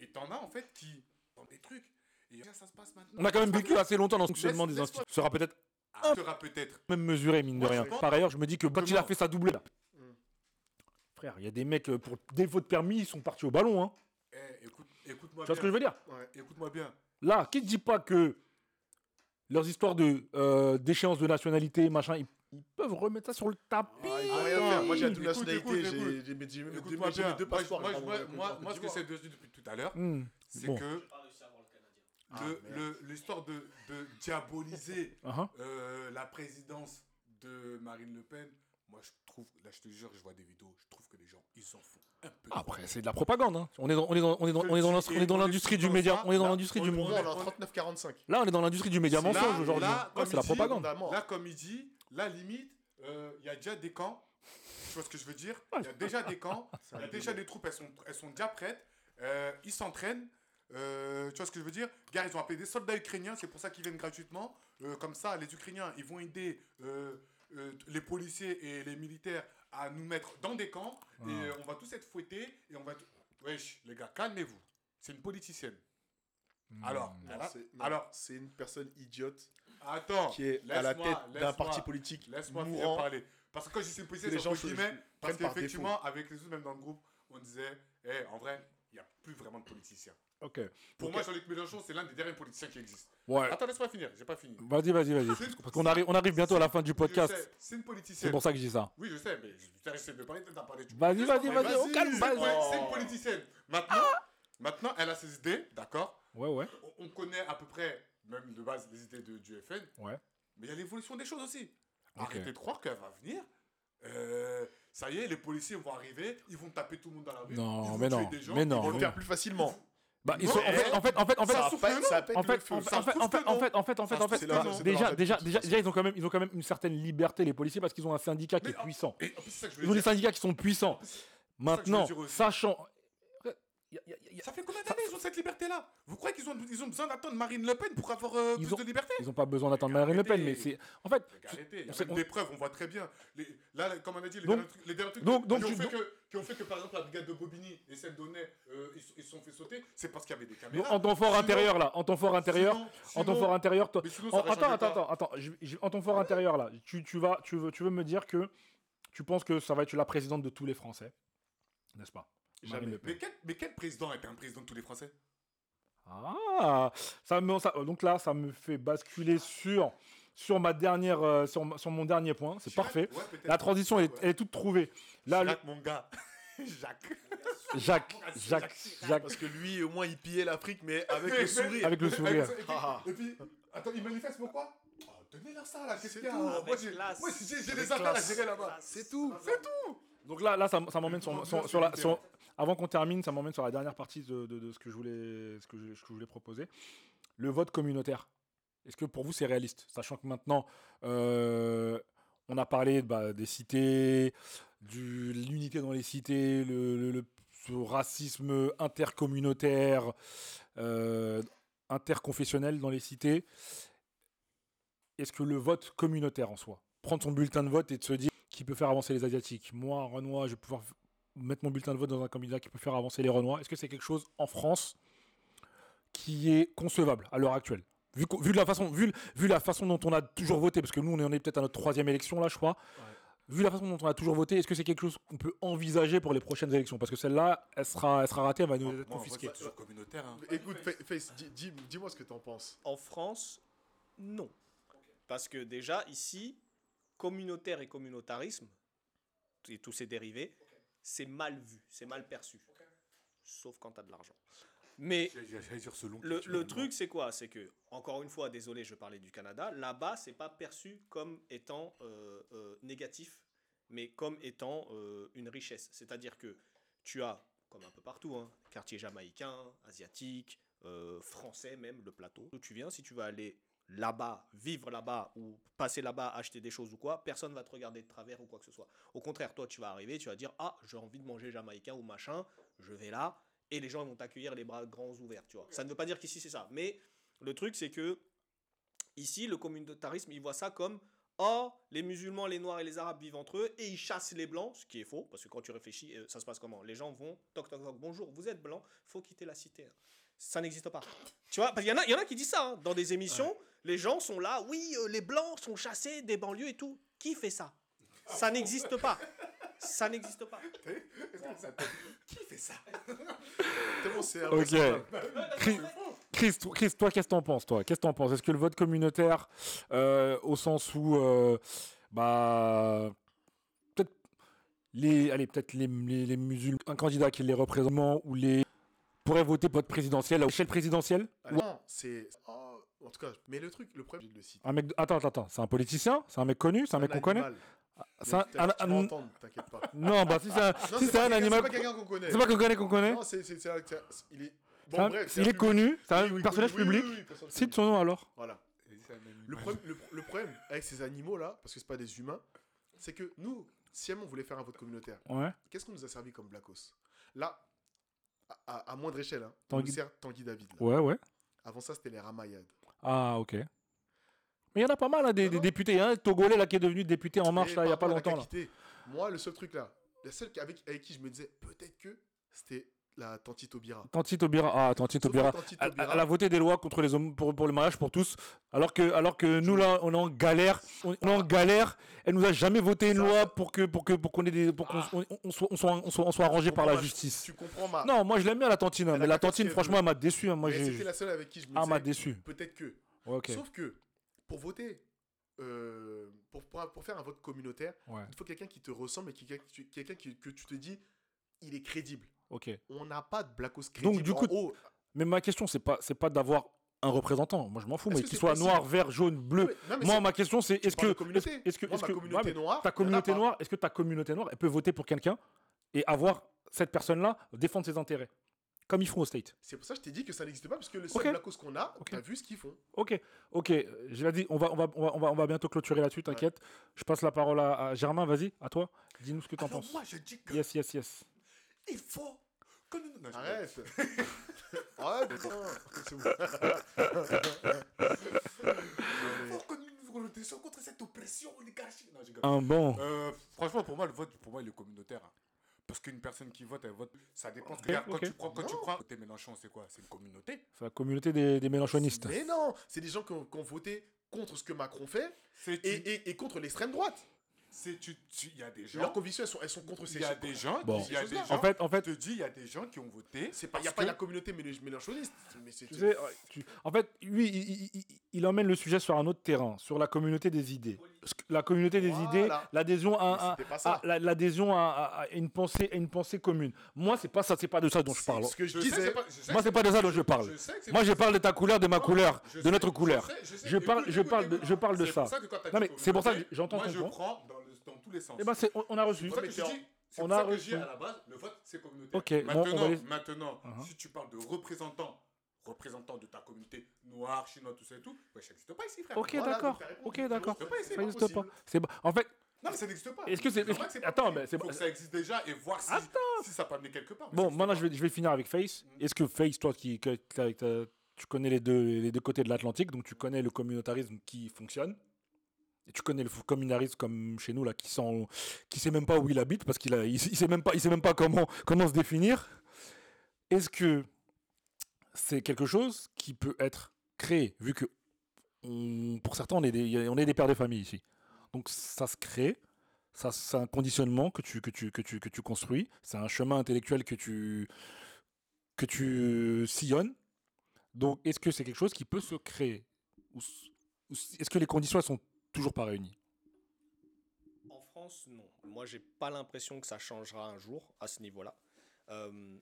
Et t'en as en fait qui. Dans des trucs. Et ça, ça se passe maintenant. On a quand même vécu assez longtemps dans le fonctionnement des institutions. sera peut-être Ah, sera peut-être. même mesuré, mine de rien. Par ailleurs, je me dis que quand il a fait sa doublée, là. Mm. Frère, il y a des mecs, euh, pour défaut de permis, ils sont partis au ballon. Hein. Eh, écoute, écoute-moi Tu vois ce que je bien. veux dire Ouais. Écoute-moi bien. Là, qui te dit pas que leurs histoires de euh, d'échéance de nationalité, machin, ils, ils peuvent remettre ça sur le tapis Ah, Il va rien faire. Moi, j'ai la double nationalité. J'ai écoute. j'ai- j'ai mes- deux passeports. moi, moi, moi, ce que c'est de depuis tout à l'heure, Hmm, c'est bon. que Pas réussi à voir le Canadien. Ah, le- l'histoire de, de diaboliser Uh-huh. euh, la présidence de Marine Le Pen, moi je trouve, là je te jure, je vois des vidéos, je trouve que les gens, ils s'en font un peu. Après, c'est de la propagande. hein. On est dans, on est dans, on est dans, on est dans l'industrie- on est dans l'industrie du média. On est dans là, l'industrie on- du est- 39-45. Là, on est dans l'industrie du média mensonge aujourd'hui. Ouais, comme c'est la il dit, propagande. Là, comme il dit, là, limite, euh, il y a déjà des camps. Tu vois ce que je veux dire? Il y a déjà des camps, (laughs) il y a déjà des troupes, elles sont, elles sont déjà prêtes. euh, ils s'entraînent. euh, tu vois ce que je veux dire? Gars, ils ont appelé des soldats ukrainiens, c'est pour ça qu'ils viennent gratuitement. Euh, comme ça, les Ukrainiens, ils vont aider euh, euh, les policiers et les militaires à nous mettre dans des camps. Et euh, on va tous être fouettés. Et on va. tout- Wesh, les gars, calmez-vous. C'est une politicienne. Alors, Hmm. Non, alors, c'est une personne idiote attends. qui est à la tête d'un parti politique Laisse-moi finir mourant. parler. Parce que quand je une Que les gens se- parce qu'effectivement, avec les autres, même dans le groupe, on disait, eh, en vrai, il n'y a plus vraiment de politiciens. Ok. Pour Ok. moi, Jean-Luc Mélenchon, c'est l'un des derniers politiciens qui existent. Ouais. Attends, laisse-moi finir, j'ai pas fini. Vas-y, vas-y, vas-y. Parce qu'on arrive, on arrive bientôt à la fin du podcast. C'est une C'est politicienne. pour ça que je dis ça. Oui, je sais, mais je j'essaie de parler, t'as parlé. tu- Vas-y, vas-y, parler. vas-y, calme, C'est vas-y. une- c'est une politicienne. Maintenant, maintenant, elle a ses idées, d'accord? Ouais, ouais. on, on connaît à peu près, même de base, les idées de, du FN. Ouais. Mais il y a l'évolution des choses aussi. Arrêtez de croire qu'elle va venir. euh, ça y est, les policiers vont arriver, ils vont taper tout le monde dans la rue. Non, ils vont mais tuer non, des gens, mais non, Ils vont- le faire plus facilement. Bah, ils sont, en fait, en fait, en fait, en fait, en fait, en fait, en fait, en fait, en fait, en fait, en fait, déjà, déjà, déjà, déjà, ils ont quand même, ils ont quand même une certaine liberté, les policiers, parce qu'ils ont un syndicat qui est puissant. Ils ont des syndicats qui sont puissants. Maintenant, sachant, y a- y a- y a- Ça fait combien d'années ils ont cette liberté-là? Vous croyez qu'ils ont, ils ont besoin d'attendre Marine Le Pen pour avoir euh, plus ont- de liberté? ils ont pas besoin d'attendre Marine Le Pen, mais c'est, en fait, Arrêtez, il y a c'est- même des preuves, on voit très bien. Les- là, comme on a dit, les Donc- derniers trucs, les derniers trucs donc- qui, donc ont fait que, qui ont fait que, par exemple, la brigade de Bobigny et celle d'Aunay, euh, ils, se- ils sont fait sauter, c'est parce qu'il y avait des caméras. en temps fort Sinon- intérieur là, en temps fort intérieur, sinon- en temps fort intérieur, sinon, en- attends, attends, attends, attends, je- je- en ton fort intérieur là, tu, tu vas, tu veux, tu veux me dire que tu penses que ça va être la présidente de tous les Français, n'est-ce pas? Jamais. Le Pen. Mais quel, mais quel président était un président de tous les Français? Ah, ça me, ça- donc là, ça me fait basculer sur, sur ma dernière, euh, sur, sur mon dernier point. C'est parfait. Ouais. La transition, elle est, Ouais. elle est toute trouvée. Là, le- Chirac, mon gars. (laughs) Jacques. Jacques, Jacques, Jacques. Parce que lui, au moins, il pillait l'Afrique, mais avec le sourire. Avec le sourire. (laughs) Et puis, Ah. et puis, attends, il manifeste pourquoi? Oh, Donnez-leur ça là, qu'est-ce C'est qu'il y a. Moi, j'ai classe. moi, j'ai- j'ai Avec des affaires à gérer là-bas. C'est tout. C'est tout Donc là, là ça, ça m'emmène sur, la, sur- avant qu'on termine, ça m'emmène sur la dernière partie de, ce, que je voulais, ce, que je, voulais proposer. Le vote communautaire. Est-ce que pour vous, c'est réaliste? Sachant que maintenant, euh, on a parlé bah, des cités, de l'unité dans les cités, le, racisme intercommunautaire, euh, interconfessionnel dans les cités. Est-ce que le vote communautaire en soi, prendre son bulletin de vote et de se dire qui peut faire avancer les Asiatiques? Moi, Renoir, je vais pouvoir mettre mon bulletin de vote dans un candidat qui peut faire avancer les Renois. Est-ce que c'est quelque chose en France qui est concevable à l'heure actuelle? Vu, vu, la façon, vu, vu la façon dont on a toujours voté, parce que nous, on en est peut-être à notre troisième élection, là, je crois. Vu la façon dont on a toujours voté, est-ce que c'est quelque chose qu'on peut envisager pour les prochaines élections? Parce que celle-là, elle sera, elle sera ratée, elle va nous être en confisquée. communautaire. hein. Écoute, Fa- Face, dis- dis- dis-moi ce que t'en penses. En France, non. Parce que déjà, ici, communautaire et communautarisme, et tous ces dérivés, c'est mal vu, c'est mal perçu. sauf quand tu as de l'argent. Mais le, le truc, c'est quoi? C'est que, encore une fois, désolé, je parlais du Canada, là-bas, c'est pas perçu comme étant euh, euh, négatif, mais comme étant euh, une richesse. C'est-à-dire que tu as, comme un peu partout, hein, quartier jamaïcain, asiatique, français même, le plateau. Où tu viens, si tu vas aller là-bas, vivre là-bas ou passer là-bas, acheter des choses ou quoi, personne va te regarder de travers ou quoi que ce soit. Au contraire, toi, tu vas arriver, tu vas dire Ah, j'ai envie de manger jamaïcain ou machin, je vais là, et les gens vont t'accueillir les bras grands ouverts, tu vois. Ça ne veut pas dire qu'ici c'est ça, mais le truc c'est que ici le communautarisme, il voit ça comme oh, les musulmans, les noirs et les arabes vivent entre eux et ils chassent les blancs, ce qui est faux parce que quand tu réfléchis, euh, ça se passe comment? Les gens vont toc toc toc, bonjour, vous êtes blanc, faut quitter la cité. Ça n'existe pas. Tu vois, parce qu'il y en a, il y en a qui disent ça hein. dans des émissions. Les gens sont là, oui, euh, les blancs sont chassés des banlieues et tout. Qui fait ça? Ça n'existe pas. Ça n'existe pas. (laughs) Qui fait ça? (laughs) Ok. Chris, Chris, toi, qu'est-ce que t'en penses, toi? Qu'est-ce que t'en penses? Est-ce que le vote communautaire, euh, au sens où, euh, bah, peut-être les, allez, peut-être les, les, musulmans, un candidat qui les représente ou les pourrait voter pour être présidentiel à l'échelle présidentielle ah Non, c'est oh, en tout cas, mais le truc, le problème, je le cite. Un mec, attends, attends, attends, c'est un politicien, c'est un mec connu, c'est un, mec qu'on connaît? Ça, un, un, t'inquiète pas. (laughs) Non, bah si c'est un, si c'est un animal. C'est pas quelqu'un qu'on connaît. C'est pas qu'on connaît qu'on connaît? Non, c'est, c'est, il est. Bon, bref, il est connu, c'est un personnage public. Cite son nom alors. Voilà. Le problème, le, problème avec ces animaux-là, parce que c'est pas des humains, c'est que nous, si on voulait faire un vote communautaire, ouais. qu'est-ce qu'on nous a servi comme Blackos Là, à, moindre échelle, hein, Tanguy... Tanguy David. Là. Ouais, ouais. Avant ça, c'était les Ramayades. Ah, ok. Mais il y en a pas mal, hein, des, des, députés. Hein, Togolais là, qui est devenu député en marche il n'y a pas longtemps. Là. Moi, le seul truc là, la seule avec, avec qui je me disais peut-être que c'était la Tanti Tobira. Tanti Tobira, ah, Tanti Tobira. Elle, elle, a voté des lois contre les hommes pour, pour le mariage pour tous, alors que, alors que nous là, on est en galère, on, est en galère. Elle nous a jamais voté une loi pour que, pour que, pour qu'on ait des, pour qu'on on, on soit, on soit, on soit, arrangé par la justice. Tu comprends ma. Non, moi je l'aime bien la tantine, mais la tantine, franchement, elle m'a déçu. Hein, moi, c'était la seule avec qui je me. Ah, m'a déçu. Peut-être que. Sauf que pour voter, euh, pour, pour, faire un vote communautaire, il faut quelqu'un qui te ressemble et quelqu'un que tu te dis, il est crédible. Ok. On n'a pas de Blackos crédible. Donc du coup, mais ma question c'est pas c'est pas d'avoir un représentant. Moi je m'en fous, mais qu'il soit noir, vert, jaune, bleu. Moi ma question c'est est-ce que est-ce que est-ce que communauté noire, ta communauté noire, est-ce que ta communauté noire, elle peut voter pour quelqu'un et avoir cette personne-là défendre ses intérêts comme ils font au State? C'est pour ça que je t'ai dit que ça n'existe pas, parce que le seul okay. qu'on a, okay. t'as vu ce qu'ils font. Ok, ok. Je l'ai dit, on va, on, va, on, va, on, va, bientôt clôturer là-dessus, t'inquiète. Je passe la parole à, Germain, vas-y, à toi. Dis-nous ce que t'en penses. Moi, je dis que. Yes, yes, yes. Il faut que nous. Non, Arrête Arrête C'est bon. Il faut que nous nous (laughs) contre cette oppression oligarchique. Non, Un bon. Euh, franchement, pour moi, le vote, pour moi, il est communautaire. Parce qu'une personne qui vote, elle vote. Ça dépend. Okay, regarde, okay. quand tu prends, quand tu prends côté Mélenchon, c'est quoi? C'est une communauté? C'est la communauté des, des Mélenchonistes. Mais non, c'est des gens qui ont, qui ont, voté contre ce que Macron fait et, et, et, contre l'extrême droite. C'est tu, il y a des gens. Leurs convictions elles sont, elles sont contre ces. Il y a des gens. Bon. Il y a des gens. En fait, en fait, je te dis, il y a des gens qui ont voté. C'est pas, il y a pas la communauté mélenchoniste. Mais c'est. Tu sais, tu... en fait, lui, il, il, il, emmène le sujet sur un autre terrain, sur la communauté des idées. La communauté des voilà. idées, l'adhésion à, à, à l'adhésion à, à, une pensée, à une pensée commune. Moi, c'est pas ça, c'est pas de ça dont je parle. Ce que je, je disais. Sais, pas, je Moi, c'est pas de ça dont je parle. Je Moi, je parle de ta couleur, de ma couleur, de notre couleur. Je parle, je parle, je parle de ça. Non mais c'est pour ça que j'entends prends tous les sens. Eh ben, on, on a reçu. C'est on a reçu. à la base, le vote, c'est communautaire. Okay, maintenant, bon, les... maintenant uh -huh. si tu parles de représentants, représentants de ta communauté noire, chinois, tout ça et tout, bah, ça n'existe pas ici, frère. Ok, voilà, d'accord. Ok, d'accord. Ça n'existe pas. C'est En fait. Non, mais ça n'existe pas. Est-ce que c'est. Est Attends, mais c'est. Faut que ça existe déjà et voir si, si ça peut amener quelque part. Bon, maintenant, je vais, je vais finir avec Face. Mm. Est-ce que Face, toi, qui, que, que, tu connais les deux, les deux côtés de l'Atlantique, donc tu connais le communautarisme qui fonctionne? Tu connais le communautarisme comme chez nous là qui sent qui sait même pas où il habite parce qu'il a il, sait même pas il sait même pas comment comment se définir. Est-ce que c'est quelque chose qui peut être créé vu que pour certains on est des on est des pères de famille ici. Donc ça se crée ça c'est un conditionnement que tu que tu que tu que tu construis c'est un chemin intellectuel que tu que tu sillonnes. Donc est-ce que c'est quelque chose qui peut se créer? Est-ce que les conditions sont toujours pas réunis En France, non. Moi, j'ai pas l'impression que ça changera un jour à ce niveau-là. Euh,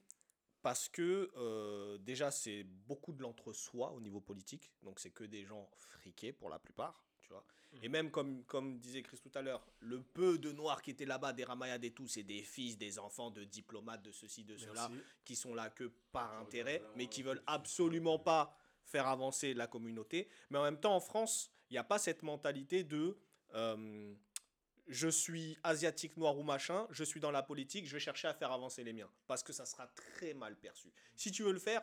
parce que euh, déjà, c'est beaucoup de l'entre-soi au niveau politique. Donc, c'est que des gens friqués pour la plupart. Tu vois. Et même comme, comme disait Chris tout à l'heure, le peu de noirs qui étaient là-bas, des ramayades et tout, c'est des fils, des enfants de diplomates, de ceci, de cela, qui sont là que par intérêt, mais qui veulent absolument pas faire avancer la communauté. Mais en même temps, en France, il n'y a pas cette mentalité de euh, je suis asiatique, noir ou machin, je suis dans la politique, je vais chercher à faire avancer les miens. Parce que ça sera très mal perçu. Si tu veux le faire,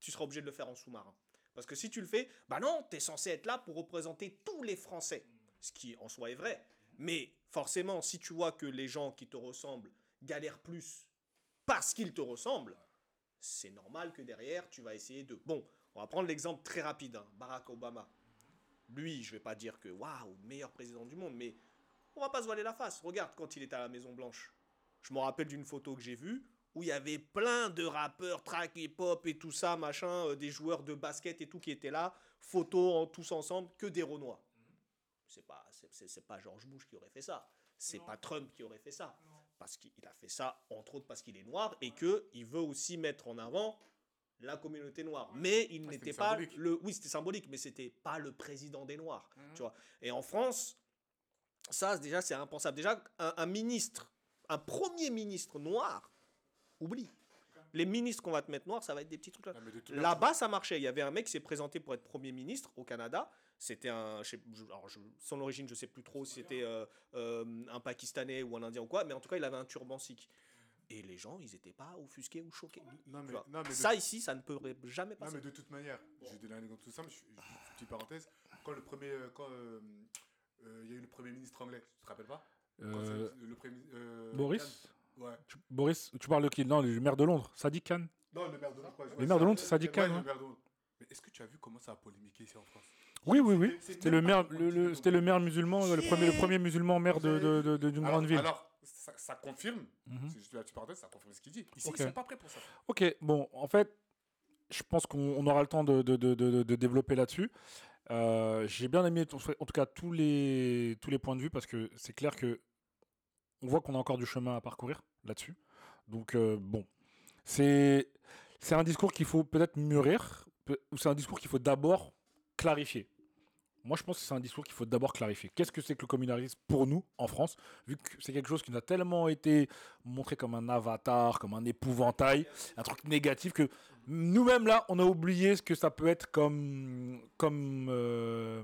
tu seras obligé de le faire en sous-marin. Parce que si tu le fais, bah non, tu es censé être là pour représenter tous les Français. Ce qui en soi est vrai. Mais forcément, si tu vois que les gens qui te ressemblent galèrent plus parce qu'ils te ressemblent, c'est normal que derrière, tu vas essayer de... Bon, on va prendre l'exemple très rapide, hein, Barack Obama. Lui, je vais pas dire que, waouh, meilleur président du monde, mais on va pas se voiler la face. Regarde quand il était à la Maison Blanche. Je me rappelle d'une photo que j'ai vue où il y avait plein de rappeurs, track hip-hop et tout ça, machin, euh, des joueurs de basket et tout qui étaient là, photos en, tous ensemble, que des Renois. C'est pas, c'est pas George Bush qui aurait fait ça. C'est pas Trump qui aurait fait ça. Parce qu'il a fait ça, entre autres, parce qu'il est noir et que il veut aussi mettre en avant la communauté noire. Mais il n'était pas symbolique. le. Oui, c'était symbolique, mais c'était pas le président des Noirs. Mhm. Tu vois. Et en France, ça, déjà, c'est impensable. Déjà, un, un ministre, un premier ministre noir, oublie. Les ministres qu'on va te mettre noirs, ça va être des petits trucs là. Ah, Là-bas, ça marchait. Il y avait un mec qui s'est présenté pour être Premier ministre au Canada. C'était un. je sais- je- alors, je- son origine, je sais plus trop si c'était euh, euh, un Pakistanais ou un Indien ou quoi, mais en tout cas, il avait un turban sikh. Et les gens, ils n'étaient pas offusqués ou choqués. Non, mais, non, mais de- Ça, ici, ça ne peut jamais Non, passer. mais de toute manière, je vais donner un exemple tout simple, je, je- je- petite parenthèse. Quand le premier, euh, quand euh, euh, il y a eu le premier ministre anglais, tu te rappelles pas? Quand Euh, le premier, euh, Boris Khan. Ouais. tu, Boris, tu parles de qui? Non, le maire de Londres, Sadiq Khan. Non, le maire de Londres. quoi. Le maire de Londres, c'est Sadiq Ouais, Khan. le ouais. maire de Londres. Mais est-ce que tu as vu comment ça a polémiqué ici en France? Oui, oui, oui. C'était le maire, le, le- le maire musulman, le premier, le premier musulman maire de, de- de- de- d'une alors, grande ville. Alors, ça, ça confirme, Mhm. c'est juste la petite parenthèse, ça confirme ce qu'il dit. Ici, Ok. ils sont pas prêts pour ça. Ok, bon, en fait, je pense qu'on on aura le temps de, de- de- de- développer là-dessus. Euh, J'ai bien aimé, en tout cas, tous les, tous les points de vue parce que c'est clair que on voit qu'on a encore du chemin à parcourir là-dessus. Donc, euh, bon, c'est un discours qu'il faut peut-être mûrir, ou c'est un discours qu'il faut d'abord clarifier. Moi, je pense que c'est un discours qu'il faut d'abord clarifier. Qu'est-ce que c'est que le communautarisme pour nous, en France, vu que c'est quelque chose qui nous a tellement été montré comme un avatar, comme un épouvantail, un truc négatif que nous-mêmes, là, on a oublié ce que ça peut être comme, comme, euh,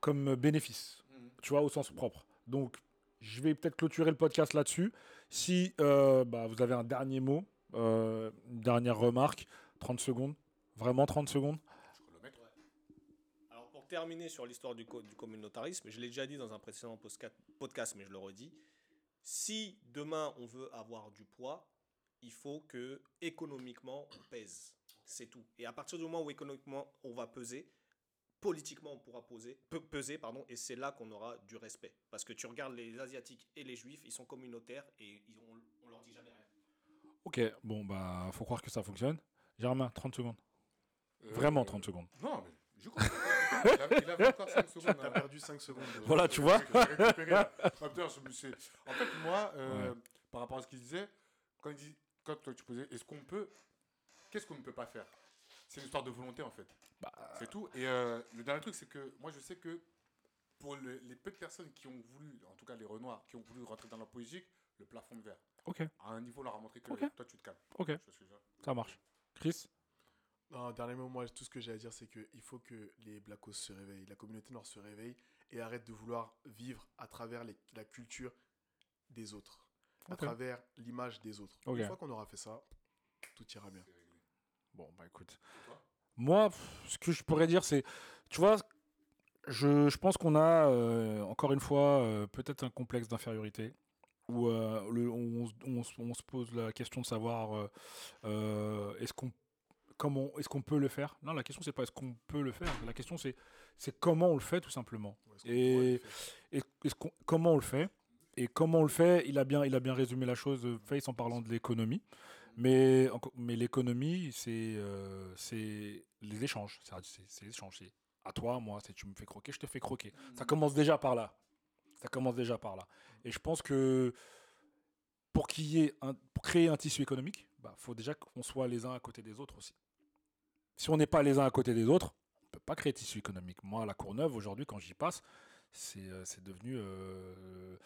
comme bénéfice, tu vois, au sens propre. Donc, je vais peut-être clôturer le podcast là-dessus. Si euh, bah, vous avez un dernier mot, euh, une dernière remarque, 30 secondes, vraiment 30 secondes. Terminer sur l'histoire du, co- du communautarisme, je l'ai déjà dit dans un précédent podcast, mais je le redis, si demain on veut avoir du poids, il faut que économiquement on pèse. C'est tout. Et à partir du moment où économiquement on va peser, politiquement on pourra poser, pe- peser, pardon, et c'est là qu'on aura du respect. Parce que tu regardes les Asiatiques et les Juifs, ils sont communautaires et ils ont, on leur dit jamais rien. Ok, bon, bah, faut croire que ça fonctionne. Germain, 30 secondes. Euh, Vraiment 30 secondes. Non, mais je crois. Il, avait, il avait encore 5 secondes. T'as hein. perdu 5 secondes. (laughs) de- Voilà, tu vois. Ah, En fait, moi, euh, par rapport à ce qu'il disait, quand, il dit, quand toi, tu posais, est-ce qu'on peut. Qu'est-ce qu'on ne peut pas faire? C'est une histoire de volonté, en fait. Bah, C'est tout. Et euh, le dernier truc, c'est que moi, je sais que pour le- les peu de personnes qui ont voulu, en tout cas les Renoirs, qui ont voulu rentrer dans la politique, le plafond de verre, ok, à un niveau, leur a montré que toi, tu te calmes. ok, ça marche. Chris? Non, dernier mot, moi, tout ce que j'ai à dire, c'est qu'il faut que les Blackos se réveillent, la communauté noire se réveille et arrête de vouloir vivre à travers les- la culture des autres, à travers l'image des autres. Une fois qu'on aura fait ça, tout ira bien. Bon, bah écoute. Moi, pff, ce que je pourrais dire, c'est. Tu vois, je, je pense qu'on a, euh, encore une fois, euh, peut-être un complexe d'infériorité. Où euh, le- on, se- on se- on se pose la question de savoir euh, euh, est-ce qu'on comment est-ce qu'on peut le faire? Non, la question c'est pas est-ce qu'on peut le faire. La question c'est c'est comment on le fait tout simplement. Et- Et comment on le fait? Et comment on le fait? Il a bien, il a bien résumé la chose, euh, Face, en parlant de l'économie. Mais, mais l'économie, c'est euh, c'est les échanges. C'est c'est- c'est les échanges. C'est à toi, moi, c'est tu me fais croquer, je te fais croquer. Ça commence déjà par là. Ça commence déjà par là. Et je pense que pour, qu'il y ait un, pour créer un tissu économique, bah, faut déjà qu'on soit les uns à côté des autres aussi. Si on n'est pas les uns à côté des autres, on ne peut pas créer tissu économique. Moi, à la Courneuve, aujourd'hui, quand j'y passe, c'est euh, devenu. Euh,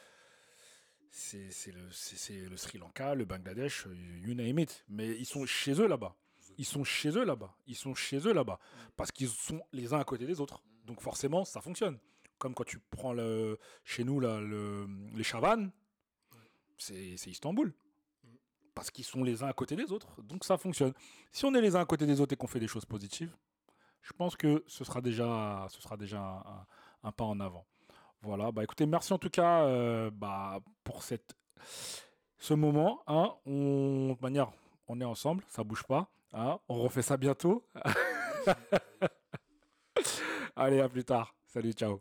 c'est le, Sri Lanka, le Bangladesh, you name it. Mais ils sont chez eux là-bas. Ils sont chez eux là-bas. Ils sont chez eux là-bas. Parce qu'ils sont les uns à côté des autres. Donc forcément, ça fonctionne. Comme quand tu prends le, chez nous là, le, les Chavannes, c'est Istanbul. Parce qu'ils sont les uns à côté des autres. Donc ça fonctionne. Si on est les uns à côté des autres et qu'on fait des choses positives, je pense que ce sera déjà, ce sera déjà un, pas en avant. Voilà, bah écoutez, merci en tout cas euh, bah, pour cette, ce moment. Hein. On, manière, on est ensemble, ça bouge pas. Hein. On refait ça bientôt. (laughs) Allez, à plus tard. Salut, ciao.